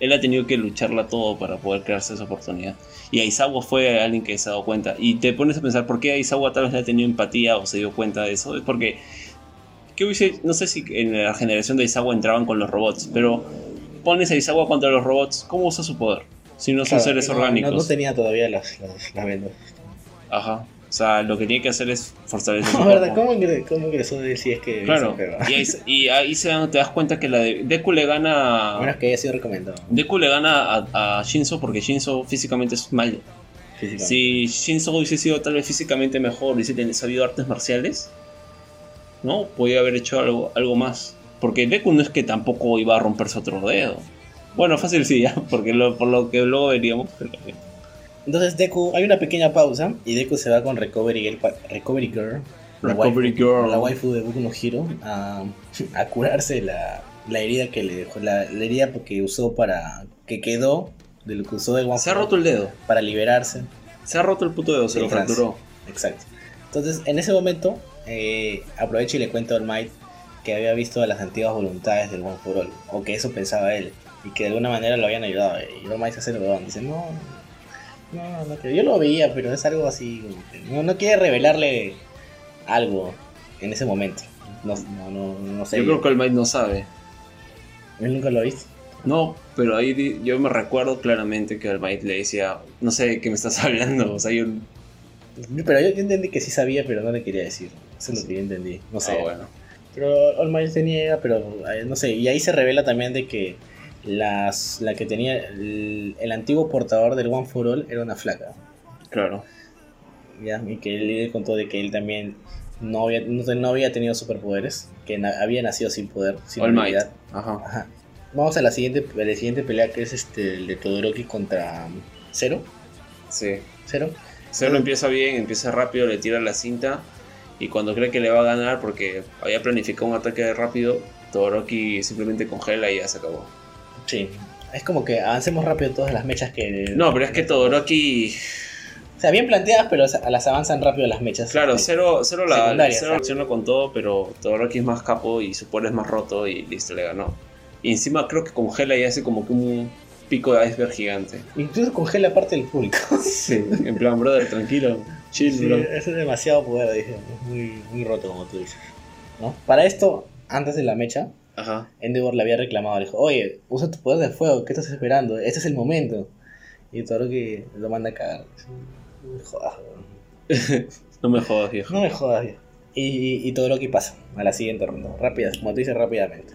Él ha tenido que lucharla todo para poder crearse esa oportunidad. Y Aizawa fue alguien que se ha dado cuenta. Y te pones a pensar, ¿por qué Aizawa tal vez no ha tenido empatía o se dio cuenta de eso? Es porque ¿Qué hubiese, no sé si en la generación de Aizawa entraban con los robots, pero pones a Aizawa contra los robots, ¿cómo usa su poder? Si no son Claro, seres no- orgánicos. No, no tenía todavía las, las, las vendas. Ajá. O sea, lo que tiene que hacer es fortalecer su No, ¿verdad? ¿Cómo, ingre- ¿Cómo ingresó de si es que Claro. Y ahí, y ahí se dan- te das cuenta que la de Deku le A menos gana. que haya sido recomendado Deku le gana a, a Shinzo porque Shinzo físicamente es mal. Si Shinzo hubiese sido tal vez físicamente mejor, hubiese tenido- sabido artes marciales, ¿no? Podía haber hecho algo, algo más. Porque Deku no es que tampoco iba a romperse otro dedo. Bueno, fácil sí, ya, porque lo- por lo que luego veríamos. pero- Entonces Deku, hay una pequeña pausa y Deku se va con Recovery Girl, Recovery Girl, la Recovery waifu- Girl. la waifu de Boku no Hero, a, a curarse la, la herida que le dejó, la, la herida que usó para, que quedó de lo que usó de One Se ha roto el dedo. Para liberarse. Se ha roto el puto dedo, se lo trans. fracturó. Exacto. Entonces, en ese momento, eh, aprovecha y le cuenta a All Might que había visto las antiguas voluntades del One for All, o que eso pensaba él, y que de alguna manera lo habían ayudado. Y All Might se hace el dice, no, no, no, creo. yo lo veía, pero es algo así, no, no quiere revelarle algo en ese momento. No, no, no, no sé. Yo creo que el Might no sabe. Él nunca lo ha visto. No, pero ahí yo me recuerdo claramente que el Might le decía, no sé de qué me estás hablando. O sea, yo. Pero yo, yo entendí que sí sabía, pero no le quería decir. Eso es lo que yo entendí. No sé. Ah, bueno. Pero All Might se niega, pero eh, no sé. Y ahí se revela también de que las, la que tenía el, el antiguo portador del One for All era una flaca. Claro. ¿ya? Y que él le contó de que él también no había, no, no había tenido superpoderes, que na- había nacido sin poder, sin All Might. Ajá. Ajá. Vamos a la siguiente, a la siguiente pelea que es este, el de Todoroki contra Zero. Sí. Zero. Zero empieza bien, empieza rápido, le tira la cinta. Y cuando cree que le va a ganar, porque había planificado un ataque rápido, Todoroki simplemente congela y ya se acabó. Sí. Es como que avancemos rápido todas las mechas que... No, pero es que Todoroki. O sea, bien planteadas, pero a las avanzan rápido las mechas. Claro. Cero, cero la Secundarias, cero ¿eh? acciona con todo, pero Todoroki es más capo y su poder es más roto y listo, le ganó. Y encima creo que congela y hace como que un pico de iceberg gigante. Incluso congela parte del público. Sí. En plan, brother, tranquilo, chill, Sí, bro. eso es demasiado poder, dije. Es muy, muy roto, como tú dices. ¿No? Para esto, antes de la mecha, Ajá. Endeavor le había reclamado, le dijo, oye, usa tu poder de fuego, ¿qué estás esperando? Este es el momento. Y todo que lo manda a cagar. No me jodas. No me jodas, viejo. No me jodas, viejo. Y, y todo lo que pasa a la siguiente ronda. Rápida, como tú dices, rápidamente.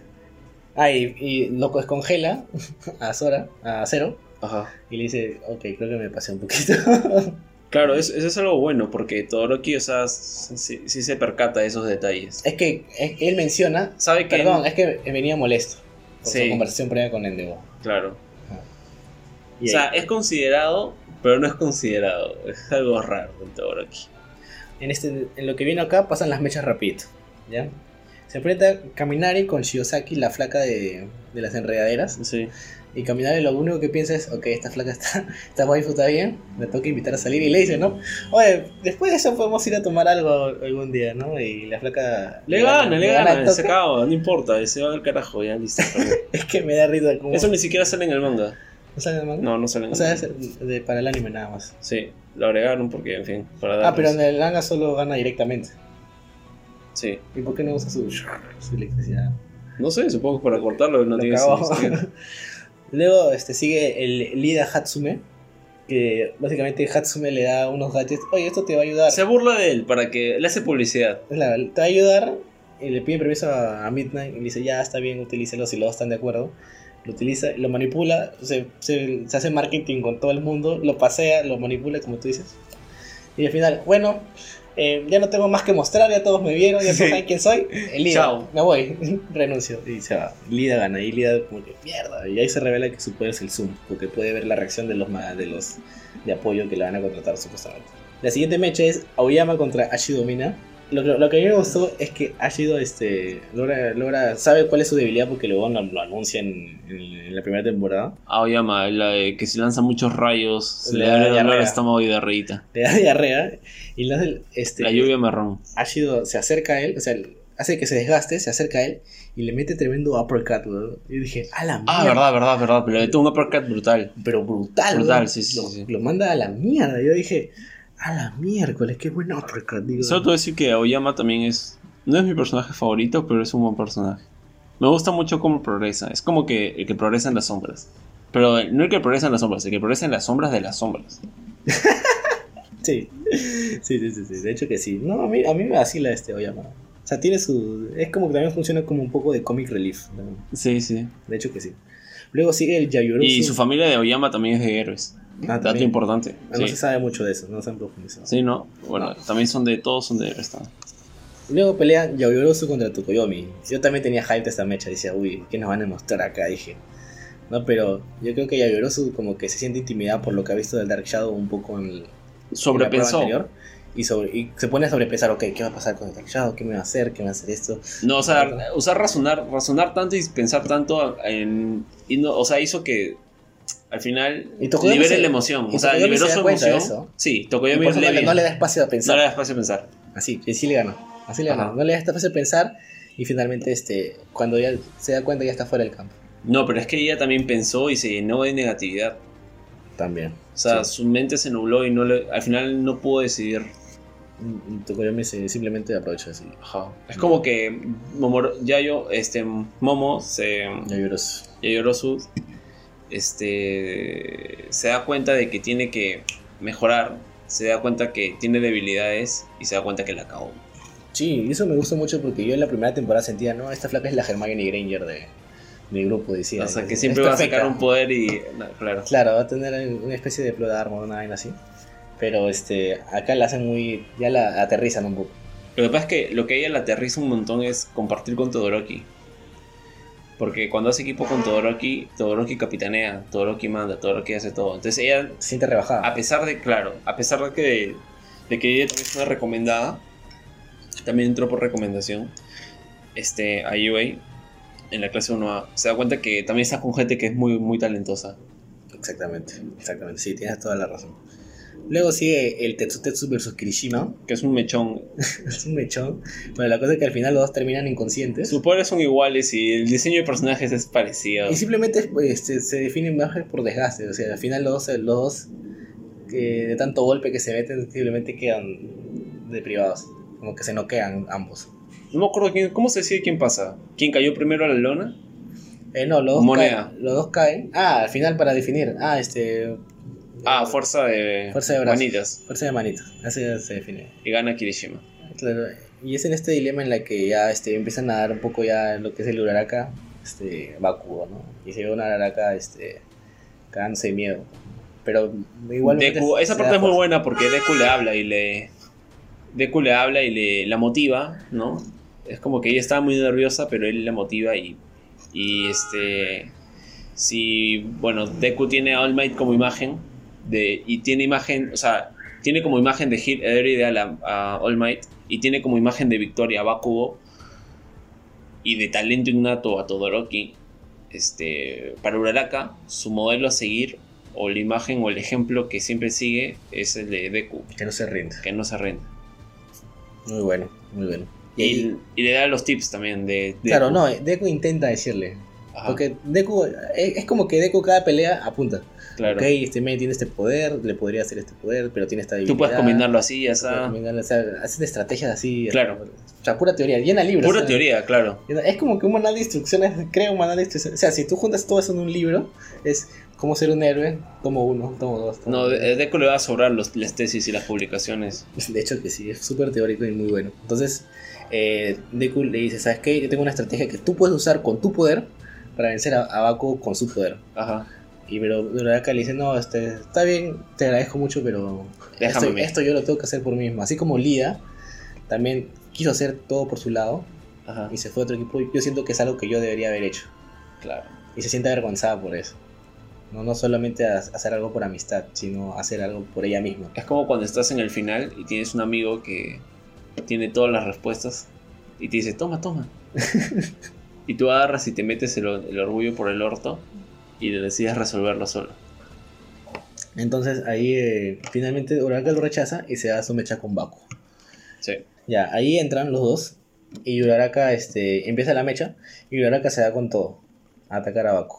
Ah, y, y lo descongela a Sora, a Zero, Ajá. y le dice, ok, creo que me pasé un poquito. Claro, es- eso es algo bueno, porque Todoroki, o sea, sí, sí se percata de esos detalles. es que es- él menciona, Sabe que. perdón, es que venía molesto por Sí. su conversación previa con Endeavor. Claro. O sea, es considerado, pero no es considerado. Es algo raro con Todoroki. en, este, en lo que viene acá pasan las mechas rapidito, ¿ya? Se enfrenta Kaminari con Shiosaki, la flaca de, de las enredaderas. Sí. Y Kaminari lo único que piensa es, ok, esta flaca está, esta waifu está bien, me toca invitar a salir. Y le dice, ¿no? Oye, después de eso podemos ir a tomar algo algún día, ¿no? Y la flaca... Le gana, le gana, se acaba, no importa, se va al carajo, ya listo. Es que me da risa como... Eso ni siquiera sale en el manga. ¿No sale en el manga? No, no sale en O el sea, manga. es de- para el anime nada más. Sí, lo agregaron porque, en fin, para dar. Ah, pero en el manga solo gana directamente. Sí. ¿Y por qué no usa su, su electricidad? No sé, supongo que para cortarlo no Lo tiene. Luego este, sigue el Lida Hatsume, que básicamente Hatsume le da unos gadgets. Oye, esto te va a ayudar. Se burla de él para que le hace publicidad. La- te va a ayudar. Y le pide permiso a, Midnight y le dice, ya está bien, utilícelo si los dos están de acuerdo. Lo utiliza, lo manipula, se, se- se hace marketing con todo el mundo, lo pasea, lo manipula, como tú dices. Y al final, bueno, eh, ya no tengo más que mostrar, ya todos me vieron, ya todos Sí. saben quién soy. El Lida, Chao. me voy, renuncio. Y se va. Lida gana, y Lida como que mierda. Y ahí se revela que su poder es el Zoom, porque puede ver la reacción de los, de los de apoyo que le van a contratar supuestamente. La siguiente mecha es Aoyama contra Ashidomina. Lo, que- lo que a mí me gustó es que Ashido este, logra, logra, sabe cuál es su debilidad porque luego lo, lo anuncia en, en- en la primera temporada. Aoyama, la de que si lanza muchos rayos, Le le da da diarrea. estómago y diarreita. Le da diarrea y hace, este, La lluvia marrón. Ashido se acerca a él, o sea, hace que se desgaste, se acerca a él y le mete tremendo uppercut, weón. Y dije, a la Ah, mierda. verdad, verdad, verdad. Pero le metió un uppercut brutal. Pero brutal, Brutal, sí, sí, lo, sí. lo manda a la mierda. Yo dije, a la miércoles, qué buen uppercut. Digo, Solo te voy a decir que Aoyama también es. No es mi personaje favorito, pero es un buen personaje. Me gusta mucho cómo progresa. Es como que el que progresa en las sombras. Pero no el que progresa en las sombras, el que progresa en las sombras de las sombras. Sí. sí, sí, sí, sí, de hecho que sí. No, a mí, a mí me vacila este Oyama. O sea, tiene su... Es como que también funciona como un poco de comic relief. ¿no? Sí, sí. De hecho que sí. Luego sigue el Yayorozu. Y su familia de Aoyama también es de héroes. Ah, Dato importante. No Sí. se sabe mucho de eso, no se han profundizado. Sí, ¿no? Bueno, también son de. Todos son de también. Luego pelean Yayorozu contra Tokoyomi. Yo también tenía hype de esta mecha. Decía, uy, ¿qué nos van a mostrar acá? Dije. No, pero yo creo que Yayorozu como que se siente intimidado por lo que ha visto del Dark Shadow un poco en, el, en la prueba Sobrepensó. anterior. Y, sobre, y se pone a sobrepensar, ok, ¿qué va a pasar con el Dark Shadow? ¿Qué me va a hacer? ¿Qué me va a hacer esto? No, o sea, usar razonar, razonar tanto y pensar tanto en. Y no, o sea, hizo que al final Y Tokoyomi libere se- la emoción. y O sea, liberó se su emoción. eso. Sí, Tokoyomi eso lee no, le, no da espacio a No pensar. le da espacio a pensar. Así, y sí le ganó. Así le ganó. No le da espacio a pensar y finalmente este, cuando ya se da cuenta ya está fuera del campo. No, pero es que ella también pensó y se llenó de negatividad. También. O sea, Sí. su mente se nubló y no le, al final no pudo decidir. Tokoyomi se simplemente aprovecha así. Ajá. Es como que Momoro, Yayo, este, Momo se, Yayorosu. Yayorosu este, se da cuenta de que tiene que mejorar, se da cuenta que tiene debilidades y se da cuenta que la cagó. Sí, y eso me gusta mucho porque yo en la primera temporada sentía, no, esta flaca es la Hermione Granger de, del grupo, decía. o sea, que siempre va a sacar perfecta. un poder y... no, claro. Claro, va a tener una especie de plot armor, una vaina así. Pero este, acá la hacen muy. Ya la aterrizan un poco. Lo que pasa es que lo que ella le aterriza un montón es compartir con Todoroki. Porque cuando hace equipo con Todoroki, Todoroki capitanea, Todoroki manda, Todoroki hace todo. Entonces ella Se siente rebajada. a pesar de, claro, a pesar de que, de que ella también es una recomendada, también entró por recomendación, este, a UA en la clase 1A, se da cuenta que también está con gente que es muy, muy talentosa. Exactamente, exactamente. Sí, tienes toda la razón. Luego sigue el Tetsutetsu versus Kirishima. Que es un mechón. Es un mechón. Bueno, la cosa es que al final los dos terminan inconscientes. Sus poderes son iguales y el diseño de personajes es parecido. Y simplemente este, se definen más por desgaste. O sea, al final los dos, los dos que de tanto golpe que se meten, simplemente quedan deprivados. Como que se noquean ambos. No me acuerdo quién, cómo se decide quién pasa. ¿Quién cayó primero a la lona? Eh, no, los dos, Moneda. caen, los dos caen. Ah, al final para definir. Ah, este. Ah, fuerza de, Fuerza de brazos. manitas. Fuerza de manitos. Así se define. Y gana Kirishima. Claro, y es en este dilema en la que ya este, empiezan a dar un poco ya lo que es el Uraraka, este, Bakugo, ¿no? Y se ve un Uraraka, este, cagándose de miedo. Pero igual Deku, esa parte es muy buena porque Deku le habla y le. Deku le habla y le la motiva, ¿no? Es como que ella estaba muy nerviosa, pero él la motiva y. Y este. Si. Bueno, Deku tiene a All Might como imagen. De, y tiene imagen. O sea, tiene como imagen de Hit Every a, All Might. Y tiene como imagen de Victoria a Bakugo. Y de talento innato a Todoroki. Este. Para Uraraka, su modelo a seguir o la imagen o el ejemplo que siempre sigue es el de Deku, Que no se rinde. que no se rinde. Muy bueno, muy bueno. Y, Y, ahí- y le da los tips también de, claro, no, Deku intenta decirle. Ajá, Porque Deku, es, es como que Deku cada pelea apunta. claro. Ok, este men tiene este poder, le podría hacer este poder, pero tiene esta debilidad. Tú puedes combinarlo así, ya combinarlo, o sea, hacen estrategias así. Claro. O sea, pura teoría, llena libros. Pura o sea, teoría, claro. Es como que un manual de instrucciones, crea un manual de instrucciones. O sea, si tú juntas todo eso en un libro, es cómo ser un héroe, tomo uno, tomo dos. tomo No, tres. de- Deku le va a sobrar los, las tesis y las publicaciones. De hecho que sí, es súper teórico y muy bueno. Entonces, eh, Deku le dice, ¿sabes qué? Yo tengo una estrategia que tú puedes usar con tu poder para vencer a, a Bakugo con su poder. Ajá. Y pero Uraraka le dice, no, este, está bien, te agradezco mucho, pero esto, esto yo lo tengo que hacer por mí mismo. Así como Lida también quiso hacer todo por su lado Ajá. y se fue a otro equipo, yo siento que es algo que yo debería haber hecho. Claro. Y se siente avergonzada por eso. No, no solamente hacer algo por amistad, sino hacer algo por ella misma. Es como cuando estás en el final y tienes un amigo que tiene todas las respuestas y te dice, toma, toma. y tú agarras y te metes el, el orgullo por el orto y decides resolverlo solo. Entonces ahí eh, finalmente Uraraka lo rechaza y se da su mecha con Baku. Sí. Ya, ahí entran los dos y Uraraka este, empieza la mecha y Uraraka se da con todo a atacar a Baku.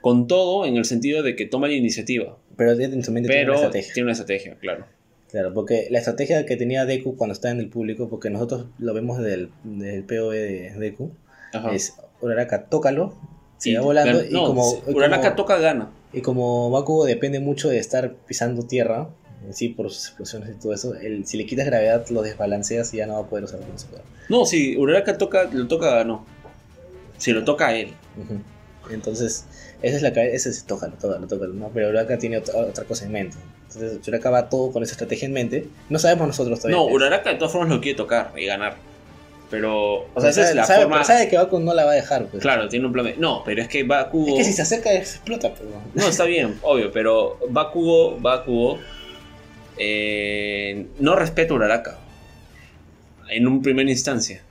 Con todo en el sentido de que toma la iniciativa. Pero en su mente tiene una estrategia. tiene una estrategia, claro. Claro, porque la estrategia que tenía Deku cuando está en el público, porque nosotros lo vemos desde el, desde el POV de Deku, Ajá. es Uraraka, tócalo, se Y va volando y como... y Uraraka como- toca gana. Y como Bakugo depende mucho de estar pisando tierra, sí, por sus explosiones y todo eso, el, si le quitas gravedad lo desbalanceas y ya no va a poder usarlo con su poder. No, si Uraraka toca, lo toca ganó. Si lo toca a él. Entonces, esa es la cabeza, ese es tócalo, tócalo, tócalo, ¿no? Pero Uraraka tiene otra, otra cosa en mente. Entonces, Uraraka va todo con esa estrategia en mente. No sabemos nosotros todavía. No. Uraraka de todas formas lo quiere tocar y ganar. Pero, o sea, esa es la sabe- forma. pero sabe que Bakugo no la va a dejar, pues. Claro, tiene un plan. B. No, pero es que Bakugo. Es que si se acerca, explota. ¿no? No, está bien, obvio, pero Bakugo, Bakugo eh, no respeta a Uraraka en un primera instancia.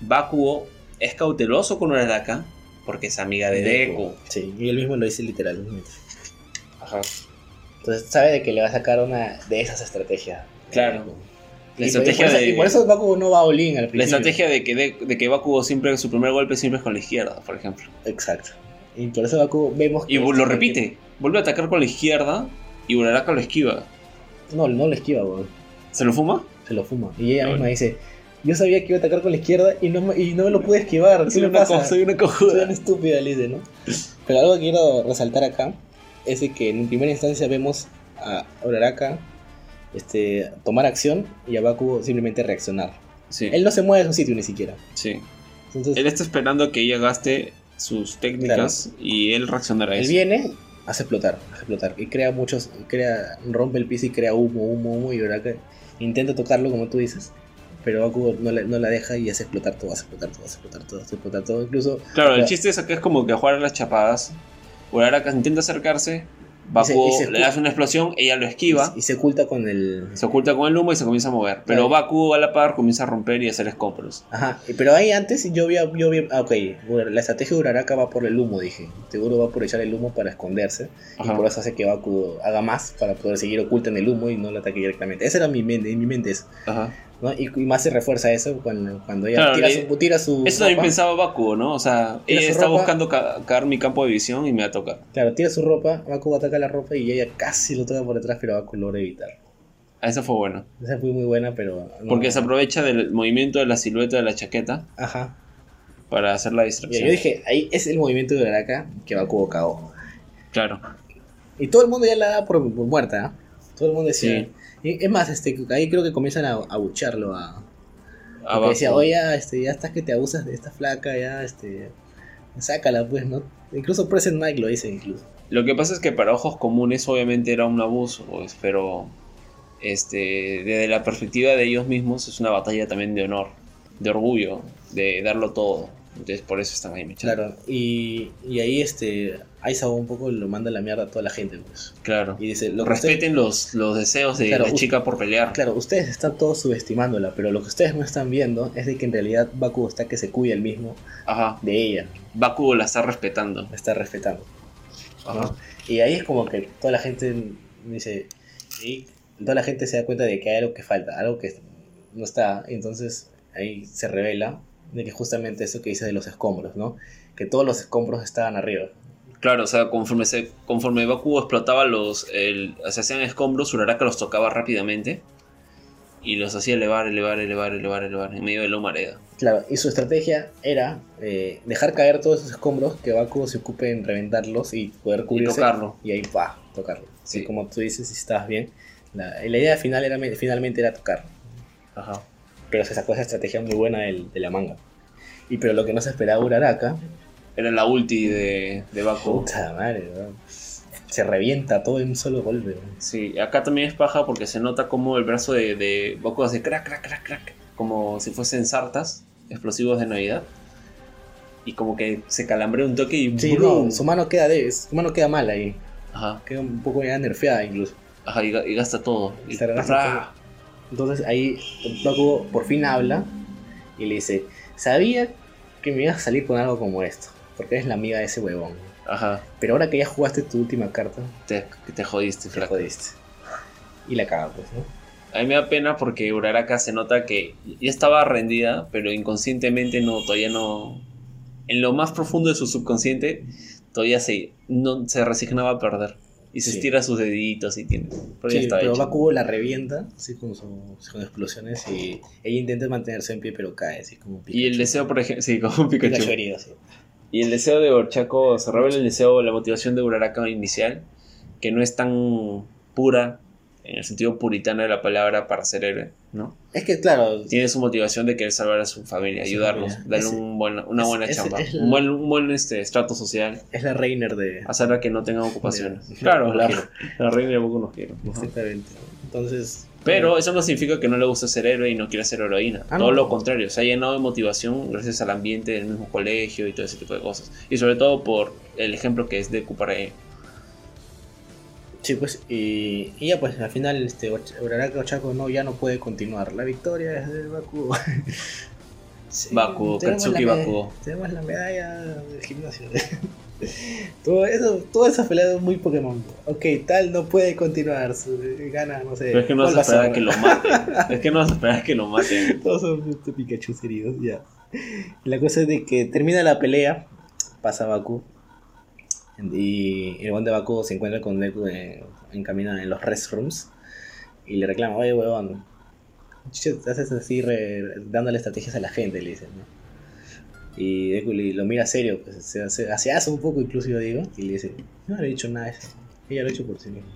Bakugo es cauteloso con Uraraka porque es amiga de Deku. Sí, y él mismo lo dice literalmente. Ajá. Entonces, sabe de que le va a sacar una de esas estrategias. Claro. La Y, estrategia por eso, de- y por eso Bakugo no va a Olin al principio. La estrategia de que, de, de que Bakugo siempre, su primer golpe siempre es con la izquierda, por ejemplo. Exacto. Y por eso Bakugo vemos que... Y lo repite, vuelve a atacar con la izquierda y Uraraka lo esquiva. No, no lo esquiva, weón. ¿Se lo fuma? se lo fuma. Y ella Lol. misma dice, yo sabía que iba a atacar con la izquierda y no, me- y no me lo pude esquivar. ¿Qué Soy una, pasa? soy una Soy cojuda. una estúpida, le dice, ¿no? Pero algo que quiero resaltar acá es de que en primera instancia vemos a Uraraka este, tomar acción y a Bakugo simplemente reaccionar. Sí, Él no se mueve de su sitio ni siquiera. sí. Entonces, Él está esperando que ella gaste sus técnicas y él reaccionará a él eso. viene, hace explotar, hace explotar. Y crea muchos, crea, rompe el piso y crea humo, humo, humo. Y Uraraka intenta tocarlo, como tú dices. Pero Bakugo no, la- no la deja y hace explotar todo, hace explotar todo, hace explotar todo, hace explotar todo. Incluso Claro, el chiste es que es como que jugar a las chapadas. Uraraka intenta acercarse, Bakugo Y se- y se le hace una explosión, ella lo esquiva, y se oculta con el, se oculta con el humo y se comienza a mover. Pero Claro. Bakugo a la par comienza a romper y a hacer escombros. Ajá, y- pero ahí antes yo vi, yo vi, ah, ok, la estrategia de Uraraka va por el humo, dije. Seguro va por echar el humo para esconderse. Ajá. Y por eso hace que Baku haga más para poder seguir oculta en el humo y no lo ataque directamente. Esa era mi mente, en mi mente eso, Ajá. ¿No? Y, y más se refuerza eso cuando, cuando ella Claro, tira, su, tira su Eso también pensaba Bakugo, ¿no? O sea, ella está ropa. buscando ca- caer mi campo de visión y me va a tocar. Claro, tira su ropa, Baku ataca la ropa y ella casi lo toca por detrás, pero Baku logra evitar. Ah, Eso fue bueno. Esa fue muy buena, pero... no- Porque se aprovecha del movimiento de la silueta de la chaqueta Ajá. para hacer la distracción. yo dije, ahí es el movimiento de Uraraka que Baku cagó. Claro. Y todo el mundo ya la da por, por muerta, ¿ah? Todo el mundo decía. Sí. Es más, este, ahí creo que comienzan a, a bucharlo. A, A porque decía, oye, este, ya estás que te abusas de esta flaca, ya, este. Sácala, pues, ¿no? Incluso Present Mike lo dice, incluso. Lo que pasa es que para ojos comunes obviamente era un abuso, pues, pero este, desde la perspectiva de ellos mismos es una batalla también de honor, de orgullo, de darlo todo. Entonces por eso están ahí mechando. Claro, y, y ahí, este. Aizawa un poco lo manda a la mierda a toda la gente, pues. Claro. Y dice, lo Respeten los, los deseos de Claro, la chica por pelear. Claro, ustedes están todos subestimándola, pero lo que ustedes no están viendo es de que en realidad Baku está que se cuida el mismo Ajá. de ella, Bakugo la está respetando. la está respetando. Ajá. ¿no? Y ahí es como que toda la gente dice, y toda la gente se da cuenta de que hay algo que falta, algo que no está, entonces ahí se revela de que justamente eso que dice de los escombros, ¿no? Que todos los escombros estaban arriba. Claro, o sea, conforme, se, conforme Bakugo explotaba los. El, se hacían escombros, Uraraka los tocaba rápidamente y los hacía elevar, elevar, elevar, elevar, elevar en medio de la humareda. Claro, y su estrategia era eh, dejar caer todos esos escombros, que Bakugo se ocupe en reventarlos y poder cubrirse. tocarlo. Y ahí, pa, tocarlo. Sí. Como tú dices, si estabas bien. La, la idea final era, finalmente era tocar. Ajá. Pero se sacó esa estrategia muy buena del- de la manga. Y pero lo que no se esperaba Uraraka, Era la ulti de, de Bakugo. puta madre, weón. se revienta todo en un solo golpe. weón. Sí, acá también es paja porque se nota como el brazo de, de Bakugo hace crack, crack, crack, crack. Como si fuesen sartas explosivos de Navidad. Y como que se calambrea un toque y Sí, no, su mano queda de, su mano queda mal ahí. Ajá, Queda un poco ya nerfeada incluso. ajá, y, ga- y gasta todo. Y, gasta ¡ra! Entonces ahí Bakugo por fin habla y le dice, sabía que me ibas a salir con algo como esto, porque eres la amiga de ese huevón. Ajá, Pero ahora que ya jugaste tu última carta, te, te jodiste, te jodiste. Y la caga, pues, ¿no? A mí me da pena porque Uraraka se nota que ya estaba rendida, pero inconscientemente no, todavía no. En lo más profundo de su subconsciente, todavía se, no, se resignaba a perder. Y se Sí. estira sus deditos y tiene. Pero Sí, pero. Bakugo la revienta, así con, su- con explosiones, y ella intenta mantenerse en pie, pero cae, así como Y el deseo, por ejemplo, sí, como un Pikachu. Pikachu herido, sí. Y el deseo de Orchaco, se revela el deseo, la motivación de Uraraka inicial, que no es tan pura, en el sentido puritano de la palabra, para ser héroe, ¿no? Es que, claro, Tiene su motivación de querer salvar a su familia, Su ayudarlos, familia. darle Ese- un buen- una es- buena chamba, es un buen, un buen este, estrato social, es la Reiner de... hacer a que no tengan ocupaciones. de- claro, la, la reina de Boku no quiero. Exactamente. Entonces... Pero eso no significa que no le guste ser héroe y no quiera ser heroína. Ah, todo no. lo contrario, se ha llenado de motivación gracias al ambiente del mismo colegio y todo ese tipo de cosas. Y sobre todo por el ejemplo que es de Kupare. Sí, pues, y, y ya pues al final este Uraraka Ochako no, ya no puede continuar. La victoria es de Bakugo. Sí, Bakugo, Katsuki Bakugo. Tenemos la medalla del gimnasio. todo eso, toda esa pelea es muy Pokémon. Ok, tal no puede continuar. gana, no sé. Pero es que no vas a esperar que lo maten. es que no vas a esperar que lo maten. Todos son Pikachu heridos, ya. La cosa es de que termina la pelea, pasa Baku. Y el buen de Baku se encuentra con Deku en, en camino en los restrooms. Y le reclama, oye huevón, haces así re- dándole estrategias a la gente, le dicen, ¿no? Y Deku lo mira serio, pues se, se, se hace un poco incluso, yo digo, y le dice, no le he dicho nada, eso. ella lo ha hecho por sí misma.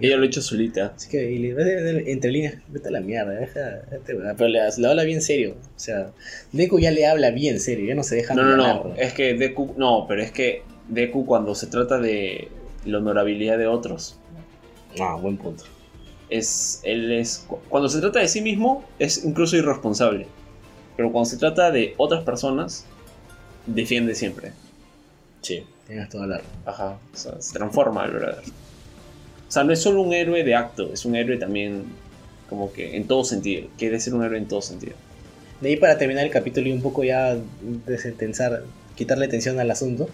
Ella lo ha hecho solita. Así que, y le entre líneas, vete a la mierda, deja, pero le, le habla bien serio, o sea, Deku ya le habla bien serio, ya no se deja No, no, engañar, no. Es que Deku. No, pero es que Deku, cuando se trata de la honorabilidad de otros, Ah, buen punto. es. Él es. cu- Cuando se trata de sí mismo, es incluso irresponsable. Pero cuando se trata de otras personas, defiende siempre. Sí, tienes toda la. Ajá. O sea, se transforma el brother. O sea, no es solo un héroe de acto, es un héroe también. Como que en todo sentido. Quiere ser un héroe en todo sentido. De ahí para terminar el capítulo y un poco ya desentensar, quitarle tensión al asunto,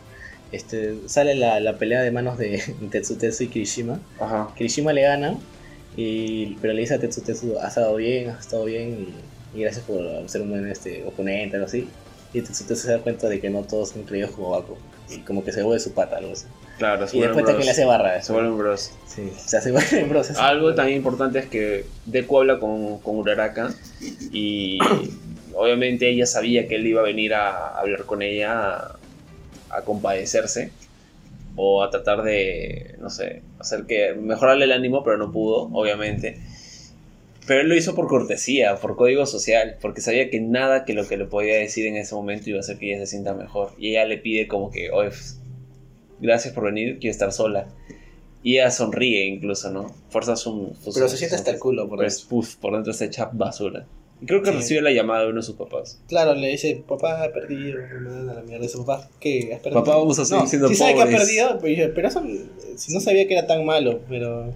este, sale la, la pelea de manos de Tetsutetsu y Kirishima. Ajá. Kirishima le gana, y, pero le dice a Tetsutetsu, has estado bien, has estado bien, y, y gracias por ser un buen este, oponente, algo así. Y Tetsutetsu se da cuenta de que no todos son creídos como Baku, y como que se vuelve su pata, algo así. Claro, se Y después también le bros. hace barra. Se vuelven bros. Sí, bros. Algo también importante es que Deku habla con, con Uraraka y obviamente ella sabía que él iba a venir a hablar con ella a, compadecerse o a tratar de, no sé, hacer que mejorarle el ánimo, pero no pudo, obviamente. Pero él lo hizo por cortesía, por código social, porque sabía que nada que lo que le podía decir en ese momento iba a hacer que ella se sienta mejor. Y ella le pide como que, oye, pues, gracias por venir, quiero estar sola. Y ella sonríe incluso, ¿no? Fuerza su... Pero se siente hasta el culo por pues, eso. puf, por dentro está hecha basura. Creo que Sí. recibe la llamada de uno de sus papás. Claro, le dice, papá, he perdido, me mandan a la mierda. Dice, papá, ¿qué? ¿Has perdido? Papá, vamos a seguir no, siendo sí sabe que ha pobres. perdido, pero, dije, pero eso, si no sabía que era tan malo, pero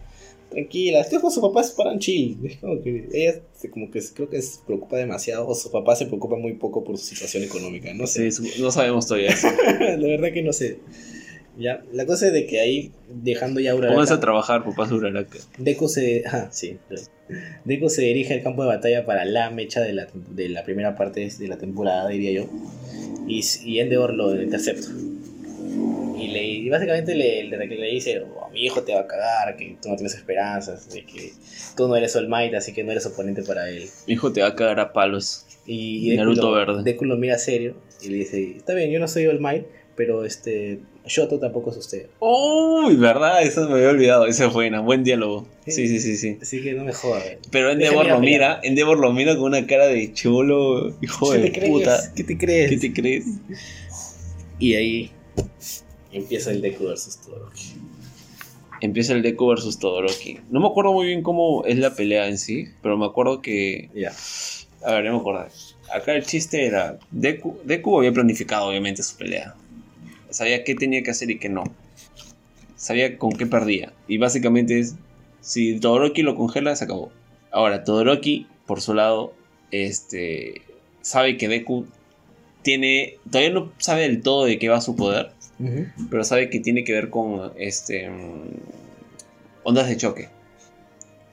tranquila, estoy con su papá es para un chill. Es como que ella se, como que creo que se preocupa demasiado, o su papá se preocupa muy poco por su situación económica, no sé. Sí, no sabemos todavía eso. la verdad que no sé. Ya, la cosa es de que ahí, dejando ya Uraraka, Pónganse a trabajar, papás de Uraraka. Deku se, ah, sí, Deku se dirige al campo de batalla para la mecha de la, de la primera parte de la temporada, diría yo. Y, y Endeavor lo intercepta. Y, le, y básicamente le, le, le dice, "Oh, mi hijo te va a cagar, que tú no tienes esperanzas, de que tú no eres All Might, así que no eres oponente para él. Mi hijo te va a cagar a palos. Y, y Deku, Naruto lo, verde. Deku lo mira serio y le dice, está bien, yo no soy All Might, pero este, Shoto tampoco es usted. Uy, verdad, eso me había olvidado. Esa es buena, buen diálogo. Sí, sí, sí, sí. Así que no me jodas. Pero Endeavor lo mira, Endeavor lo mira con una cara de cholo, hijo ¿Qué de te crees? puta. ¿Qué te crees? ¿Qué te crees? Y ahí empieza el Deku versus Todoroki. Empieza el Deku versus Todoroki. No me acuerdo muy bien cómo es la pelea en sí, pero me acuerdo que Ya. A ver, ya me acordé. Acá el chiste era. Deku, Deku había planificado, obviamente, su pelea. Sabía qué tenía que hacer y qué no. Sabía con qué perdía. Y básicamente es. Si Todoroki lo congela, se acabó. Ahora, Todoroki, por su lado, este. Sabe que Deku tiene. Todavía no sabe del todo de qué va su poder. Pero sabe que tiene que ver con este. Ondas de choque.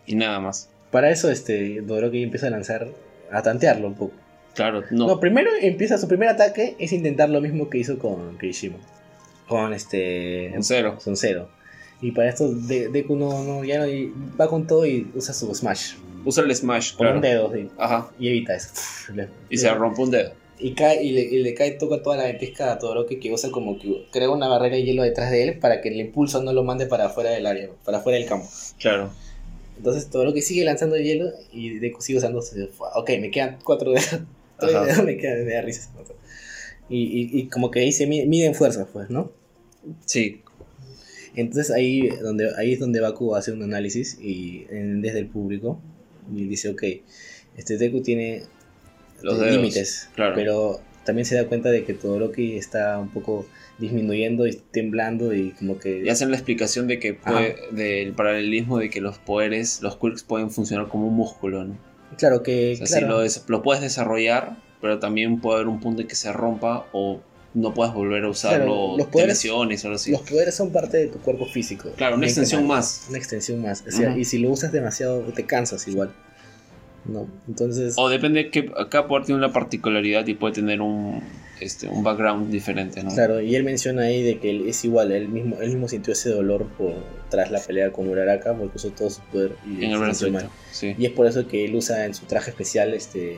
Y nada más. Para eso, este, Todoroki empieza a lanzar, a tantearlo un poco. Claro, No. no. primero empieza su primer ataque, es intentar lo mismo que hizo con Kirishima. Con este. Un cero. Con cero. Y para esto, De- Deku no, no, ya no, va con todo y usa su Smash. Usa el Smash, Con claro. un dedo, sí, Ajá. y evita eso. Y se rompe un dedo. Y, cae, y, le, y le cae toca toda la ventisca a Todoroki que usa como que crea una barrera de hielo detrás de él para que el impulso no lo mande para afuera del área, para afuera del campo. Claro. Entonces Todoroki sigue lanzando hielo y Deku sigue usando Ok, me quedan cuatro dedos. Me quedan, me da risa. Y, y, y como que mi- miden fuerzas, pues, ¿no? Sí. Entonces ahí, donde, ahí es donde Baku hace un análisis y en- desde el público y dice, ok, este Deku tiene Los eh, límites, claro. pero también se da cuenta de que Todoroki está un poco disminuyendo y temblando y como que... Y hacen la explicación de que puede, del paralelismo de que los poderes, los quirks pueden funcionar como un músculo, ¿no? Claro que... O sea, claro, si lo, des- lo puedes desarrollar, pero también puede haber un punto en que se rompa o no puedes volver a usarlo, Claro, los te poderes- lesiones o algo así. Los poderes son parte de tu cuerpo físico. Claro, una que extensión más. Una extensión más. O sea, Ujú. y si lo usas demasiado, te cansas igual. ¿No? Entonces... O depende que cada poder tiene una particularidad y puede tener un este, un background diferente, ¿no? Claro, y él menciona ahí de que él es igual, él mismo, él mismo sintió ese dolor por, tras la pelea con Uraraka, porque usó todo su poder y, En el brazo. Sí. Y es por eso que él usa en su traje especial este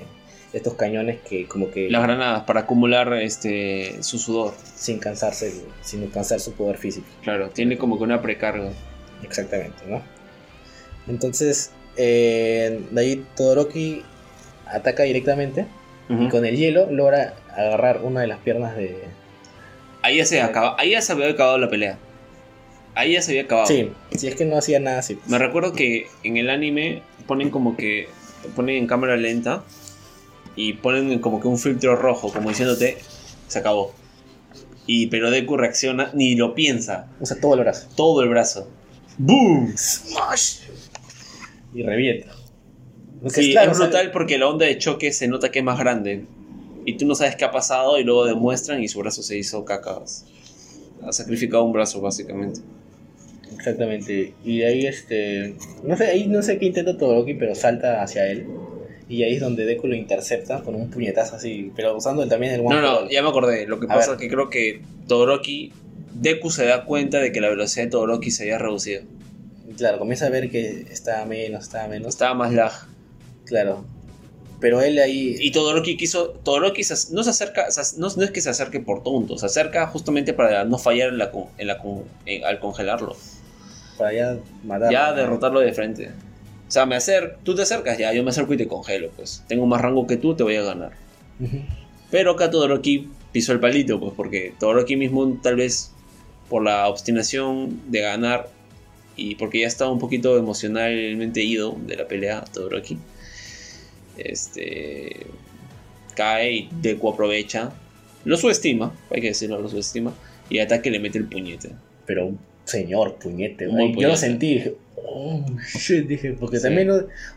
estos cañones que como que Las granadas para acumular este su sudor. sin cansarse, sin cansar su poder físico. Claro, tiene como que una precarga. Exactamente, ¿no? Entonces, eh, de ahí Todoroki ataca directamente y con el hielo logra agarrar una de las piernas de... Ahí ya se acaba, ahí ya se había acabado la pelea. Ahí ya se había acabado. Sí, si es que no hacía nada así. Me recuerdo que en el anime ponen como que ponen en cámara lenta y ponen como que un filtro rojo, como diciéndote, se acabó. Y pero Deku reacciona, ni lo piensa, Usa todo el brazo. todo el brazo. ¡Boom! Smash. Y revienta. Sí, claro, es o sea, brutal porque la onda de choque se nota que es más grande. Y tú no sabes qué ha pasado y luego demuestran y su brazo se hizo cacas. Ha sacrificado un brazo básicamente. Exactamente. Y de ahí este. No sé, ahí no sé qué intenta Todoroki, pero salta hacia él. Y ahí es donde Deku lo intercepta con un puñetazo así. Pero usando también el One No, no, ya me acordé. Lo que A pasa ver. es que creo que Todoroki, Deku se da cuenta de que la velocidad de Todoroki se había reducido. Claro, comienza a ver que está menos, está menos. Estaba más lag. Claro. Pero él ahí. Y Todoroki quiso. Todoroki se- no se acerca. se- no, no es que se acerque por tonto, se acerca justamente para no fallar en la, con- en la con- en- al congelarlo. Para ya matar. Ya derrotarlo de frente. O sea, me acer tú te acercas, ya, yo me acerco y te congelo, pues. Tengo más rango que tú, te voy a ganar. Pero acá Todoroki pisó el palito, pues, porque Todoroki mismo, tal vez por la obstinación de ganar y porque ya estaba un poquito emocionalmente ido de la pelea, Todoroki, este. cae y Deku aprovecha. Lo subestima, hay que decirlo, lo subestima. Y ataque le mete el puñete. Pero un señor puñete. Buen Yo lo puñete. sentí. Oh shit. Dije, porque Sí. también.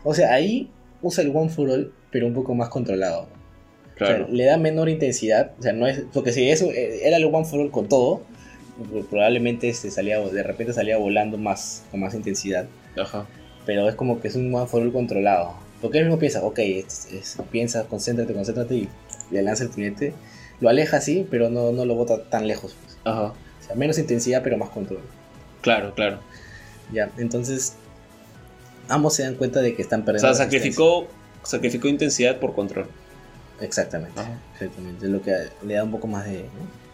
o sea, ahí usa el One for All, pero un poco más controlado. O sea, Claro. le da menor intensidad. O sea, no es. Porque si eso eh, era el One for All con todo, probablemente este salía, de repente salía volando más, con más intensidad. Ajá. Pero es como que es un One for All controlado. Porque él mismo piensa, ok, es- es- piensa, concéntrate, concéntrate y le lanza el puñete. Lo aleja así, pero no, no lo bota tan lejos. pues. Ajá. O sea, menos intensidad, pero más control. Claro, claro. Ya, entonces ambos se dan cuenta de que están O perdiendo. sea, la resistencia. sacrificó, sacrificó intensidad por control. Exactamente, Ajá. exactamente. Es lo que le da un poco más de, ¿no?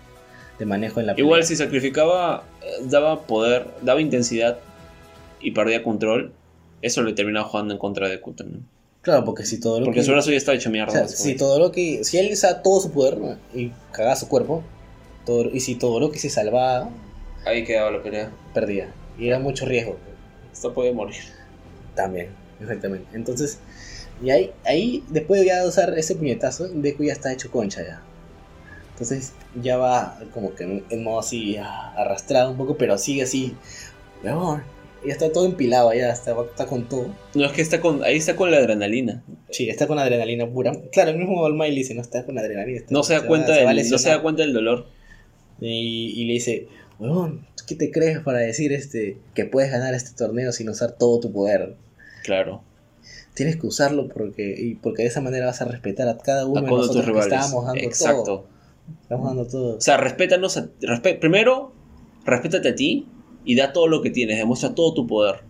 de manejo en la Igual pelea. si sacrificaba, eh, daba poder, daba intensidad y perdía control, eso le terminaba jugando en contra de Deku también. Claro, porque si todo lo Porque su brazo ya está hecho mierda. o sea, si todo lo que. Si él usa todo su poder ¿no? y cagaba su cuerpo, todo, y si todo lo que se salvaba, Ahí quedaba la pelea. perdía. Y era mucho riesgo. Esto puede morir. También, exactamente. Entonces, y ahí, ahí después de ya usar ese puñetazo, Deku ya está hecho concha ya. Entonces ya va como que en, en modo así arrastrado un poco, pero sigue así. Weón, Ya está todo empilado, ya está, está con todo. No, es que está con, ahí está con la adrenalina. Sí, está con adrenalina pura. Claro, el mismo All Might le dice, no está con adrenalina. está- No se da va- cuenta, va del, no lesionar". se da cuenta del dolor. Y, y le dice, weón, ¿tú ¿qué te crees para decir este que puedes ganar este torneo sin usar todo tu poder? Claro. Tienes que usarlo porque, y porque de esa manera vas a respetar a cada uno A de nosotros que estábamos dando Exacto. todo. Estamos dando todo. O sea, respétanos. a- respe- primero, respétate a ti y da todo lo que tienes. Demuestra todo tu poder.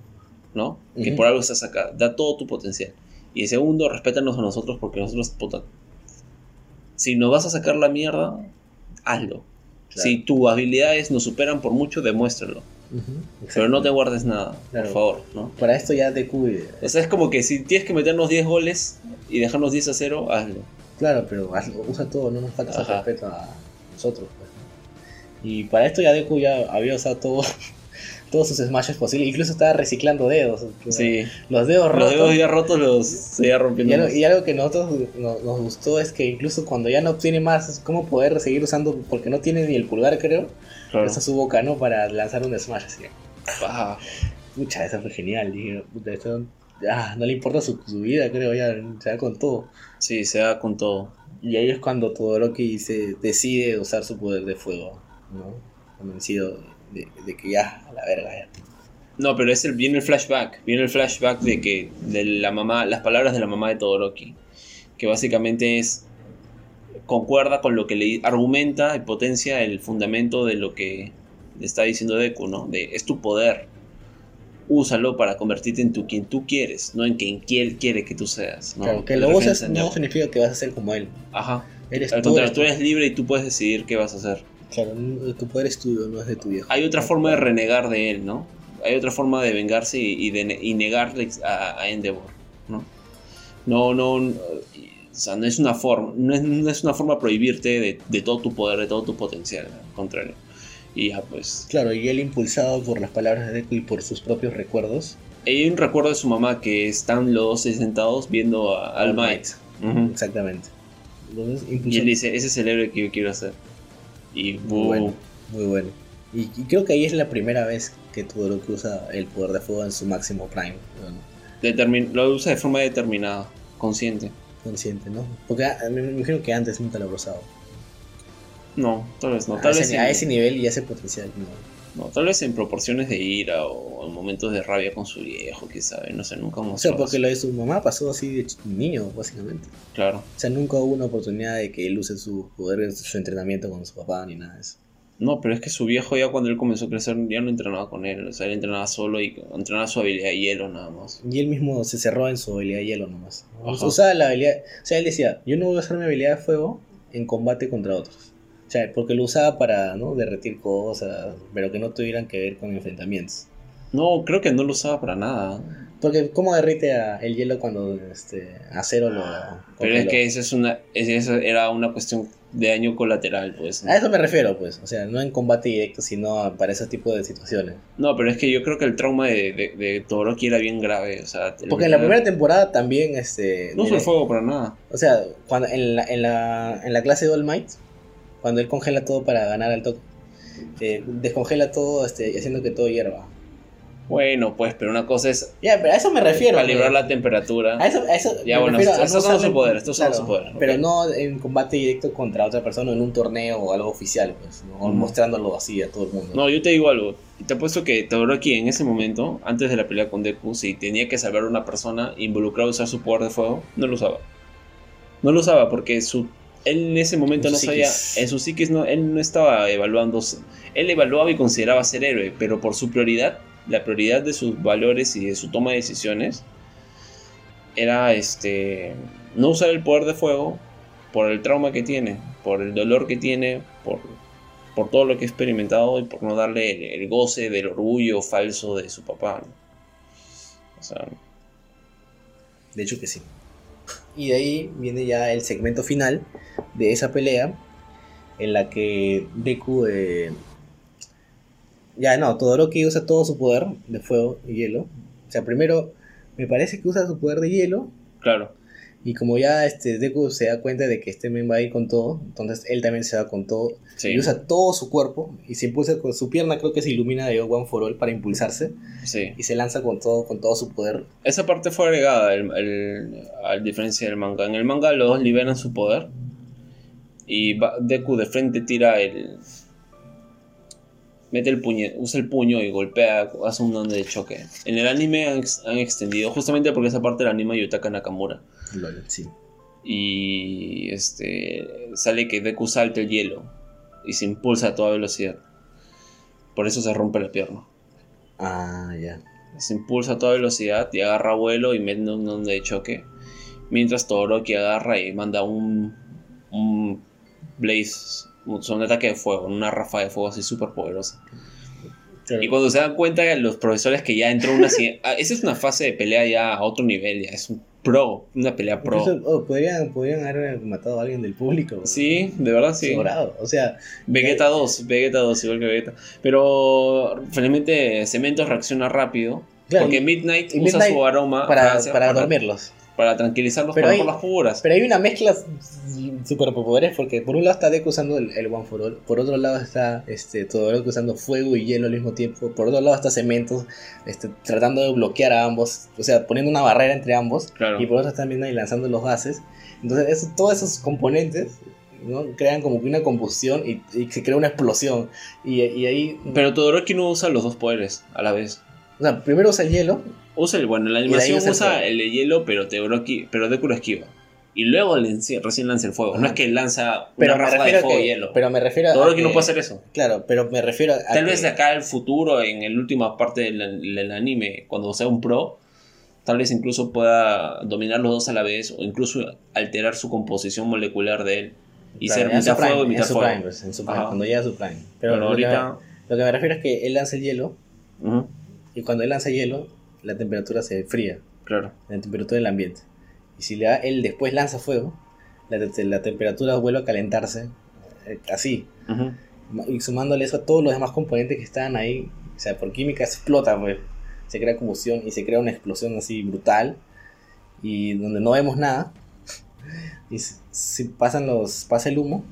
¿No? Que por algo estás acá. Da todo tu potencial. Y segundo, respétanos a nosotros porque nosotros, puta. Si nos vas a sacar la mierda, hazlo. Claro. Si tus habilidades nos superan por mucho, demuéstralo. Pero no te guardes nada, Claro. por favor, ¿no? Para esto ya Deku, eh, O sea, es como que si tienes que meternos 10 goles y dejarnos 10 a 0, hazlo. claro, pero hazlo, usa todo, no nos falta respeto a nosotros. pues. Y para esto ya Deku ya había usado todo, todos sus smashes posibles, incluso estaba reciclando dedos. Sí. Los dedos Los rotos. dedos ya rotos los seguía rompiendo. Y algo, y algo que nosotros no- nos gustó es que incluso cuando ya no obtiene más, cómo poder seguir usando, porque no tiene ni el pulgar, creo, Claro. usa su boca, ¿no? Para lanzar un smash así. Ah, Pucha, eso fue genial. Dije, puta, esto, ah, no le importa su, su vida, creo, ya se da con todo. sí, se da con todo. Y ahí es cuando Todoroki se decide usar su poder de fuego, ¿no? Convencido de, de que ya, a la verga, ya. No, pero es el, viene el flashback. Viene el flashback de que de la mamá, las palabras de la mamá de Todoroki. Que básicamente es concuerda con lo que le argumenta y potencia el fundamento de lo que le está diciendo Deku, ¿no? De es tu poder. Úsalo para convertirte en tu quien tú quieres, no en quien él quiere que tú seas. ¿no? Claro, que lo uses no significa que vas a ser como él. Ajá. Eres Al tú, contrario, eres tú eres libre y tú puedes decidir qué vas a hacer. Claro, tu poder es tuyo, no es de tu viejo. Hay otra forma de renegar de él, ¿no? Hay otra forma de vengarse y, y de, y negarle a, a Endeavor, ¿no? No, no, no, o sea, no es una forma, no es, no es una forma prohibirte de, de todo tu poder, de todo tu potencial, al contrario. Y ya, pues. Claro, y él impulsado por las palabras de Deku y por sus propios recuerdos. Hay un recuerdo de su mamá que están los dos sentados viendo a All Might. Exactamente. Entonces, Y él dice, ese es el héroe que yo quiero hacer. Y Muy bueno, muy bueno. Y, y creo que ahí es la primera vez que Todoroki usa el poder de fuego en su máximo prime. ¿no? Determin- lo usa de forma determinada, consciente. Consciente, ¿no? Porque ah, me imagino que antes nunca lo ha usado. No, tal vez no. a, Tal ese, vez a ese nivel y a ese potencial. No. No, tal vez en proporciones de ira o en momentos de rabia con su viejo, quién sabe, no sé, nunca O mostró sea, porque lo de su mamá pasó así de niño, básicamente. Claro. O sea, nunca hubo una oportunidad de que él use su poder, su entrenamiento con su papá ni nada de eso. No, pero es que su viejo ya cuando él comenzó a crecer ya no entrenaba con él, o sea, él entrenaba solo y entrenaba su habilidad de hielo nada más. Y él mismo se cerró en su habilidad de hielo nomás. Ajá. Usaba la habilidad. O sea, él decía: Yo no voy a usar mi habilidad de fuego en combate contra otros. O sea, porque lo usaba para ¿no? derretir cosas, pero que no tuvieran que ver con enfrentamientos. No, creo que no lo usaba para nada. Porque, ¿cómo derrite a- el hielo cuando este, acero lo. Pero es que esa es una, es- esa era una cuestión de daño colateral, pues. ¿no? A eso me refiero, pues. O sea, no en combate directo, sino para ese tipo de situaciones. No, pero es que yo creo que el trauma de, de, de Todoroki era bien grave, o sea... Porque en la primera temporada también. Este, No usó el fuego para nada. O sea, cuando en la, en la, en la clase de All Might, cuando él congela todo para ganar al toque, eh, descongela todo este, haciendo que todo hierva. Bueno, pues, pero una cosa es Ya, pero a eso me refiero. calibrar la temperatura. A eso, a eso Ya, bueno, estos no son usarle- su poder, estos son claro, su poder, ok. Pero no en combate directo contra otra persona en un torneo o algo oficial, pues, ¿no? Mm. mostrándolo así a todo el mundo. No, yo te digo algo. Te apuesto que Todoroki en ese momento, antes de la pelea con Deku, si tenía que salvar a una persona involucrada a usar su poder de fuego, no lo usaba. No lo usaba porque su, él en ese momento En no sabía. En su psiquis no, él no estaba evaluando. Él evaluaba y consideraba ser héroe, pero por su prioridad, la prioridad de sus valores y de su toma de decisiones, era este no usar el poder de fuego por el trauma que tiene, por el dolor que tiene, por, por todo lo que ha experimentado y por no darle el, el goce del orgullo falso de su papá. ¿no? O sea, De hecho que sí. Y de ahí viene ya el segmento final de esa pelea en la que Deku eh, ya no, Todoroki usa todo su poder de fuego y hielo. O sea, primero me parece que usa su poder de hielo claro. Y como ya este Deku se da cuenta de que este men va a ir con todo, entonces él también se va con todo Sí. y usa todo su cuerpo y se impulsa con su pierna creo que se ilumina de One for All para impulsarse Sí. y se lanza con todo con todo su poder. Esa parte fue agregada el, el- a diferencia del manga. En el manga los dos liberan su poder. Y Deku de frente tira el. Mete el puño, usa el puño y golpea, hace un donde de choque. En el anime han, ex- han extendido, justamente porque esa parte la anima Yutaka Nakamura. Lol, sí. Y este sale que Deku salta el hielo y se impulsa a toda velocidad. Por eso se rompe la pierna. Ah, ya. Se impulsa a toda velocidad y agarra vuelo y mete un onda de choque. Mientras Todoroki agarra y manda un, un Blaze, un, ataque de fuego, una ráfaga de fuego así súper poderosa. Y cuando se dan cuenta los profesores que ya entró una... ah, Esa es una fase de pelea ya a otro nivel, ya es un pro, una pelea pro. Incluso, oh, podrían, podrían haber matado a alguien del público. Sí, de verdad sí. Sobrado. O sea, Vegeta 2, Vegeta 2, igual que Vegeta. Pero felizmente Cementos reacciona rápido. Claro, porque Midnight y usa Midnight su aroma para, para dormirlos. Para tranquilizarlos Pero para hay- por las puras. Pero hay una mezcla super poderes porque por un lado está Deku usando el, el One for All, por otro lado está este, Todoroki usando fuego y hielo al mismo tiempo, por otro lado está Cementos este, tratando de bloquear a ambos, o sea, poniendo una barrera entre ambos, Claro. y por otro también ahí lanzando los gases. Entonces, eso- todos esos componentes ¿no? crean como que una combustión y, y se crea una explosión. Y, y ahí, Pero Todoroki no usa los dos poderes a la vez. o sea, primero usa el hielo, Usa el, bueno, en la animación usa el usa el de hielo, pero Todoroki, pero Deku esquiva. y luego le recién lanza el fuego. No Ajá. es que lanza Pero una me ráfaga refiero de a fuego que, y hielo. pero me refiero a Todoroki que- no puede hacer eso. Claro, pero me refiero a Tal que- vez de acá al futuro, en el última parte del, del anime, cuando sea un pro, tal vez incluso pueda dominar los dos a la vez o incluso alterar su composición molecular de él y Claro, ser mitad fuego y mitad fuego. prime, pues, en su prime, Ajá. cuando llega a su prime. Pero, Pero lo, ahorita. que, lo que me refiero es que él lanza el hielo Ujú, y cuando él lanza hielo, la temperatura se fría, claro. la temperatura del ambiente. Y si le da, él después lanza fuego, la, la temperatura vuelve a calentarse eh, así. Y sumándole eso a todos los demás componentes que estaban ahí, o sea, por química explota, pues. Se crea combustión y se crea una explosión así brutal. Y donde no vemos nada. Y si pasan los, pasa el humo.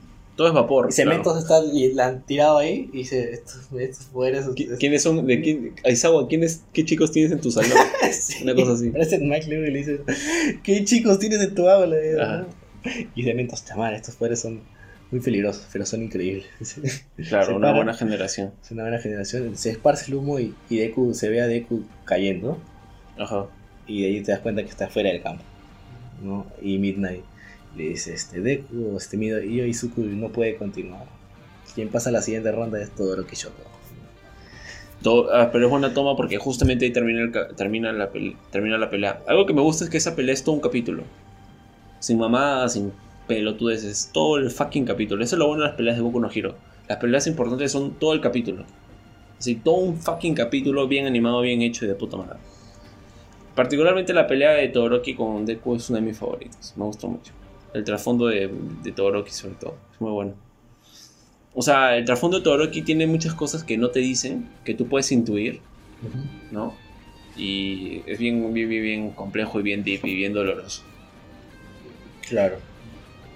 Todo es vapor. Y Cementos claro. está y la han tirado ahí y dice, estos, estos poderes... ¿Qui- ¿Quiénes son? ¿De quién? Aizawa, ¿quiénes, ¿qué chicos tienes en tu salón? Sí. Una cosa así. Parece Mike Lewis y le dice, ¿qué chicos tienes en tu aula? Ajá. Y Cementos, chamar, estos poderes son muy peligrosos, pero son increíbles. Claro, Se una para. buena generación. Es una buena generación. Se esparce el humo y, y Deku se ve a Deku cayendo. Ajá. Y de ahí te das cuenta que está fuera del campo. ¿no? Y Midnight le dice, este Deku, este Mido, y yo Izuku no puede continuar. Quien pasa a la siguiente ronda es Todoroki Shoto. Todo- ah, pero es buena toma porque justamente ahí termina, termina, la pele- termina la pelea. Algo que me gusta es que esa pelea es todo un capítulo. Sin mamadas, sin pelotudeces. Todo el fucking capítulo. Eso es lo bueno de las peleas de Boku no Hero. Las peleas importantes son todo el capítulo. Así, todo un fucking capítulo bien animado, bien hecho y de puta madre. Particularmente la pelea de Todoroki con Deku es una de mis favoritas. Me gustó mucho. El trasfondo de, de Todoroki sobre todo. Es muy bueno. O sea, el trasfondo de Todoroki tiene muchas cosas que no te dicen, que tú puedes intuir, ¿no? Y es bien, bien, bien, complejo y bien deep y bien doloroso. Claro.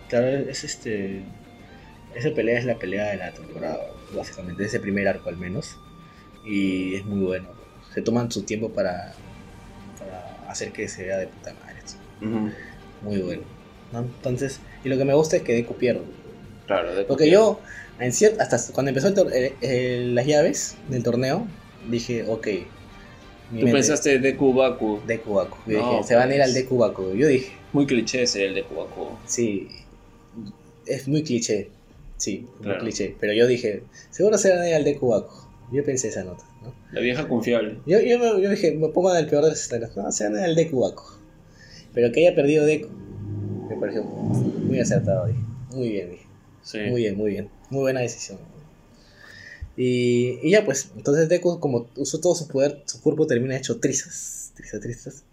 Claro, es este. Esa pelea es la pelea de la temporada, básicamente, de ese primer arco al menos. Y es muy bueno. Se toman su tiempo para, para hacer que se vea de puta madre. Ujú. Muy bueno. ¿No? Entonces, y lo que me gusta es que Deku pierde. Claro, Porque yo, en cier- hasta cuando empezó el eh, eh, las llaves del torneo, dije, ok. Tú mente- pensaste Deku Baku. Deku Baku. Yo No, dije, se van a ir pues. al Deku Baku. Yo dije, Muy cliché ser el Deku Baku. sí, es muy cliché. Sí, muy cliché. Pero yo dije, seguro se van a ir al Deku Baku. Yo pensé esa nota, ¿no? La vieja confiable. Yo, yo, yo dije, me pongo del peor de los escenarios. No, se van a ir al Deku Baku. Pero que haya perdido Deku, me pareció muy acertado. Dije. Muy bien, dije. Sí. Muy bien, muy bien. Muy buena decisión. Y, y ya pues, entonces Deku como usó todo su poder, su cuerpo termina hecho trizas. Trizas, trizas.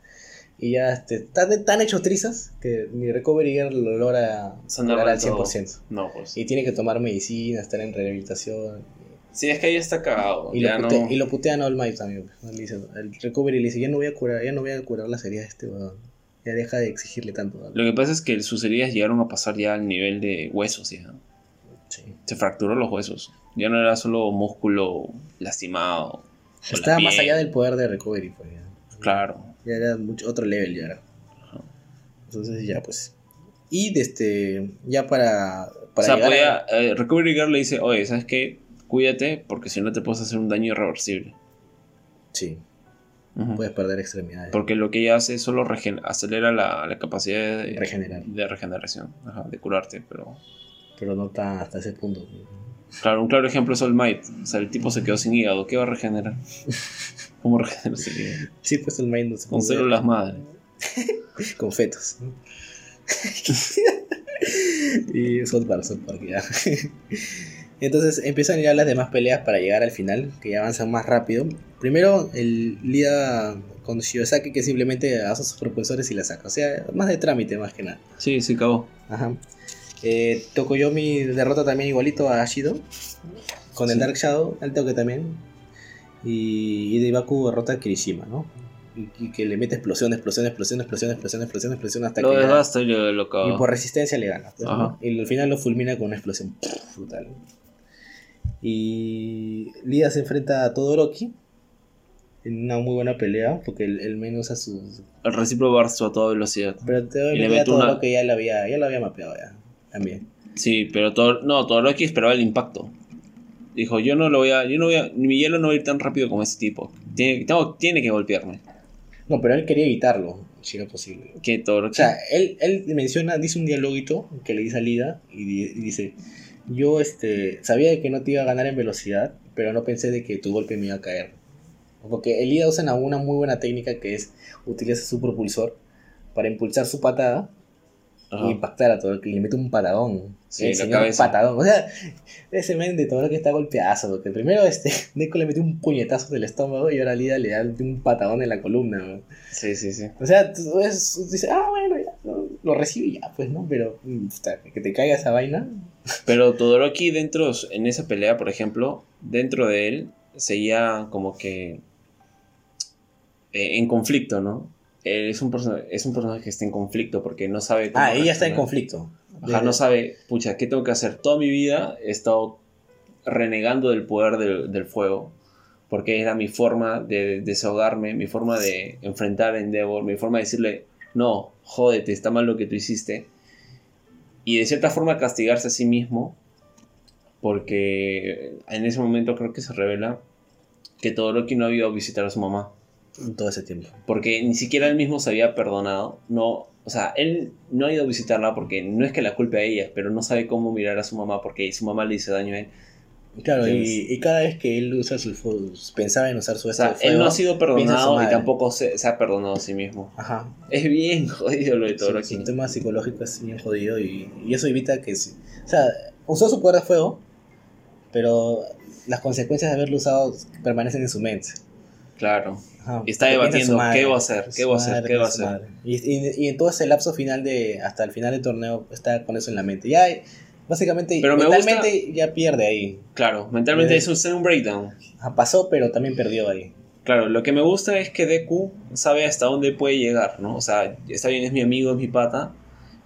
Y ya este, tan, tan hecho trizas que mi Recovery Girl lo logra Sanar al del todo. 100%. No, pues. Y tiene que tomar medicina, estar en rehabilitación. Sí, es que ahí está cagado. Y, ya lo, no... putea, y lo putean All Might también. pues, ¿no? Le dice- el Recovery le dice, ya no voy a curar, ya no voy a curar las heridas de este weón. Ya deja de exigirle tanto. ¿no? Lo que pasa es que sus heridas llegaron a pasar ya al nivel de huesos, ya. Sí. Se fracturó los huesos. Ya no era solo músculo lastimado. la Estaba más allá del poder de Recovery. Pues, ya. Claro. Ya era mucho, otro level ya era. Ajá. Entonces ya pues. Y desde ya para, para o sea, eh, Recovery Girl le dice, oye, ¿sabes qué? Cuídate porque si no te puedes hacer un daño irreversible. a... Puedes perder extremidades. Porque lo que ella hace es solo acelera la, la capacidad de, Regenerar. de regeneración, ajá, de curarte. Pero Pero no tan hasta ese punto. claro, un claro ejemplo es All Might. O sea, el tipo se quedó sin hígado. ¿Qué va a regenerar? ¿Cómo regenera sin hígado? Sí, pues el mind no se Con células madre. Con fetos. y South Park, South Park, ya. Entonces empiezan ya las demás peleas para llegar al final, que ya avanzan más rápido. Primero, el Lida con Shiosaki que simplemente hace sus propulsores y la saca. O sea, más de trámite más que nada. Sí, sí, acabó. Ajá. Eh, Tokoyomi derrota también igualito a Ashido. Con el Sí. Dark Shadow, al toque también. Y, y Deibaku derrota a Kirishima, ¿no? Y, y que le mete explosión, explosión, explosión, explosión, explosión, explosión, explosión hasta Lo que. desgasta y lo, lo y por resistencia le gana. ¿no? Ajá. Y al final lo fulmina con una explosión brutal. Y Lida se enfrenta a Todoroki. En una muy buena pelea, porque el, el men usa sus. El recíproco Barzo a toda velocidad. Pero te Y le a una- ya lo había, ya lo había mapeado ya. También. Sí, pero todo, no, Todoroki esperaba el impacto. Dijo, yo no lo voy a, yo no voy a, mi hielo no va a ir tan rápido como ese tipo. Tiene, tengo- tiene que golpearme. No, pero él quería evitarlo. si era posible. Que Todoroki. O sea, él, él menciona, dice un dialoguito que le dice a Lida y dice, yo este, sabía de que no te iba a ganar en velocidad, pero no pensé de que tu golpe me iba a caer. Porque el Lida usa una, muy buena técnica que es utiliza su propulsor para impulsar su patada Ajá. y impactar a todo el que le mete un patadón. Sí, el señor patadón. O sea, ese men de todo lo que está golpeazo. Porque primero este, Neko le metió un puñetazo del estómago y ahora Lida le da un patadón en la columna. Sí, sí, sí. O sea, tú es- dices, ah, bueno, ya, lo, lo recibe ya, pues, ¿no? Pero mm, que te caiga esa vaina. Pero Todoroki dentro, en esa pelea, por ejemplo, dentro de él, seguía como que eh, en conflicto, ¿no? Él es un, es un personaje que está en conflicto porque no sabe cómo Ah, ella está en conflicto. Ajá, no sabe, pucha, ¿qué tengo que hacer? Toda mi vida he estado renegando del poder del, del fuego, porque era mi forma de desahogarme, mi forma de enfrentar a Endeavor, mi forma de decirle, no, jódete, está mal lo que tú hiciste, y de cierta forma castigarse a sí mismo, porque en ese momento creo que se revela que Todoroki no había ido a visitar a su mamá Todo ese tiempo. porque ni siquiera él mismo se había perdonado. No, o sea, él no ha ido a visitarla porque no es que la culpe a ella, pero no sabe cómo mirar a su mamá porque su mamá le hizo daño a él. Claro, y, cada vez que él usa su pensaba en usar su O sea, este él no fuego, ha sido perdonado y tampoco se, se ha perdonado a sí mismo. Ajá. Es bien jodido lo de Su, Todoroki. su tema psicológico es bien jodido y, y eso evita que... O sea, usó su poder de fuego, pero las consecuencias de haberlo usado permanecen en su mente. Claro. Ajá, Y está debatiendo, madre, ¿qué va a hacer? ¿Qué va a hacer? ¿Qué va a hacer? y- y en todo ese lapso final de, hasta el final del torneo, está con eso en la mente. Ya, básicamente, Pero me mentalmente ya pierde ahí. Claro, mentalmente Eh. es un, un breakdown. Ajá, pasó, pero también perdió ahí. Claro, lo que me gusta es que Deku sabe hasta dónde puede llegar, ¿no? O sea, está bien, es mi amigo, es mi pata,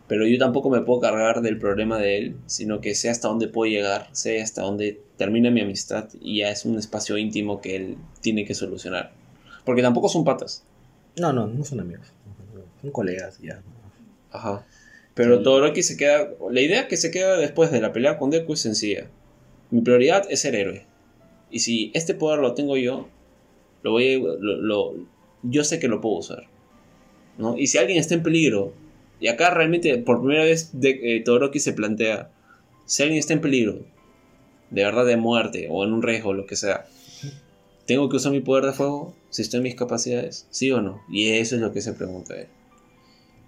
pero yo tampoco me puedo cargar del problema de él, sino que sé hasta dónde puedo llegar, sé hasta dónde termina mi amistad y ya es un espacio íntimo que él tiene que solucionar. Porque tampoco son patas. No, no, no son amigos. Son colegas ya. Ajá. Pero. Todoroki se queda. La idea que se queda después de la pelea con Deku es sencilla. Mi prioridad es ser héroe. Y si este poder lo tengo yo, lo voy a- lo- lo- yo sé que lo puedo usar. ¿no? Y si alguien está en peligro, y acá realmente por primera vez de, eh, Todoroki se plantea: si alguien está en peligro, de verdad de muerte o en un riesgo, lo que sea, ¿tengo que usar mi poder de fuego? Si estoy en mis capacidades, ¿sí o no? Y eso es lo que se pregunta él.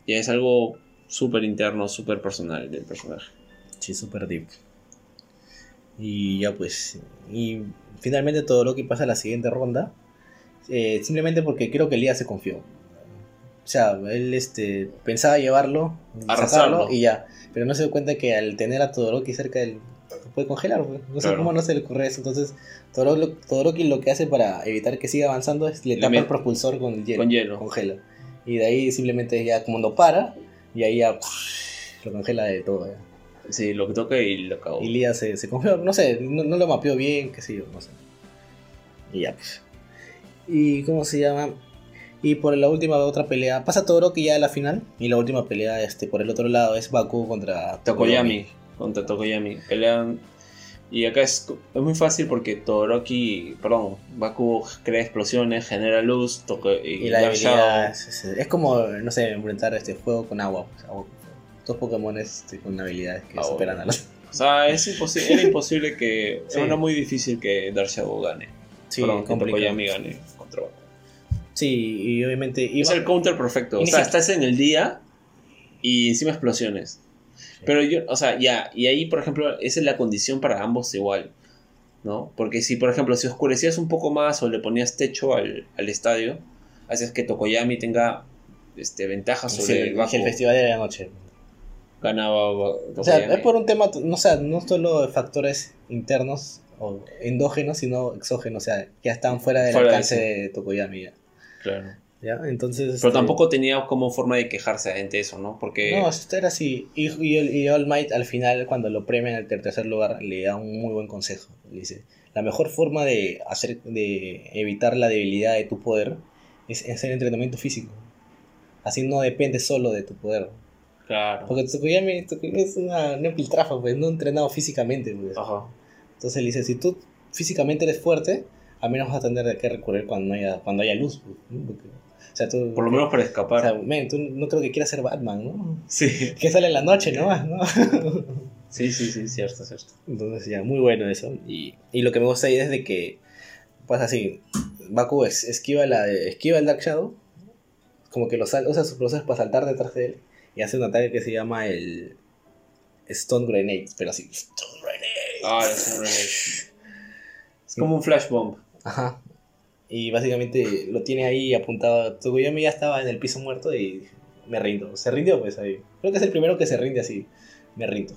Y es algo súper interno, súper personal del personaje. Sí, super deep. Y ya pues. Y finalmente todo lo que pasa a la siguiente ronda. eh, simplemente porque creo que Lía se confió. O sea, él este, pensaba llevarlo, Arrasarlo. sacarlo y ya. Pero no se dio cuenta que al tener a Todoroki cerca él lo puede congelar. No sé cómo no se le ocurre eso. Entonces, Todoroki, Todoroki lo que hace para evitar que siga avanzando es le Le tapa el propulsor con hielo. Con hielo. Congela. Y de ahí simplemente ya como no para. Y ahí ya lo congela de todo. ya. Sí, lo que toca y lo acabó. Y Lía se, se confió, no sé, no, no lo mapeó bien, qué sé yo, no sé. Y ya, pues. ¿Y cómo se llama? Y por la última otra pelea, pasa Todoroki ya a la final. Y la última pelea, este, por el otro lado, es Baku contra Tokoyami. Contra Tokoyami. Pelean. Y acá es, es muy fácil porque Todoroki, perdón, Baku crea explosiones, genera luz, Toko, y, Y la debilidad es, como, no sé, enfrentar este fuego con agua. pues. Dos Pokémon este, con habilidades que superan a los. O sea, es imposible, era imposible que. Sí. Era muy difícil que Dark Shadow gane. Sí, perdón, que complicado. Tokoyami gane contra Baku. Sí, y obviamente. y Es el counter perfecto. O sea, estás en el día y encima explosiones. Pero yo, o sea, ya, y ahí, por ejemplo, esa es la condición para ambos igual, ¿no? Porque si, por ejemplo, si oscurecías un poco más o le ponías techo al, al estadio, haces que Tokoyami tenga este, ventaja sobre el, si el festival de la noche. Ganaba Ba- O sea, Tokoyami. es por un tema, no, o sea, no solo de factores internos o endógenos, sino exógenos, o sea, ya están fuera del Fuera de alcance sí. de Tokoyami. Ya, Claro. ¿Ya? Entonces. Pero este, tampoco tenía como forma de quejarse ante eso, ¿no? Porque... No, esto era así. Y, y, y All Might al final, cuando lo premian al ter- tercer lugar, le da un muy buen consejo. Le dice: La mejor forma de, hacer, de evitar la debilidad de tu poder es hacer entrenamiento físico. Así no depende solo de tu poder. Claro. Porque Tokoyami, Tokoyami es una neopiltrafa, pues, no entrenado físicamente. Pues. Ajá. Entonces le dice, si tú físicamente eres fuerte, al menos vas a tener que recurrir cuando haya, cuando haya luz. pues, ¿no? Porque O sea, tú... Por lo menos para O escapar. sea, men, tú no creo que quieras ser Batman, ¿no? sí. Que sale en la noche, ¿no? ¿no? sí, sí, sí, cierto, cierto. Entonces ya, muy bueno eso. Y, y lo que me gusta ahí es de que, pues así, Baku es- esquiva, la, esquiva el Dark Shadow, como que lo sal- usa sus procesos para saltar detrás de él y hace un ataque que se llama el Stone Grenade, pero así, Stone Grenade. Ah, es un Es como un flash bomb. Ajá. Y básicamente lo tiene ahí apuntado. Tsukuyomi ya estaba en el piso muerto y me rindo. Se rindió pues ahí. Creo que es el primero que se rinde así. Me rindo.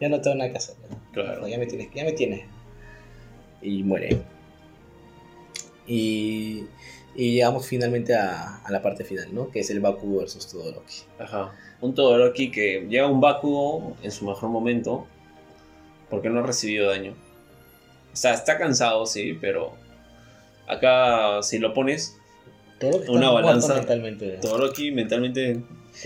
Ya no tengo nada que hacer. Claro. Ya me tienes, ya me tienes. Y muere. Y, y llegamos finalmente a, a la parte final, ¿no? Que es el Baku versus Todoroki. Ajá. Un Todoroki que llega un Bakugo en su mejor momento porque no ha recibido daño. O sea, está cansado, sí, pero acá si lo pones, Una balanza. mentalmente. Todoroki mentalmente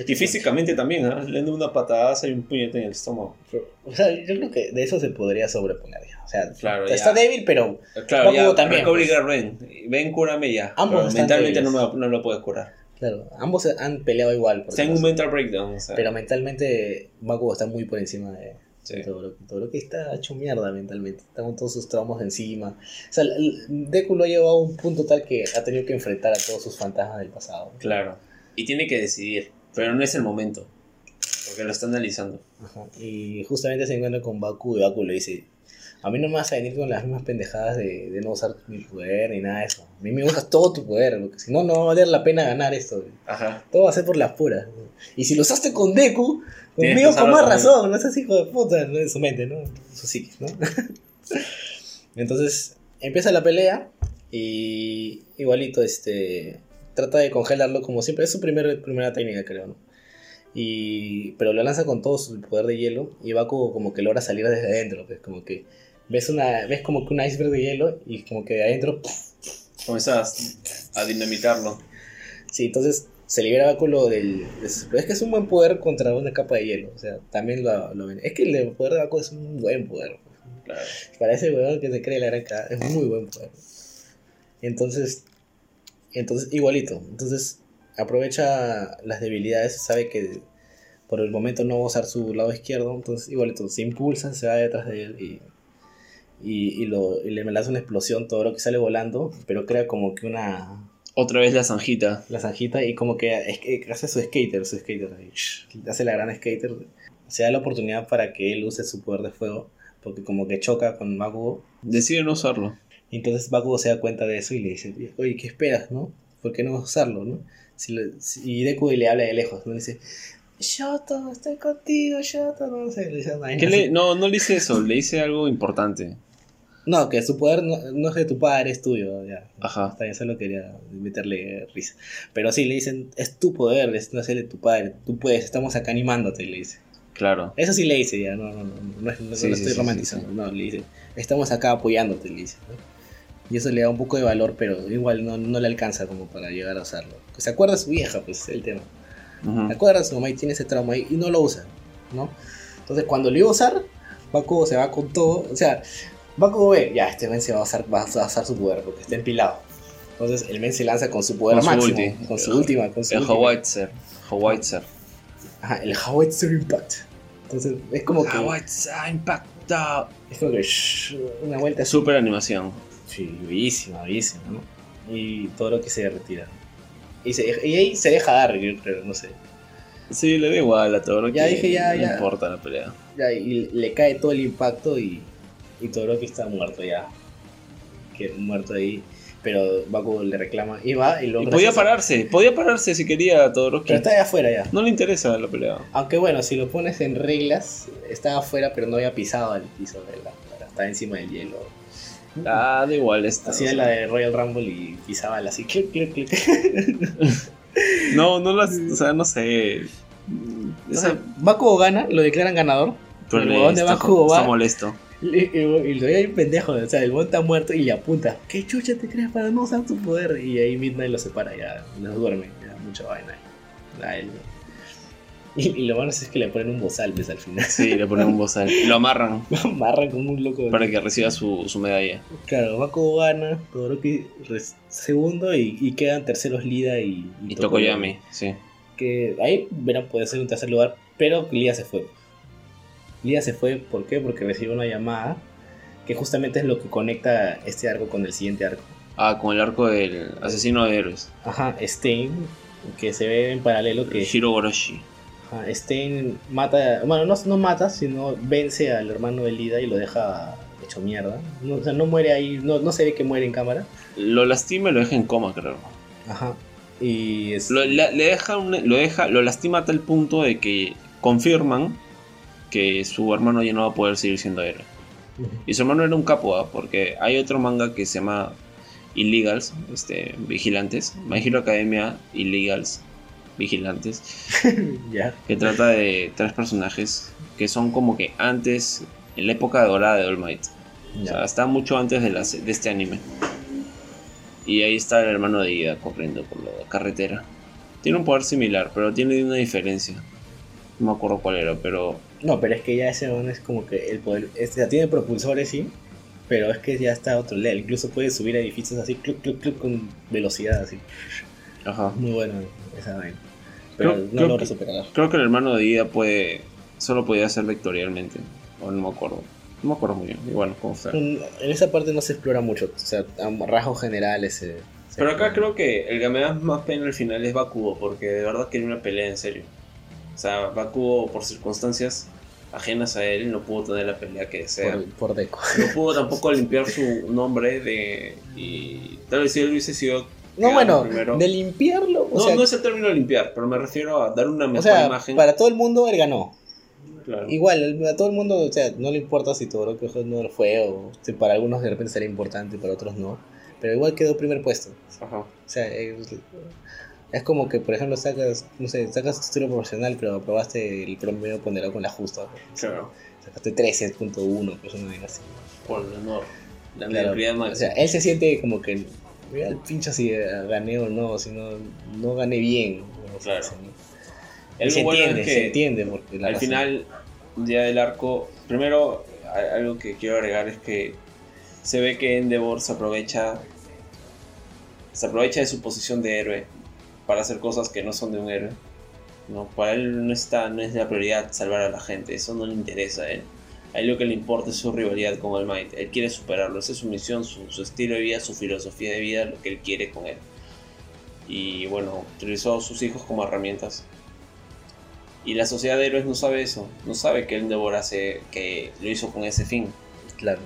y físicamente también, ¿ah? le da una patadaza y un puñete en el estómago. O sea, yo creo que de eso se podría sobreponer. ya. O sea, Claro, está ya. débil, pero Claro, Bakugo ya, también, pues. Ven, ven, cúrame ya. Ambos Pero mentalmente no, me, no lo puedes curar. claro, ambos han peleado igual. por Está en si un mental breakdown, o sea. Pero mentalmente Bakugo está muy por encima de Sí. de Todoroki. Todoroki está hecho mierda mentalmente. Está con todos sus traumas encima. O sea, Deku lo ha llevado a un punto tal que ha tenido que enfrentar a todos sus fantasmas del pasado. Claro. Y tiene que decidir, pero no es el momento. Porque lo está analizando. Ajá. Y justamente se encuentra con Baku y Baku le dice, a mí no me vas a venir con las mismas pendejadas de, de no usar mi poder ni nada de eso. A mí me usas todo tu poder, porque si no, no va a valer la pena ganar esto. Ajá. Todo va a ser por las puras. Y si lo usaste con Deku, Conmigo que con más razón, no seas hijo de puta, no en su mente, ¿no? Su psique, ¿no? Entonces, empieza la pelea y igualito, este, trata de congelarlo como siempre. Es su primer, primera técnica, creo, ¿no? Y, pero lo lanza con todo su poder de hielo y Baku como que logra salir desde adentro, pues como que ves una ves como que un iceberg de hielo y como que de adentro Comienzas a dinamitarlo. Sí, entonces se libera Báculo del... de Es que es un buen poder contra una capa de hielo. O sea, también lo, lo ven. Es que el poder de Báculo es un buen poder. Claro. Para ese weón que se cree la gran cara, es muy buen poder. Entonces, entonces igualito. Entonces aprovecha las debilidades, sabe que por el momento no va a usar su lado izquierdo. Entonces igualito, se impulsa, se va detrás de él y... Y, y lo, y le lanza una explosión, todo lo que sale volando, pero crea como que una, Otra vez la zanjita. la zanjita y como que hace su skater, su skater, hace la gran skater, se da la oportunidad para que él use su poder de fuego, porque como que choca con Bakugo, Decide no usarlo. entonces Bakugo se da cuenta de eso y le dice, oye, ¿qué esperas, no? ¿Por qué no vas a usarlo, no? Si lo- si- y Deku le habla de lejos, ¿no? Le dice, Shoto, estoy contigo, Shoto, no sé, le dice una vaina ¿Qué así. le- No, no le dice eso, le dice algo importante. No, que su poder no, no es de tu padre, es tuyo, ya. Ajá. Está bien, solo quería meterle risa. Pero sí, le dicen, es tu poder, es, no es el de tu padre, tú puedes, estamos acá animándote, le dice. Claro. Eso sí le dice ya, no, no, no, no, no Sí, lo sí, estoy sí, romantizando, no, le dice, estamos acá apoyándote, le dice. ¿no? Y eso le da un poco de valor, pero igual no, no le alcanza como para llegar a usarlo. Se acuerda de su vieja, pues, es el tema. Se acuerda su mamá y tiene ese trauma ahí y no lo usa, ¿no? Entonces cuando lo iba a usar, Bakugo se va con todo, o sea, Bakugo ve, ya, este men se va a usar, va a usar su poder porque está empilado. Entonces el men se lanza con su poder Con su máximo, ulti. con su última, con su El. Howitzer. Howitzer. Ajá, el Howitzer Impact. Entonces es como que, Howitzer Impacto. es como que shh, una vuelta así. Super animación. Sí, bellísima, bellísima, ¿no? Y todo lo que se retira. Y, se, y ahí se deja dar, yo creo, no sé. Sí, le da igual a todo lo Ya que dije, ya, no ya. importa la pelea. Ya, y le cae todo el impacto y, y Todoroki está muerto ya. Que muerto ahí. Pero Baku le reclama y va y lo Y podía pararse, podía pararse si quería Todoroki. Pero está allá afuera ya. No le interesa la pelea. Aunque bueno, si lo pones en reglas, estaba afuera pero no había pisado el piso de la Estaba encima del hielo. Ah, da igual esta. Hacía la de Royal Rumble y pisaba la así. Clic, clic, clic. No, no las. O sea, no sé. Esa, Bakugo gana, lo declaran ganador. pero el huevón de está, va. molesto. Y, y, y lo veía pendejo, o sea, el bot está muerto y le apunta. ¿Qué chucha te crees para no usar tu poder? Y ahí Midnight lo separa, ya los duerme, ya mucha vaina. A él. Y, y lo malo es que le ponen un bozal, ¿ves? Al final. Sí, le ponen un bozal. Lo amarran Lo amarran como un loco. para que reciba su, su medalla. Claro, Bakugo gana, Todoroki segundo y, y quedan terceros Lida y, Y Tokoyami, sí. Que ahí verán puede ser un tercer lugar, pero Lida se fue. Lida se fue, ¿por qué? Porque recibió una llamada que justamente es lo que conecta este arco con el siguiente arco. Ah, con el arco del asesino de héroes. Ajá, Stein, que se ve en paralelo que Shiro Goroshi. ajá, Stein mata, bueno, no, no mata, sino vence al hermano de Lida y lo deja hecho mierda. No, o sea, no muere ahí, no, no se ve que muere en cámara. Lo lastima y lo deja en coma, creo. Ajá. Y es- Lo, le deja un- lo deja, lo lastima a tal punto de que confirman que su hermano ya no va a poder seguir siendo héroe. Y su hermano era un capo, ¿ah? porque hay otro manga que se llama Illegals, este, Vigilantes, My Hero Academia Illegals, Vigilantes, que trata de tres personajes que son como que antes, en la época dorada de All Might. O sea, está mucho antes de, la de este anime. Y ahí está el hermano de Ida corriendo por la carretera. Tiene un poder similar, pero tiene una diferencia. No me acuerdo cuál era, pero No, pero es que ya ese es como que el poder. Este, ya tiene propulsores, sí. Pero es que ya está a otro level. Incluso puede subir a edificios así, cluc, cluc, cluc, con velocidad así. ajá. Muy bueno esa vaina. Pero Creo- no creo logra que- superar. Creo que el hermano de Ida puede. Solo podía hacer vectorialmente. O no me acuerdo. No me acuerdo muy bien. Igual, como sea. En en esa parte no se explora mucho. O sea, a rasgos generales. se- se Pero acá explora. creo que el que me da más pena al final es Bakugo, porque de verdad quería una pelea en serio. O sea, Bakugo, por circunstancias ajenas a él, no pudo tener la pelea que desea. Por, por deco. No pudo tampoco limpiar su nombre de. Y tal vez si él hubiese sido. No, bueno, primero- de limpiarlo. O no, sea, no es el término limpiar, pero me refiero a dar una o mejor sea imagen. para todo el mundo él ganó. Claro. Igual, a todo el mundo, o sea, no le importa si Todoroki no lo fue o si para algunos de repente sería importante, para otros no. Pero igual quedó primer puesto. Ajá. O sea, es, es como que, por ejemplo, sacas, no sé, sacas tu estudio profesional, pero aprobaste el promedio ponderado con la justa. Claro. Sacaste 13.1, pues una vaina así. Por el honor. La Claro, o sea, él se siente como que, mira el pincho si eh, gané o no, si no, no gané bien. Claro. Algo se bueno es entiende, que se entiende. Porque la al razón- final ya del arco, primero algo que quiero agregar es que se ve que Endeavor se aprovecha se aprovecha de su posición de héroe para hacer cosas que no son de un héroe. No, para él no está no es la prioridad salvar a la gente, eso no le interesa a él. A él lo que le importa es su rivalidad con el Might. Él quiere superarlo, esa es su misión, su, su estilo de vida, su filosofía de vida, lo que él quiere con él. Y bueno, utilizó a sus hijos como herramientas. Y la sociedad de héroes no sabe eso, no sabe que Endeavor hace, que lo hizo con ese fin. Claro.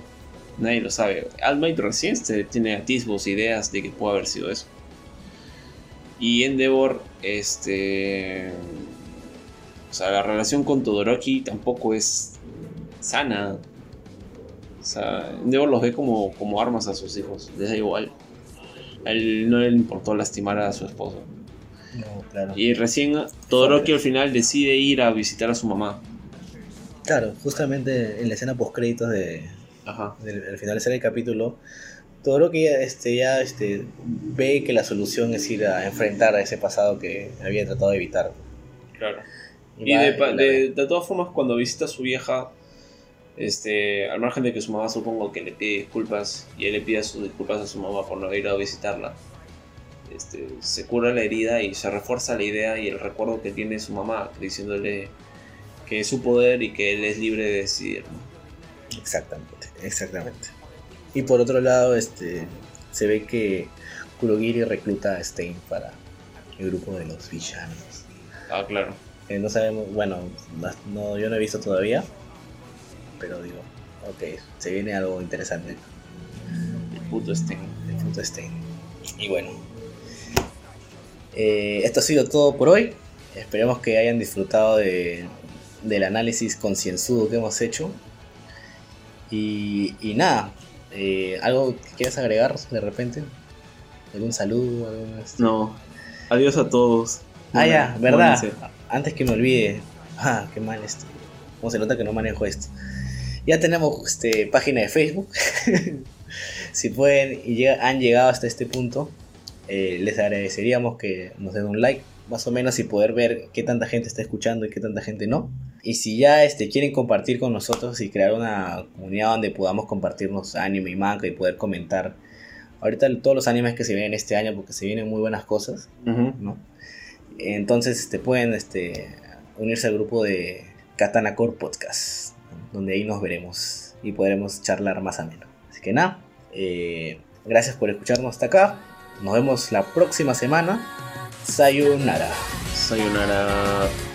Nadie lo sabe. All Might recién tiene atisbos, ideas de que puede haber sido eso. Y Endeavor, este. O sea, la relación con Todoroki tampoco es sana. O sea, Endeavor los ve como, como armas a sus hijos, les da igual. A él no le importó lastimar a su esposo. No, claro. Y recién Todoroki al final decide ir a visitar a su mamá. Claro, justamente en la escena post créditos de, Ajá. del al finalizar el capítulo, Todoroki ya, este, ya este, ve que la solución es ir a enfrentar a ese pasado que había tratado de evitar. Claro. Y de, la- de, de todas formas, cuando visita a su vieja, este, al margen de que su mamá supongo que le pide disculpas y él le pide sus disculpas a su mamá por no haber ido a visitarla, este, se cura la herida y se refuerza la idea y el recuerdo que tiene su mamá, diciéndole que es su poder y que él es libre de decidir. ¿no? Exactamente, exactamente. Y por otro lado, este, se ve que Kurogiri recluta a Stein para el grupo de los villanos. Ah, claro. Eh, no sabemos, bueno, no, yo no he visto todavía, pero digo, ok, se viene algo interesante. El puto Stein. el Stein. Y bueno, eh, esto ha sido todo por hoy. Esperemos que hayan disfrutado de, del análisis concienzudo que hemos hecho. Y, y nada, eh, ¿algo que quieras agregar de repente? ¿Algún saludo? algún, este? No. Adiós a todos. Ah, ya, verdad. Antes que me olvide. Ah, qué mal esto. Cómo se nota que no manejo esto. Ya tenemos este, página de Facebook. si pueden y llega- han llegado hasta este punto, eh, les agradeceríamos que nos den un like, más o menos y poder ver qué tanta gente está escuchando y qué tanta gente no. Y si ya este, quieren compartir con nosotros y crear una comunidad donde podamos compartirnos anime y manga y poder comentar ahorita todos los animes que se vienen este año porque se vienen muy buenas cosas. ¿no? Entonces este, pueden este, unirse al grupo de Katana Core Podcast, donde ahí nos veremos y podremos charlar más ameno. Así que nada, eh, gracias por escucharnos hasta acá. Nos vemos la próxima semana. Sayonara. Sayonara.